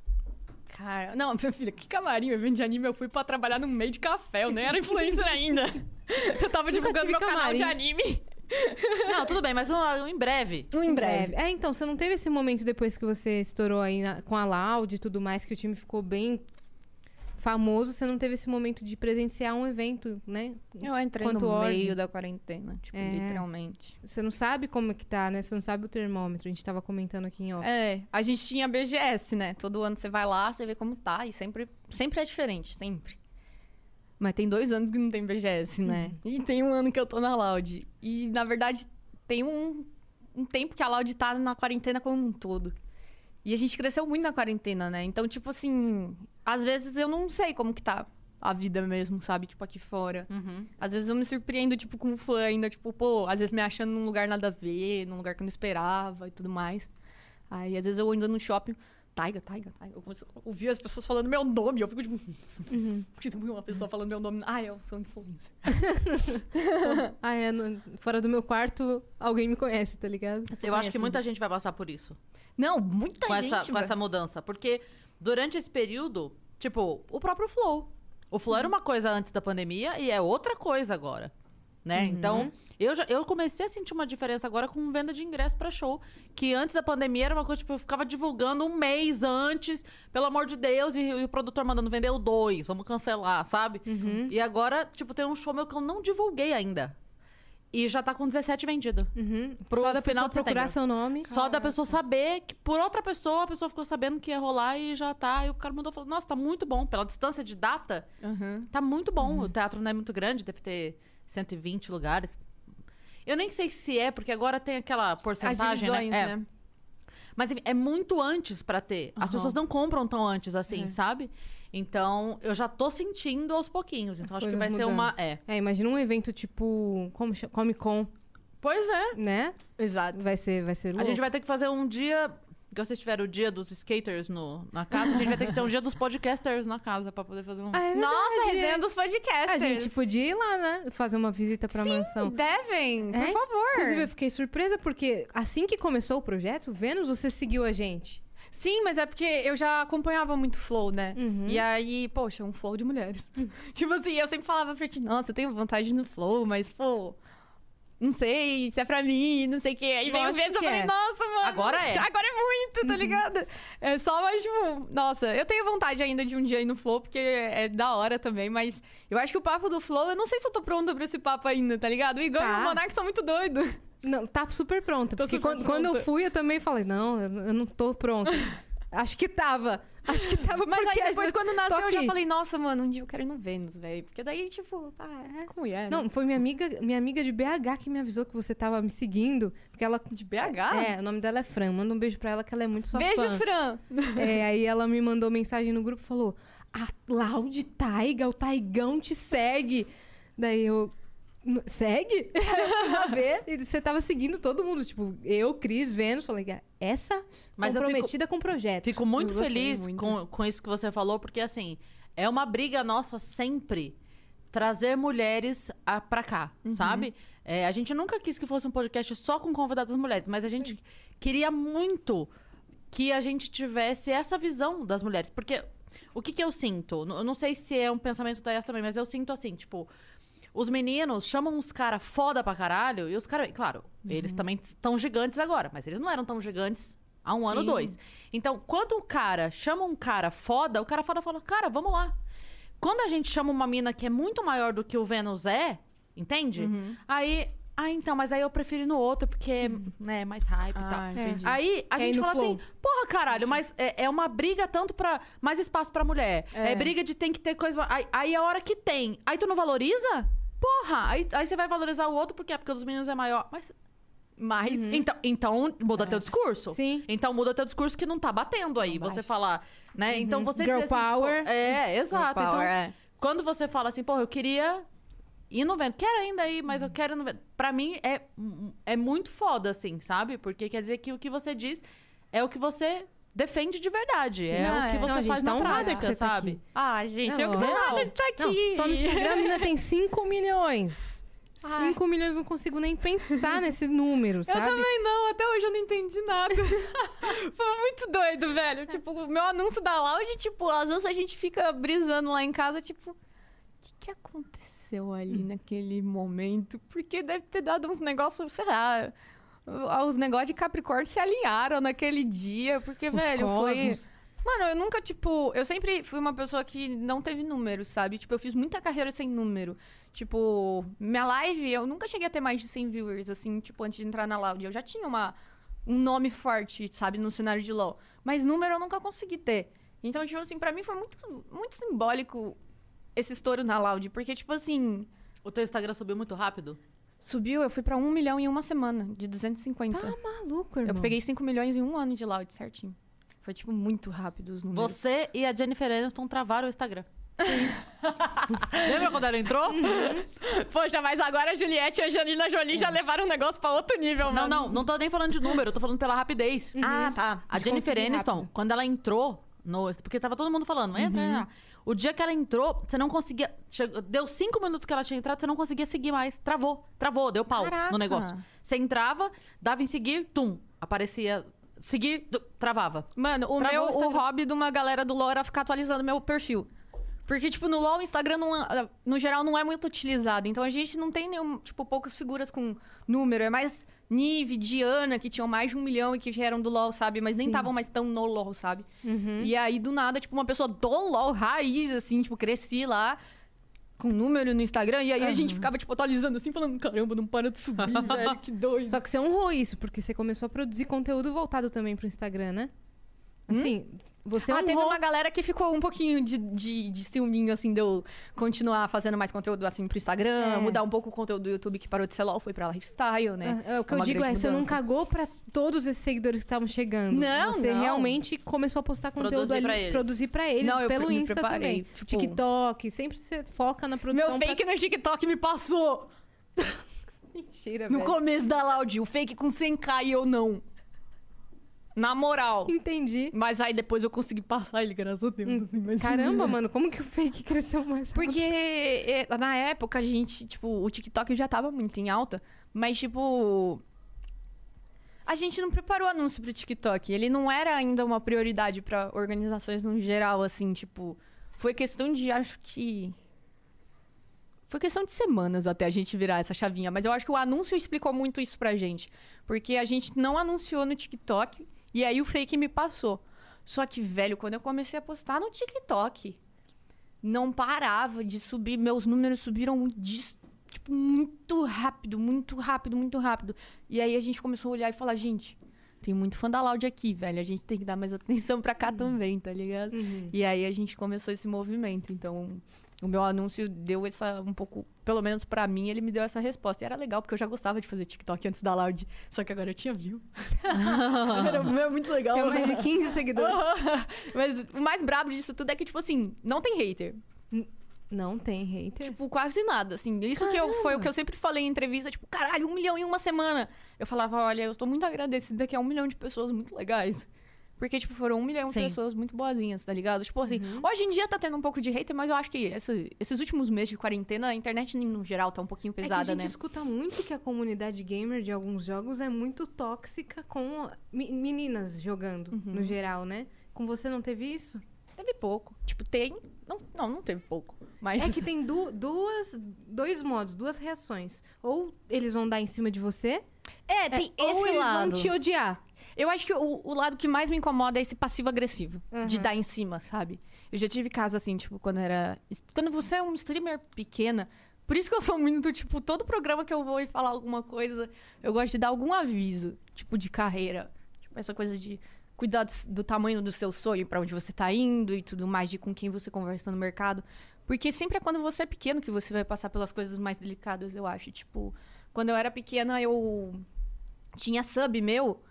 Cara, não, minha filha, que camarim, evento de anime, eu fui pra trabalhar no meio de café, eu nem era influencer ainda. [laughs] Eu tava divulgando tive meu canal camarim. de anime. Não, tudo bem, mas um- em breve. Em breve. É, então, você não teve esse momento depois que você estourou aí na- com a Loud e tudo mais, que o time ficou bem famoso, você não teve esse momento de presenciar um evento, né? Eu entrei Quanto no ordem. meio da quarentena, tipo, É. literalmente. Você não sabe como que tá, né? Você não sabe o termômetro. A gente tava comentando aqui em off. É, a gente tinha BGS, né? Todo ano você vai lá, você vê como tá, e sempre, sempre é diferente, sempre. Mas tem dois anos que não tem BGS, né? E tem um ano que eu tô na Loud. E, na verdade, tem um, um tempo que a Loud tá na quarentena como um todo. E a gente cresceu muito na quarentena, né? Então, tipo assim, às vezes eu não sei como que tá a vida mesmo, sabe? Tipo, aqui fora. Uhum. Às vezes eu me surpreendo, tipo, com fã ainda, tipo, pô, às vezes me achando num lugar nada a ver, num lugar que eu não esperava e tudo mais. Aí, às vezes eu indo no shopping, Taiga, Taiga, Taiga. Eu ouvir as pessoas falando meu nome, eu fico tipo. [laughs] Tipo, uma pessoa falando meu nome. Ah, eu sou influencer. [laughs] Ah, é. no- fora do meu quarto, alguém me conhece, tá ligado? Eu acho que muita gente vai passar por isso. Não, muita com gente. essa, com essa mudança. Porque durante esse período, tipo, o próprio Flow. O Flow era uma coisa antes da pandemia e é outra coisa agora. Né? Uhum. Então, eu, já, eu comecei a sentir uma diferença agora com venda de ingresso pra show. Que antes da pandemia era uma coisa, tipo, eu ficava divulgando um mês antes, pelo amor de Deus, e, e o produtor mandando vender o dois, vamos cancelar, sabe? Uhum. E agora, tipo, tem um show meu que eu não divulguei ainda. E já tá com 17 vendido. Uhum. Pro Só da final pessoa procurar seu nome. Só da pessoa saber que por outra pessoa, a pessoa ficou sabendo que ia rolar e já tá. E o cara mandou e falou: Nossa, tá muito bom. Pela distância de data, Uhum. tá muito bom. O teatro não é muito grande, deve ter 120 lugares. Eu nem sei se é, porque agora tem aquela As porcentagem, divisões, né? É. né? Mas enfim, é muito antes pra ter. As pessoas não compram tão antes assim, É. sabe? Então, eu já tô sentindo aos pouquinhos. Então, As acho que vai ser mudando. uma. É. É, imagina um evento tipo. Como chama? Comic Con, Pois é. né? Exato. Vai ser, vai ser A louco. gente vai ter que fazer um dia. Que vocês tiveram o dia dos skaters no, na casa, a gente vai ter que ter um dia dos podcasters na casa pra poder fazer um. Ah, é Nossa, resenha dos podcasters. A gente podia ir lá, né? Fazer uma visita pra mansão. Devem, por É? favor. Inclusive, eu fiquei surpresa porque assim que começou o projeto, Vênus, você seguiu a gente. Sim, mas é porque eu já acompanhava muito Flow, né? Uhum. E aí, poxa, um Flow de mulheres. [laughs] tipo assim, eu sempre falava pra ti, nossa, eu tenho vontade no Flow, mas, pô, não sei se é pra mim, não sei o quê. Aí veio o vento e eu falei, é. nossa, mano. Agora é. Agora é muito, tá ligado? É só mais, tipo, nossa, eu tenho vontade ainda de um dia ir no Flow, porque é da hora também, mas eu acho que o papo do Flow, eu não sei se eu tô pronta pra esse papo ainda, tá ligado? O Igor Tá. e o Monark são muito doidos. Não, tá super pronta. Tô porque super quando, quando eu pronta. fui, eu também falei, não, eu não tô pronta. [laughs] Acho que tava. Acho que tava Mas aí depois, quando nasceu, eu já falei, nossa, mano, um dia eu quero ir no Vênus, velho. Porque daí, tipo, ah, é como é, né? Não, foi minha amiga, minha amiga de BH que me avisou que você tava me seguindo. Porque ela. De BH? É, o nome dela é Fran. Manda um beijo pra ela que ela é muito sua Beijo, fã. Fran. É, [laughs] aí ela me mandou mensagem no grupo e falou: A Laude Taiga, o Taigão te segue. Daí eu. "N- Segue? [laughs] Ver. E você tava seguindo todo mundo. Tipo, eu, Cris, Vênus. Falei, "Ah, essa Mas eu fico- comprometida com o projeto. Fico muito Eu feliz muito. Com, com isso que você falou, porque assim, é uma briga nossa sempre trazer mulheres a, pra cá, Uhum. sabe? É, a gente nunca quis que fosse um podcast só com convidadas mulheres, mas a gente queria muito que a gente tivesse essa visão das mulheres. Porque o que, que eu sinto? Eu não sei se é um pensamento da Yas também, mas eu sinto assim, tipo. Os meninos chamam uns caras foda pra caralho, e os caras. Claro, eles Uhum. também estão gigantes agora, mas eles não eram tão gigantes há um ano, Sim. dois. Então, quando o cara chama um cara foda, o cara foda fala, cara, vamos lá. Quando a gente chama uma mina que é muito maior do que o Vênus é, entende? Uhum. Aí. Ah, então, mas aí eu prefiro ir no outro, porque né, é mais hype e tal. Ah, entendi. Aí a Quer gente fala flow. assim, porra, caralho, mas é, é uma briga tanto pra mais espaço pra mulher. É, É. briga de tem que ter coisa. Aí, aí a hora que tem. Aí tu não valoriza? Porra! Aí, aí você vai valorizar o outro porque é porque os meninos é maior. Mas. Mas. Então, então muda teu discurso. Sim. Então muda teu discurso que não tá batendo aí. Não você bate. falar, né? Então você Girl dizer assim, tipo, power. é, exato. Power, então, é. quando você fala assim, porra, eu queria ir no vento. Quero ainda ir, mas eu quero ir no vento. Pra mim, é, é muito foda, assim, sabe? Porque quer dizer que o que você diz é o que você defende de verdade. Sim, é não, o que é. você Não, gente faz tá na honrada prática, que você tá sabe? aqui. Ah, gente, É eu que tô honrada de estar aqui. Não, só no Instagram a mina tem 5 milhões. Ai. 5 milhões, não consigo nem pensar nesse número, Eu sabe? também não, até hoje eu não entendi nada. [laughs] Foi muito doido, velho. Tipo, o meu anúncio da Loud, tipo, às vezes a gente fica brisando lá em casa, tipo, o que, que aconteceu ali Hum. naquele momento? Porque deve ter dado uns negócios, sei lá. Os negócios de Capricórnio se alinharam naquele dia, porque, Os velho, foi. cosmos. Mano, eu nunca, tipo, eu sempre fui uma pessoa que não teve número, sabe? Tipo, eu fiz muita carreira sem número. Tipo, minha live, eu nunca cheguei a ter mais de 100 viewers, assim, tipo, antes de entrar na Loud. Eu já tinha uma, um nome forte, sabe, no cenário de LoL. Mas número eu nunca consegui ter. Então, tipo assim, pra mim foi muito, muito simbólico esse estouro na Loud. Porque, tipo assim, O teu Instagram subiu muito rápido? Subiu, eu fui pra 1 milhão em uma semana, de 250. Tá maluco, irmão. eu peguei 5 milhões em um ano de Loud, certinho. Foi, tipo, muito rápido os números. Você e a Jennifer Aniston travaram o Instagram. [laughs] Lembra quando ela entrou? Poxa, mas agora a Juliette e a Angelina Jolie já levaram o negócio pra outro nível, Não, mano. não, não tô nem falando de número, eu tô falando pela rapidez. Ah, tá. A De Jennifer Aniston, rápido. quando ela entrou no. Porque tava todo mundo falando, entra, entra. O dia que ela entrou, você não conseguia. chegou- deu cinco minutos que ela tinha entrado, você não conseguia seguir mais. Travou, travou, deu pau Caraca. no negócio. Você entrava, dava em seguir, tum, aparecia. Seguir, travava. Mano, o Travou meu o o hobby de uma galera do LoL era ficar atualizando meu perfil. Porque, tipo, no LoL, o Instagram, não, é- no geral, não é muito utilizado. Então, a gente não tem nenhum, tipo, poucas figuras com número. É mais Nive, Diana, que tinham mais de um milhão e que vieram do LoL, sabe? Mas nem estavam mais tão no LoL, sabe? Uhum. E aí, do nada, tipo, uma pessoa do LoL, raiz, assim, tipo, cresci lá com número no Instagram. E aí a gente ficava, tipo, atualizando assim, falando, caramba, não para de subir, [laughs] velho, que doido. Só que você honrou isso, porque você começou a produzir conteúdo voltado também pro Instagram, né? Assim, você ah, honrou... teve uma galera que ficou um pouquinho de, de, de ciúminho, assim, de eu continuar fazendo mais conteúdo, assim, pro Instagram, É. mudar um pouco o conteúdo do YouTube, que parou de ser LOL, foi pra lifestyle, né? É, é, o que É eu digo é, grande você não mudança. cagou pra todos esses seguidores que estavam chegando. Não, Você não. realmente começou a postar conteúdo Produzir ali, pra eles. produzir pra eles, Não, eu pelo me Insta preparei, também. tipo- TikTok, sempre você foca na produção Meu fake no TikTok me passou pra... [laughs] Mentira, no velho. começo da Loud, o fake com 100k e eu não. Na moral. Entendi. Mas aí depois eu consegui passar ele, graças a Deus. assim, mas- Caramba, [laughs] mano, como que o fake cresceu mais? Porque é, na época a gente, tipo, o TikTok já tava muito em alta, mas tipo. A gente não preparou anúncio pro TikTok. Ele não era ainda uma prioridade pra organizações no geral, assim, tipo. Foi questão de, acho que. Foi questão de semanas até a gente virar essa chavinha. Mas eu acho que o anúncio explicou muito isso pra gente. Porque a gente não anunciou no TikTok e aí o fake me passou. Só que, velho, quando eu comecei a postar no TikTok, não parava de subir. Meus números subiram de- tipo, muito rápido, muito rápido, muito rápido. E aí a gente começou a olhar e falar, gente, tem muito fã da Loud aqui, velho. A gente tem que dar mais [laughs] atenção pra cá também, tá ligado? Uhum. E aí a gente começou esse movimento. Então, o meu anúncio deu essa um pouco, pelo menos pra mim, ele me deu essa resposta. E era legal, porque eu já gostava de fazer TikTok antes da Loud. Só que agora eu tinha view. [laughs] era era muito legal. Tinha mais de 15 seguidores. [laughs] Mas o mais brabo disso tudo é que, tipo assim, não tem hater. Não tem hater. Tipo, quase nada, assim. Isso que eu, foi o Caramba. que eu sempre falei em entrevista, tipo, caralho, um milhão em uma semana. Eu falava, olha, eu tô muito agradecida que é um milhão de pessoas muito legais. Porque, tipo, foram um milhão Sim. de pessoas muito boazinhas, tá ligado? Tipo assim, Uhum. hoje em dia tá tendo um pouco de hater, mas eu acho que esse- esses últimos meses de quarentena, a internet, no geral, tá um pouquinho é que a pesada, gente né? escuta muito que a comunidade gamer de alguns jogos é muito tóxica com me- meninas jogando, Uhum. no geral, né? Com você não teve isso? Teve pouco. Tipo, tem. Não, não, não teve pouco. Mas. É que [laughs] tem du- duas, dois modos, duas reações. Ou eles vão dar em cima de você, É, tem é, ou esse eles lado. vão te odiar. Eu acho que o, o lado que mais me incomoda é esse passivo-agressivo. De Uhum. dar em cima, sabe? Eu já tive casos assim, tipo, quando era. Quando você é um streamer pequena. Por isso que eu sou muito, tipo, todo programa que eu vou e falar alguma coisa, eu gosto de dar algum aviso, tipo, de carreira. Tipo, essa coisa de cuidar do- do tamanho do seu sonho, pra onde você tá indo e tudo mais, de com quem você conversa no mercado. Porque sempre é quando você é pequeno que você vai passar pelas coisas mais delicadas, eu acho. Tipo, quando eu era pequena, eu tinha sub meu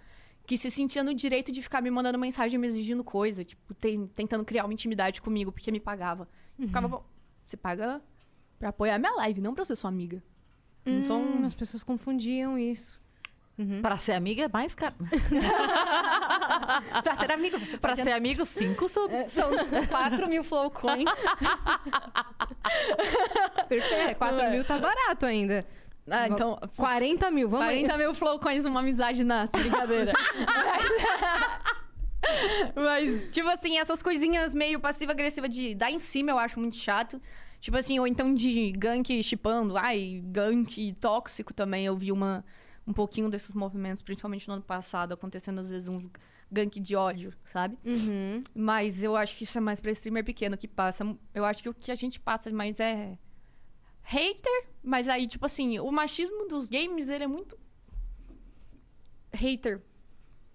que se sentia no direito de ficar me mandando mensagem, me exigindo coisa, tipo, ten- tentando criar uma intimidade comigo, porque me pagava. Uhum. Ficava, bom, você paga pra apoiar minha live, não pra ser sua amiga. Não sou um- Hum, As pessoas confundiam isso. Uhum. Pra ser amiga é mais caro. [laughs] pra ser amiga, você Pra ser amigo, cinco subs. São 4 mil flow coins. [laughs] Perfeito. 4 É. mil tá barato ainda. Ah, então. 40 mil, vamos aí. 40 mil flow coins, uma amizade nasce, brincadeira. [laughs] Mas, tipo assim, essas coisinhas meio passiva-agressiva de dar em cima eu acho muito chato. Tipo assim, ou então de gank chipando. Ai, gank tóxico também. Eu vi uma, um pouquinho desses movimentos, principalmente no ano passado, acontecendo às vezes uns gank de ódio, sabe? Uhum. Mas eu acho que isso é mais pra streamer pequeno que passa. Eu acho que o que a gente passa mais é hater, mas aí, tipo assim, o machismo dos games, ele é muito hater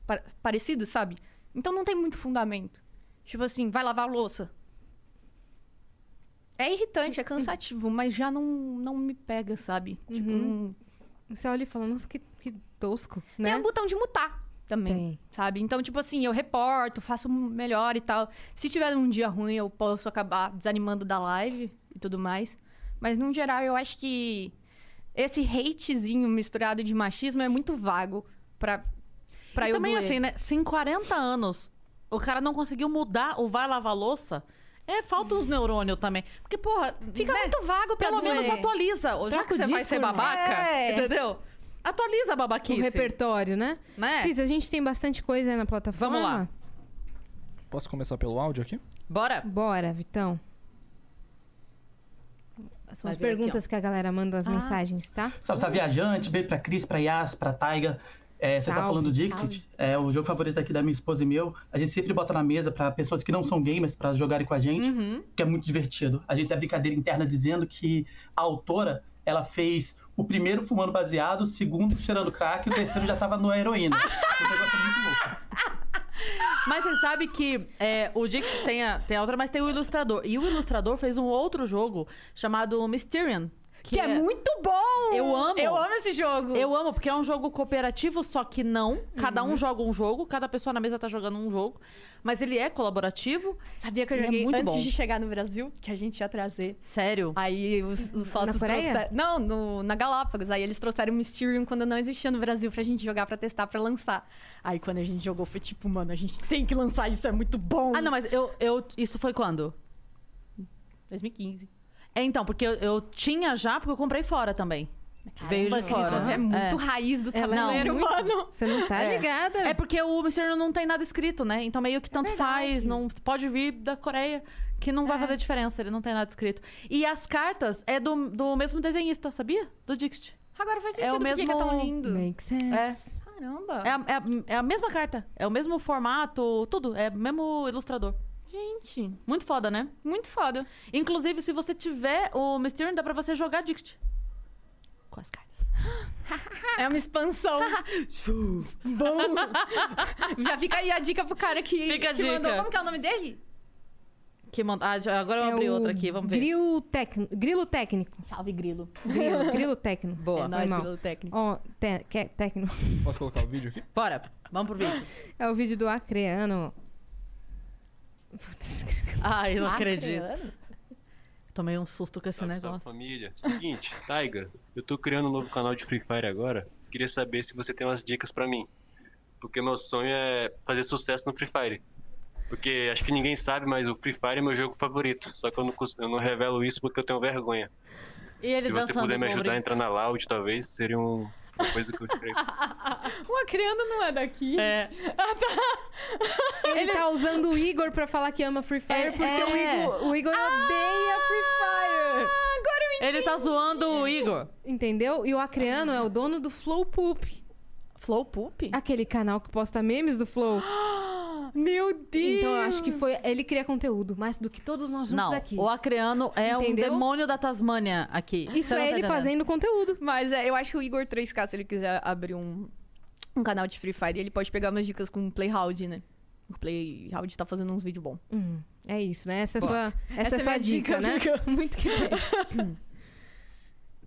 pa- parecido, sabe? Então não tem muito fundamento. Tipo assim, vai lavar a louça. É irritante, é cansativo, [laughs] mas já não, não me pega, sabe? Tipo, Uhum. não... Você olha e fala, nossa, que, que tosco, Tem né? o botão de mutar também. Tem. Sabe? Então, tipo assim, eu reporto, faço melhor e tal. Se tiver um dia ruim, eu posso acabar desanimando da live e tudo mais. Mas, no geral, eu acho que esse hatezinho misturado de machismo é muito vago pra, pra e eu também doer. assim, né? Se em 40 anos o cara não conseguiu mudar o vai lavar louça, é, falta uns neurônios também. Porque, porra, Fica né? muito vago pra Pelo menos doer. atualiza. Já Troca que o você vai disco, ser irmão. babaca, É. entendeu? Atualiza a O babaquice. repertório, né? Né? Cris, a gente tem bastante coisa aí na plataforma. Vamos lá. Posso começar pelo áudio aqui? Bora? Bora, Vitão. São Vai as vir aqui, perguntas que a galera manda as Ah. mensagens, tá? Salve, salve, viajante. Beijo pra Cris, pra Yas, pra Taiga. É, você tá Salve, falando do Dixit, é o jogo favorito aqui da minha esposa e meu. A gente sempre bota na mesa pra pessoas que não são gamers pra jogarem com a gente, Uhum. que é muito divertido. A gente tem a brincadeira interna dizendo que a autora, ela fez o primeiro fumando baseado, o segundo cheirando crack e o terceiro já tava no heroína. [laughs] o negócio é muito louco. Mas você sabe que é, o Dix tem a, tem a outra, mas tem o ilustrador. E o ilustrador fez um outro jogo chamado Mysterian. Que, é... muito bom! Eu amo. Eu amo esse jogo! Eu amo, porque é um jogo cooperativo, só que não. Cada Uhum. um joga um jogo, cada pessoa na mesa tá jogando um jogo. Mas ele é colaborativo. Sabia que eu é joguei muito antes bom. de chegar no Brasil, que a gente ia trazer. Sério. Aí os, os sócios Coreia? trouxeram. Não, no- na Galápagos. Aí eles trouxeram o Mysterium quando não existia no Brasil pra gente jogar, pra testar, pra lançar. Aí quando a gente jogou, foi tipo, mano, a gente tem que lançar isso, é muito bom. Ah, não, mas eu, eu. Isso foi quando? 2015. É, então, porque eu, eu tinha já, porque eu comprei fora também. Veio de Caramba, fora. Você é muito É. raiz do é tabuleiro, muito- mano. Você não tá É. ligada? É porque o Mysterio não tem nada escrito, né? Então meio que tanto faz, não pode vir da Coreia, que não vai É. fazer diferença, ele não tem nada escrito. E as cartas é do, do mesmo desenhista, sabia? Do Dixit. Agora faz É sentido o porque que é mesmo- tão lindo. Make sense. Caramba. É a, é, a, é a mesma carta, é o mesmo formato, tudo, é o mesmo ilustrador. Gente, Muito foda, né? muito foda. Inclusive, se você tiver o Mysterium, dá pra você jogar Dixit. com as cartas. É uma expansão. [laughs] Bom. Já fica aí a dica pro cara que, Fica a que mandou. dica. Como que é o nome dele? Que manda... ah, já- agora eu É abri o outra aqui, vamos ver. Grilo, tec... grilo técnico. Salve, Grilo. Grilo, grilo técnico. [laughs] Boa. É nóis, Normal. Grilo técnico. Ó, te... que- técnico. Posso colocar o vídeo aqui? Bora, vamos pro vídeo. [laughs] É o vídeo do Acreano. Putz, [laughs] Ai, eu não Ah, acredito. creano. Tomei um susto com esse Salve, salve, negócio. família. Seguinte, Taiga, eu tô criando um novo canal de Free Fire agora. Queria saber se você tem umas dicas pra mim. Porque meu sonho é fazer sucesso no Free Fire. Porque acho que ninguém sabe, mas o Free Fire é meu jogo favorito. Só que eu não, eu não revelo isso porque eu tenho vergonha. E ele se você puder me ajudar a entrar na Loud, talvez, seria um- uma coisa que eu creio. O Acreano não é daqui. É. [laughs] Ele, tá usando o Igor pra falar que ama Free Fire É, porque é. O, Igor, o Igor odeia Free Fire. Ele tá zoando o Igor. Entendeu? E o Acreano é o dono do Flow Poop. Flow Poop? Aquele canal que posta memes do Flow. [gasps] Meu Deus! Então eu acho que foi. Ele cria conteúdo, mais do que todos nós juntos Não, aqui. o Acreano é um Entendeu? demônio da Tasmânia aqui. Isso é tá ele entendendo. fazendo conteúdo. Mas é, eu acho que o Igor 3K, se ele quiser abrir um, um canal de Free Fire, ele pode pegar umas dicas com o Playhouse, né? O Playhouse tá fazendo uns vídeos bons. Hum, é isso, né? Essa é, Boa. sua, essa Essa é é sua dica, dica, né? fica- [laughs] Muito que bem. [coughs]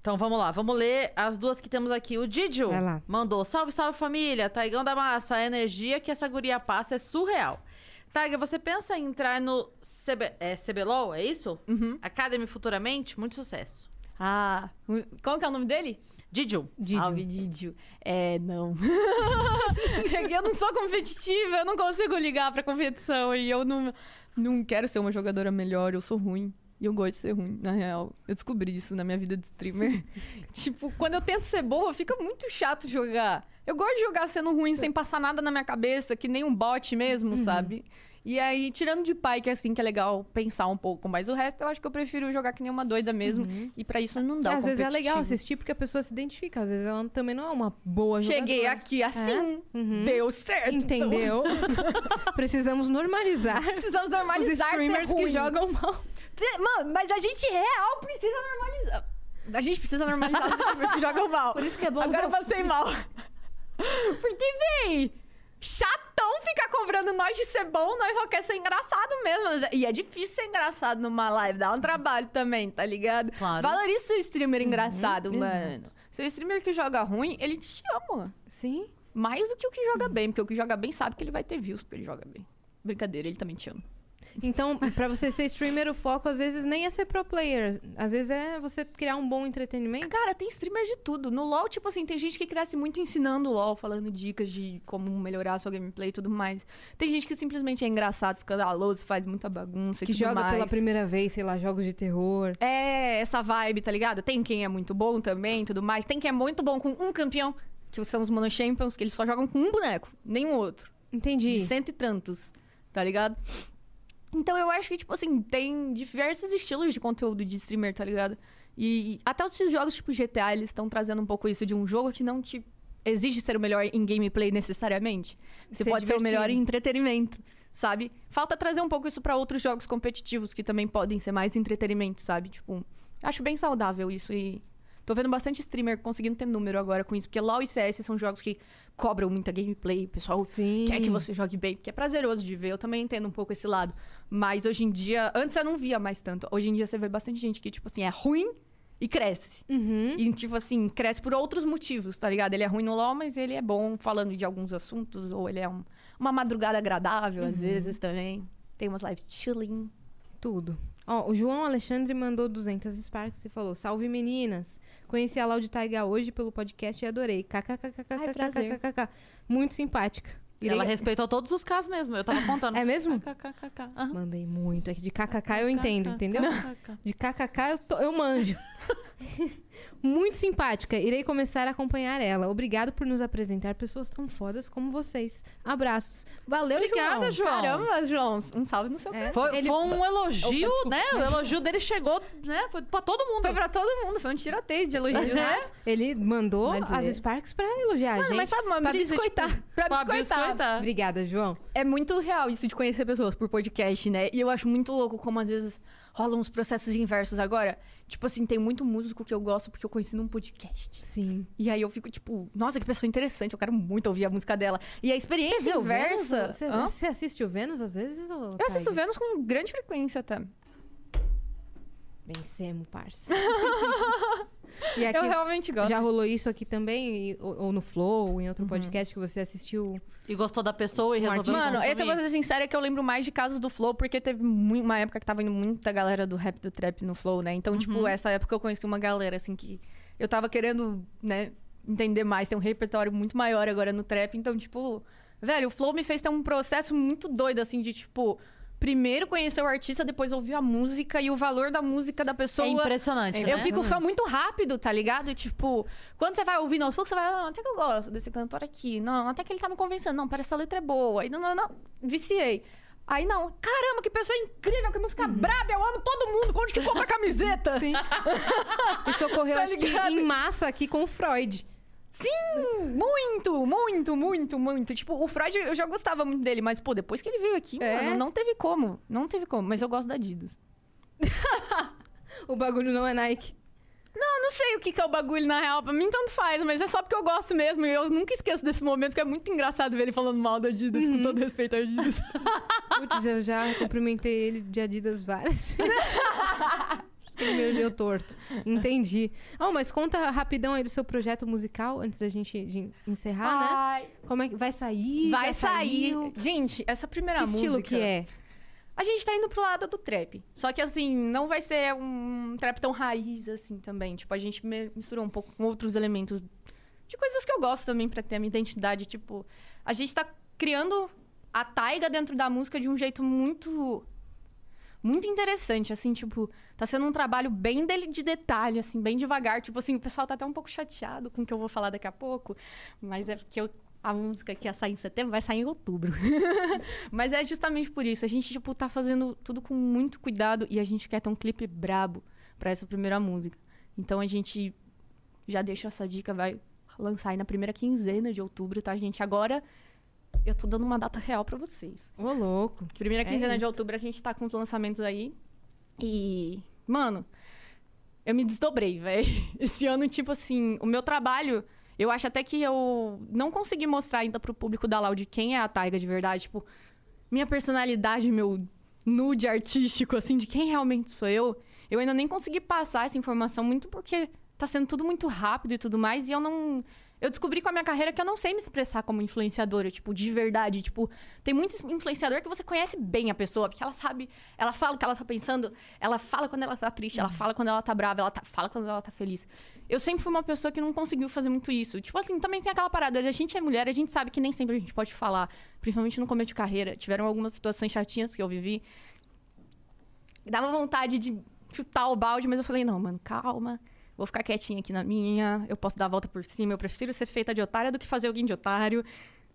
Então vamos lá, vamos ler as duas que temos aqui. O Didio Vai lá. mandou: Salve, salve família, Taigão da Massa. A energia que essa guria passa é surreal. Taiga, você pensa em entrar no CB, é, CBLOL, é isso? Uhum. Academy futuramente? Muito sucesso. Ah, como que é o nome dele? Didio. Didio. Salve, Didio. É, não. [laughs] É que eu não sou competitiva, eu não consigo ligar pra competição e eu não, não quero ser uma jogadora melhor, eu sou ruim. E eu gosto de ser ruim, na real. Eu descobri isso na minha vida de streamer. [laughs] tipo, quando eu tento ser boa, fica muito chato jogar. Eu gosto de jogar sendo ruim, sem passar nada na minha cabeça, que nem um bot mesmo, sabe? E aí, tirando de pai, que é assim, que é legal pensar um pouco, mas o resto eu acho que eu prefiro jogar que nem uma doida mesmo. E pra isso não dá às vezes é legal assistir porque a pessoa se identifica. Às vezes ela também não é uma boa jogadora. Cheguei aqui assim, Uhum. deu certo. Entendeu? [laughs] Precisamos normalizar Precisamos os normalizar streamers que jogam mal. Mano, mas a gente real precisa normalizar. A gente precisa normalizar os streamers que jogam mal. Por isso que é bom Agora eu passei mal. [laughs] Porque, véi, chatão ficar cobrando nós de ser bom, nós só quer ser engraçado mesmo. E é difícil ser engraçado numa live, dá um trabalho também, tá ligado? Claro. Valoriza seu streamer engraçado, exato. mano. Seu streamer que joga ruim, ele te ama. Sim. Mais do que o que joga bem, porque o que joga bem sabe que ele vai ter views porque ele joga bem. Brincadeira, ele também te ama. Então, pra você ser streamer, o foco às vezes nem é ser pro player. Às vezes é você criar um bom entretenimento. Cara, tem streamer de tudo. No LoL, tipo assim, tem gente que cresce muito ensinando LoL, falando dicas de como melhorar a sua gameplay e tudo mais. Tem gente que simplesmente é engraçado, escandaloso, faz muita bagunça e Que joga mais. pela primeira vez, sei lá, jogos de terror. É, essa vibe, tá ligado? Tem quem é muito bom também tudo mais. Tem quem é muito bom com um campeão, que são os Mono Champions, que eles só jogam com um boneco, nenhum outro. Entendi. De cento e tantos, tá ligado? Então eu acho que, tipo assim, tem diversos estilos de conteúdo de streamer, tá ligado? E até esses jogos tipo GTA, eles estão trazendo um pouco isso de um jogo que não te exige ser o melhor em gameplay necessariamente. Você Ser pode ser o melhor em divertido. entretenimento, sabe? Falta trazer um pouco isso pra outros jogos competitivos que também podem ser mais entretenimento, sabe? Tipo, acho bem saudável isso e tô vendo bastante streamer conseguindo ter número agora com isso, porque LoL e CS são jogos que cobram muita gameplay, o pessoal Sim. quer que você jogue bem, porque é prazeroso de ver. Eu também entendo um pouco esse lado. Mas hoje em dia, antes eu não via mais tanto. Hoje em dia você vê bastante gente que, tipo assim, é ruim e cresce. Uhum. E, tipo assim, cresce por outros motivos, tá ligado? Ele é ruim no LoL, mas ele é bom falando de alguns assuntos, ou ele é um- uma madrugada agradável, às vezes, também. Tem umas lives chilling. Tudo. Ó, o João Alexandre mandou 200 Sparks e falou: Salve meninas! Conheci a Laud Taiga hoje pelo podcast e adorei. Ai, prazer. KKKKKKKK. Muito simpática. Irei- Ela respeitou todos os casos mesmo. Eu tava contando. É mesmo? KKKK. Aham. Mandei muito. É que de KKK eu entendo, entendeu? De KKK eu, tô- eu manjo. Muito simpática. Irei começar a acompanhar ela. Obrigado por nos apresentar pessoas tão fodas como vocês. Abraços. Valeu, Obrigada, João. João. Caramba, João, um salve no seu É, Foi, ele- foi um elogio, Opa, né? O elogio dele chegou, né? Foi pra todo mundo. Foi pra todo mundo, foi um tiroteio de elogios. Exato. Ele mandou Mas as é. Sparks pra elogiar a Mano, gente. mas sabe uma pra brisa, biscoitar. tipo, [laughs] pra Pra biscoitar. biscoitar. Obrigada, João. É muito real isso de conhecer pessoas por podcast, né? E eu acho muito louco como às vezes rolam uns processos inversos agora. Tipo assim, tem muito músico que eu gosto porque eu conheci num podcast. Sim. E aí eu fico tipo, nossa, que pessoa interessante, eu quero muito ouvir a música dela. E a experiência o inversa. Você, você assiste o Vênus às vezes? Ou Eu assisto Tiger? Vênus com grande frequência até. Vencemos, parça. [laughs] e aqui, eu realmente gosto. já rolou isso aqui também? E- Ou, ou no Flow, ou em Uhum. outro podcast que você assistiu? E gostou da pessoa e Um resolveu artista. Mano, esse eu vou ser sincera que eu lembro mais de casos do Flow, porque teve mui- uma época que tava indo muita galera do rap do trap no Flow, né? Então, tipo, essa época eu conheci uma galera, assim, que eu tava querendo, né, entender mais, ter um repertório muito maior agora no trap. Então, tipo, velho, o Flow me fez ter um processo muito doido, assim, de, tipo, primeiro conhecer o artista, depois ouvir a música e o valor da música da pessoa. É impressionante, É né? Eu fico foi muito rápido, tá ligado? E, Tipo, quando você vai ouvindo aos poucos, você vai, ah, até que eu gosto desse cantor aqui. Não, até que ele tá me convencendo. Não, parece que a letra é boa. Aí, não, não, não, viciei. Aí, não, caramba, que pessoa incrível, que música braba, eu amo todo mundo. Onde que compra a camiseta? Sim. [laughs] Isso ocorreu, Tá acho que, em massa aqui com o Freud. Sim, muito, muito, muito, muito. Tipo, o Freud, eu já gostava muito dele, mas, pô, depois que ele veio aqui, É? mano, não teve como. Não teve como, mas eu gosto da Adidas. [laughs] O bagulho não é Nike. Eu não sei o que, que é o bagulho, na real. Pra mim, tanto faz, mas é só porque eu gosto mesmo. E eu nunca esqueço desse momento, porque é muito engraçado ver ele falando mal da Adidas, com todo respeito à Adidas. [laughs] Putz, eu já cumprimentei ele de Adidas várias [laughs] vezes. Acho que ele me olhou torto. Entendi. Oh, mas conta rapidão aí do seu projeto musical, antes da gente encerrar, né? Ai, Como é que vai sair? vai sair. saiu? Gente, essa primeira Que música... estilo que é? A gente tá indo pro lado do trap. Só que, assim, não vai ser um trap tão raiz, assim, também. Tipo, a gente misturou um pouco com outros elementos de coisas que eu gosto também pra ter a minha identidade. Tipo, a gente tá criando a taiga dentro da música de um jeito muito... Muito interessante, assim, tipo... Tá sendo um trabalho bem dele de detalhe, assim, bem devagar. Tipo assim, o pessoal tá até um pouco chateado com o que eu vou falar daqui a pouco. Mas é porque eu- a música que ia sair em setembro vai sair em outubro. [laughs] Mas é justamente por isso. A gente, tipo, tá fazendo tudo com muito cuidado e a gente quer ter um clipe brabo pra essa primeira música. Então a gente já deixa essa dica, vai lançar aí na primeira quinzena de outubro, tá, gente? Agora eu tô dando uma data real pra vocês. Ô, louco. Primeira É quinzena de isso. outubro a gente tá com os lançamentos aí. E, mano, eu me desdobrei, velho. [laughs] Esse ano, tipo assim, o meu trabalho, eu acho até que eu não consegui mostrar ainda pro público da Loud quem é a Taiga de verdade. Tipo, minha personalidade, meu nude artístico, assim, de quem realmente sou eu. Eu ainda nem consegui passar essa informação muito porque tá sendo tudo muito rápido e tudo mais. E eu não. Eu descobri com a minha carreira que eu não sei me expressar como influenciadora, tipo, de verdade. Tipo, tem muito influenciador que você conhece bem a pessoa, porque ela sabe, ela fala o que ela tá pensando, ela fala quando ela tá triste, ela fala quando ela tá brava, ela tá- fala quando ela tá feliz. Eu sempre fui uma pessoa que não conseguiu fazer muito isso. Tipo assim, também tem aquela parada, a gente é mulher, a gente sabe que nem sempre a gente pode falar, principalmente no começo de carreira. Tiveram algumas situações chatinhas que eu vivi. Dava vontade de chutar o balde, mas eu falei, não, mano, calma. Vou ficar quietinha aqui na minha, eu posso dar a volta por cima, eu prefiro ser feita de otária do que fazer alguém de otário.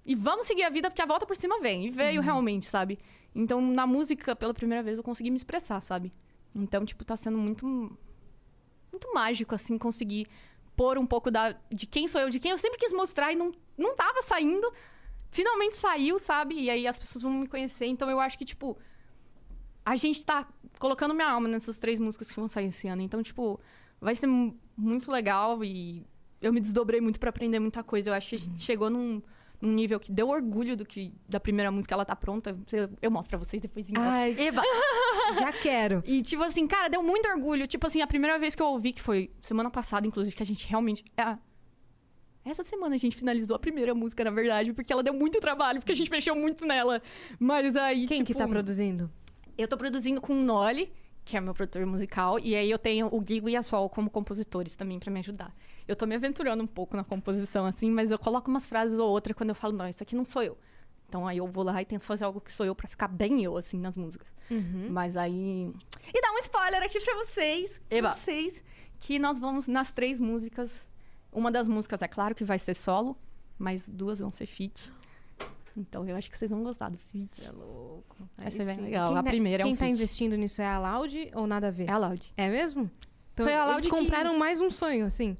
E vamos seguir a vida porque a volta por cima vem. E veio realmente, sabe? Então, na música, pela primeira vez, eu consegui me expressar, sabe? Então, tipo, tá sendo muito. Muito mágico, assim, conseguir pôr um pouco da, de quem sou eu, de quem eu sempre quis mostrar e não, não tava saindo. Finalmente saiu, sabe? E aí as pessoas vão me conhecer. Então, eu acho que, tipo. A gente tá colocando minha alma nessas três músicas que vão sair esse ano. Então, tipo, vai ser mu- muito legal e eu me desdobrei muito pra aprender muita coisa. Eu acho que a gente chegou num, num nível que deu orgulho do que da primeira música ela tá pronta. Eu, eu mostro pra vocês depois em. Ai, Eba! [laughs] já quero. E, tipo assim, cara, deu muito orgulho. Tipo assim, a primeira vez que eu ouvi, que foi semana passada, inclusive, que a gente realmente. é, essa semana a gente finalizou a primeira música, na verdade, porque ela deu muito trabalho, porque a gente mexeu muito nela. Mas aí. Quem que tipo, tá produzindo? Eu tô produzindo com o Noli, que é meu produtor musical, e aí eu tenho o Guigo e a Sol como compositores também pra me ajudar. Eu tô me aventurando um pouco na composição, assim, mas eu coloco umas frases ou outra quando eu falo, não, isso aqui não sou eu. Então aí eu vou lá e tento fazer algo que sou eu pra ficar bem eu, assim, nas músicas. Uhum. Mas aí. E dar um spoiler aqui pra vocês. Pra Eba. vocês. Que nós vamos nas três músicas. Uma das músicas, é claro que vai ser solo, mas duas vão ser feat. Então eu acho que vocês vão gostar do feat. É louco. Vai ser Aí bem legal. Quem A tá- primeira é Quem um tá feat. investindo nisso é a Loud ou nada a ver? É a Loud. É mesmo? Então, Foi a eles Loud que- compraram mais um sonho, assim.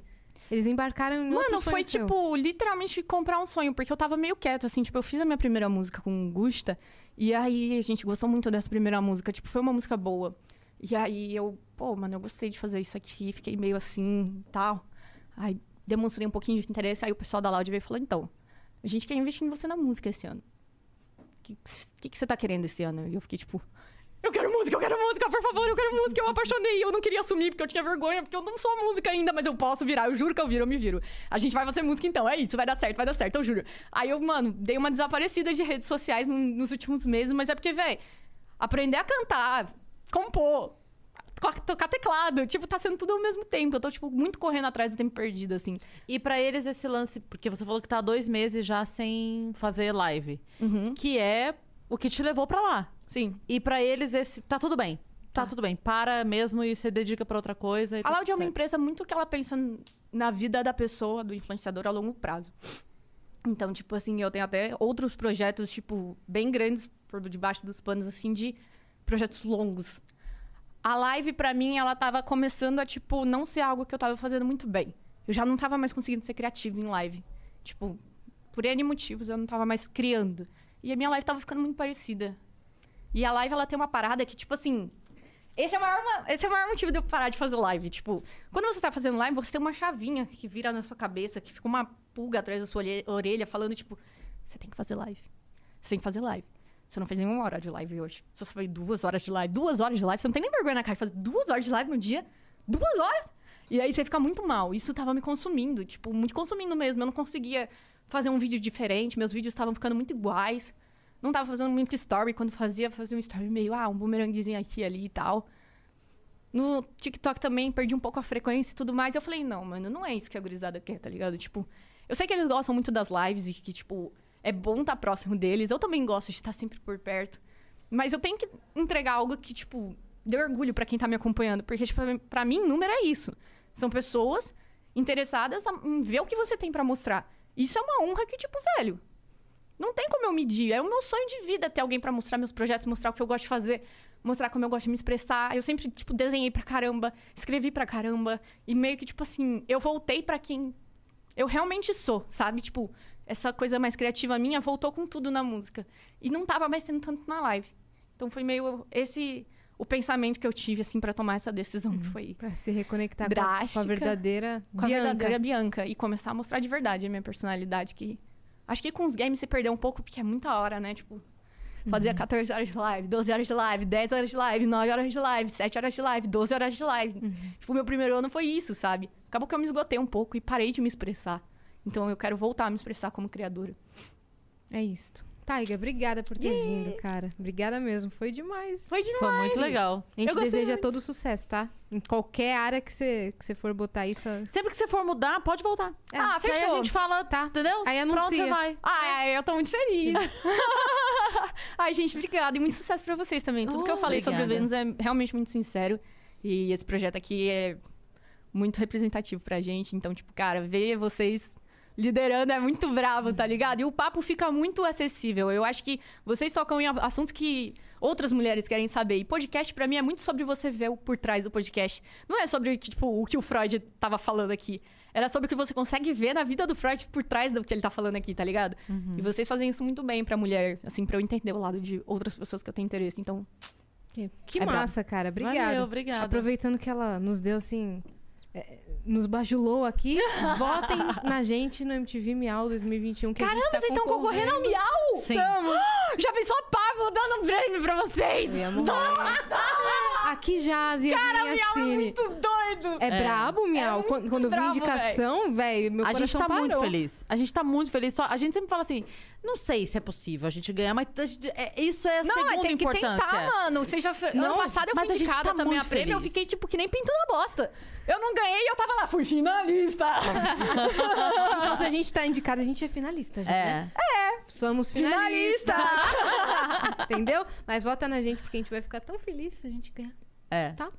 Eles embarcaram em outro Mano, foi seu. tipo, literalmente comprar um sonho, porque eu tava meio quieto, assim, tipo, eu fiz a minha primeira música com Gusta, e aí a gente gostou muito dessa primeira música, tipo, foi uma música boa. E aí eu, pô, mano, eu gostei de fazer isso aqui, fiquei meio assim tal. Aí demonstrei um pouquinho de interesse, aí o pessoal da Loud veio e falou: então, a gente quer investir em você na música esse ano. O que, que, que você tá querendo esse ano? E eu fiquei tipo. Eu quero música, eu quero música, por favor, eu quero música. Eu apaixonei, eu não queria assumir porque eu tinha vergonha, porque eu não sou música ainda, mas eu posso virar. Eu juro que eu viro, eu me viro. A gente vai fazer música então, é isso, vai dar certo, vai dar certo, eu juro. Aí eu, mano, dei uma desaparecida de redes sociais no- nos últimos meses, mas é porque, velho, aprender a cantar, compor, tocar teclado, tipo, tá sendo tudo ao mesmo tempo. Eu tô, tipo, muito correndo atrás do tempo perdido, assim. E pra eles esse lance, porque você falou que tá há dois meses já sem fazer live, Uhum. que é o que te levou pra lá. Sim. E pra eles esse tá tudo bem. Tá, Tá. tudo bem. Para mesmo e você dedica pra outra coisa. A tá Loud é uma empresa muito que ela pensa na vida da pessoa, do influenciador, a longo prazo. Então, tipo assim, eu tenho até outros projetos, tipo, bem grandes por debaixo dos panos, assim, de projetos longos. A live, pra mim, ela tava começando a, tipo, não ser algo que eu tava fazendo muito bem. Eu já não tava mais conseguindo ser criativa em live. Tipo, por N motivos, eu não tava mais criando. E a minha live tava ficando muito parecida. E a live, ela tem uma parada que, tipo assim, esse é, o maior, ma- esse é o maior motivo de eu parar de fazer live. Tipo, quando você tá fazendo live, você tem uma chavinha que vira na sua cabeça, que fica uma pulga atrás da sua orelha, falando, tipo, você tem que fazer live. Você tem que fazer live. Você não fez nenhuma hora de live hoje. Você só fez duas horas de live. Duas horas de live. Você não tem nem vergonha na cara de fazer duas horas de live no dia. Duas horas! E aí você fica muito mal. Isso tava me consumindo, tipo, muito consumindo mesmo. Eu não conseguia fazer um vídeo diferente. Meus vídeos estavam ficando muito iguais. Não tava fazendo muito story. Quando fazia, fazia um story meio, ah, um bumeranguezinho aqui ali e tal. No TikTok também perdi um pouco a frequência e tudo mais. Eu falei, não, mano, não é isso que a gurizada quer, tá ligado? Tipo, eu sei que eles gostam muito das lives e que, tipo, é bom estar próximo deles. Eu também gosto de estar sempre por perto. Mas eu tenho que entregar algo que, tipo, dê orgulho pra quem tá me acompanhando. Porque, tipo, pra mim, número é isso. São pessoas interessadas em ver o que você tem pra mostrar. Isso é uma honra que, tipo, velho, não tem como eu medir. É o meu sonho de vida ter alguém pra mostrar meus projetos, mostrar o que eu gosto de fazer, mostrar como eu gosto de me expressar. Eu sempre, tipo, desenhei pra caramba, escrevi pra caramba. E meio que, tipo assim, eu voltei pra quem eu realmente sou, sabe? Tipo, essa coisa mais criativa minha voltou com tudo na música. E não tava mais sendo tanto na live. Então foi meio esse o pensamento que eu tive, assim, pra tomar essa decisão. que Foi Pra se reconectar com a, com a Drástica. verdadeira com a Bianca. verdadeira Bianca e começar a mostrar de verdade a minha personalidade que acho que com os games você perdeu um pouco porque é muita hora, né? Tipo, fazia 14 horas de live, 12 horas de live, 10 horas de live, 9 horas de live, 7 horas de live, 12 horas de live. Tipo, o meu primeiro ano foi isso, sabe? Acabou que eu me esgotei um pouco e parei de me expressar. Então eu quero voltar a me expressar como criadora. É isso. Taiga, obrigada por ter vindo, cara. Obrigada mesmo. Foi demais. Foi demais. Foi muito legal. A gente deseja muito. todo sucesso, tá? Em qualquer área que você, que você for botar isso. Sempre que você for mudar, pode voltar. É, ah, Que aí a fechou. gente fala, Tá. entendeu? Aí Pronto, anuncia. você vai. Ai, eu tô muito feliz. [laughs] Ai, gente, obrigada. E muito sucesso pra vocês também. Tudo que eu Oh, falei sobre o obrigada. Vênus é realmente muito sincero. E esse projeto aqui é muito representativo pra gente. Então, tipo, cara, ver vocês liderando é muito bravo, tá ligado? E o papo fica muito acessível. Eu acho que vocês tocam em assuntos que outras mulheres querem saber. E podcast, pra mim, é muito sobre você ver o por trás do podcast. Não é sobre, tipo, o que o Freud tava falando aqui. Era sobre o que você consegue ver na vida do Freud por trás do que ele tá falando aqui, tá ligado? E vocês fazem isso muito bem pra mulher, assim, pra eu entender o lado de outras pessoas que eu tenho interesse. Então, Que, que É massa, cara. Obrigada. Valeu, obrigada. Aproveitando que ela nos deu assim. É, nos bajulou aqui. [laughs] Votem na gente no MTV Miau 2021. Que a gente caramba, tá vocês estão concorrendo ao Miau! Sim. [gasps] Já pensou a Pablo dando um prêmio pra vocês? Eu ia morrer. [laughs] Aqui jaz e Cara, Miau é Cine. muito doido! É, brabo, Miau. É quando, eu vi indicação, velho, meu a gente coração tá parou. muito feliz. A gente tá muito feliz. Só, a gente sempre fala assim, não sei se é possível a gente ganhar, mas a gente- é- isso é a Não, segunda é, tem que importância. tentar, mano. Você já, fe- Não, ano passado eu mas fui a gente indicada tá também a muito prêmio, eu feliz. fiquei tipo que nem pinto na bosta. Eu não ganhei e eu tava lá, fui finalista. [laughs] Então, se a gente tá indicado, a gente é finalista já, né? É. Somos Finalista! finalistas. [laughs] Entendeu? Mas vota na gente, porque a gente vai ficar tão feliz se a gente ganhar. É. Tá?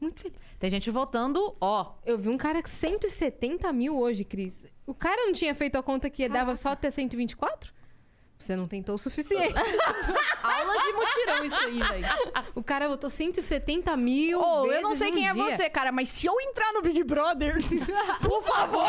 Muito feliz. Tem gente votando, ó. Eu vi um cara com 170 mil hoje, Cris. O cara não tinha feito a conta que dava só até 124? Você não tentou o suficiente. [laughs] Aulas de mutirão isso aí, velho. o cara botou 170 mil. Ô, eu não sei quem é você, cara, mas se eu entrar no Big Brother, [laughs] por favor,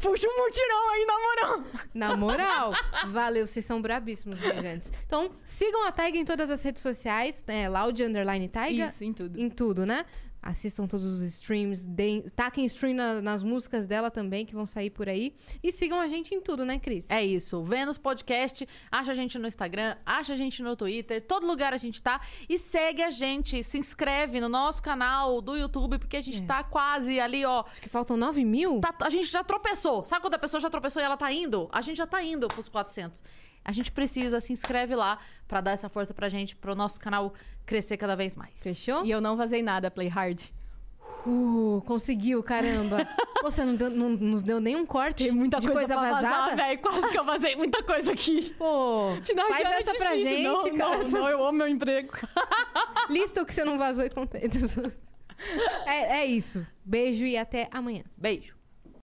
puxa um mutirão aí, na moral. Na moral, valeu, vocês são brabíssimos, gigantes. Então, sigam a Taiga em todas as redes sociais, né? Loud Underline Taiga. Isso, em tudo. Em tudo, né? Assistam todos os streams, deem, taquem stream na- nas músicas dela também, que vão sair por aí. E sigam a gente em tudo, né, Cris? É isso. Vênus Podcast. Acha a gente no Instagram, acha a gente no Twitter. Todo lugar a gente tá. E segue a gente. Se inscreve no nosso canal do YouTube, porque a gente É. tá quase ali, ó. Acho que faltam 9 mil. Tá- a gente já tropeçou. Sabe quando a pessoa já tropeçou e ela tá indo? A gente já tá indo pros 400. A gente precisa, se inscreve lá pra dar essa força pra gente, pro nosso canal crescer cada vez mais. Fechou? E eu não vazei nada, play hard. Uh, conseguiu, caramba. [laughs] Pô, Você não, deu- não nos deu nenhum corte Tem muita de coisa, coisa pra vazada? vazar, velho. Quase que eu vazei muita coisa aqui. Pô, Final de faz é essa pra difícil. gente, não, cara. Não, não, eu amo meu emprego. [laughs] Lista o que você não vazou e conta. [laughs] é, é isso. Beijo e até amanhã. Beijo.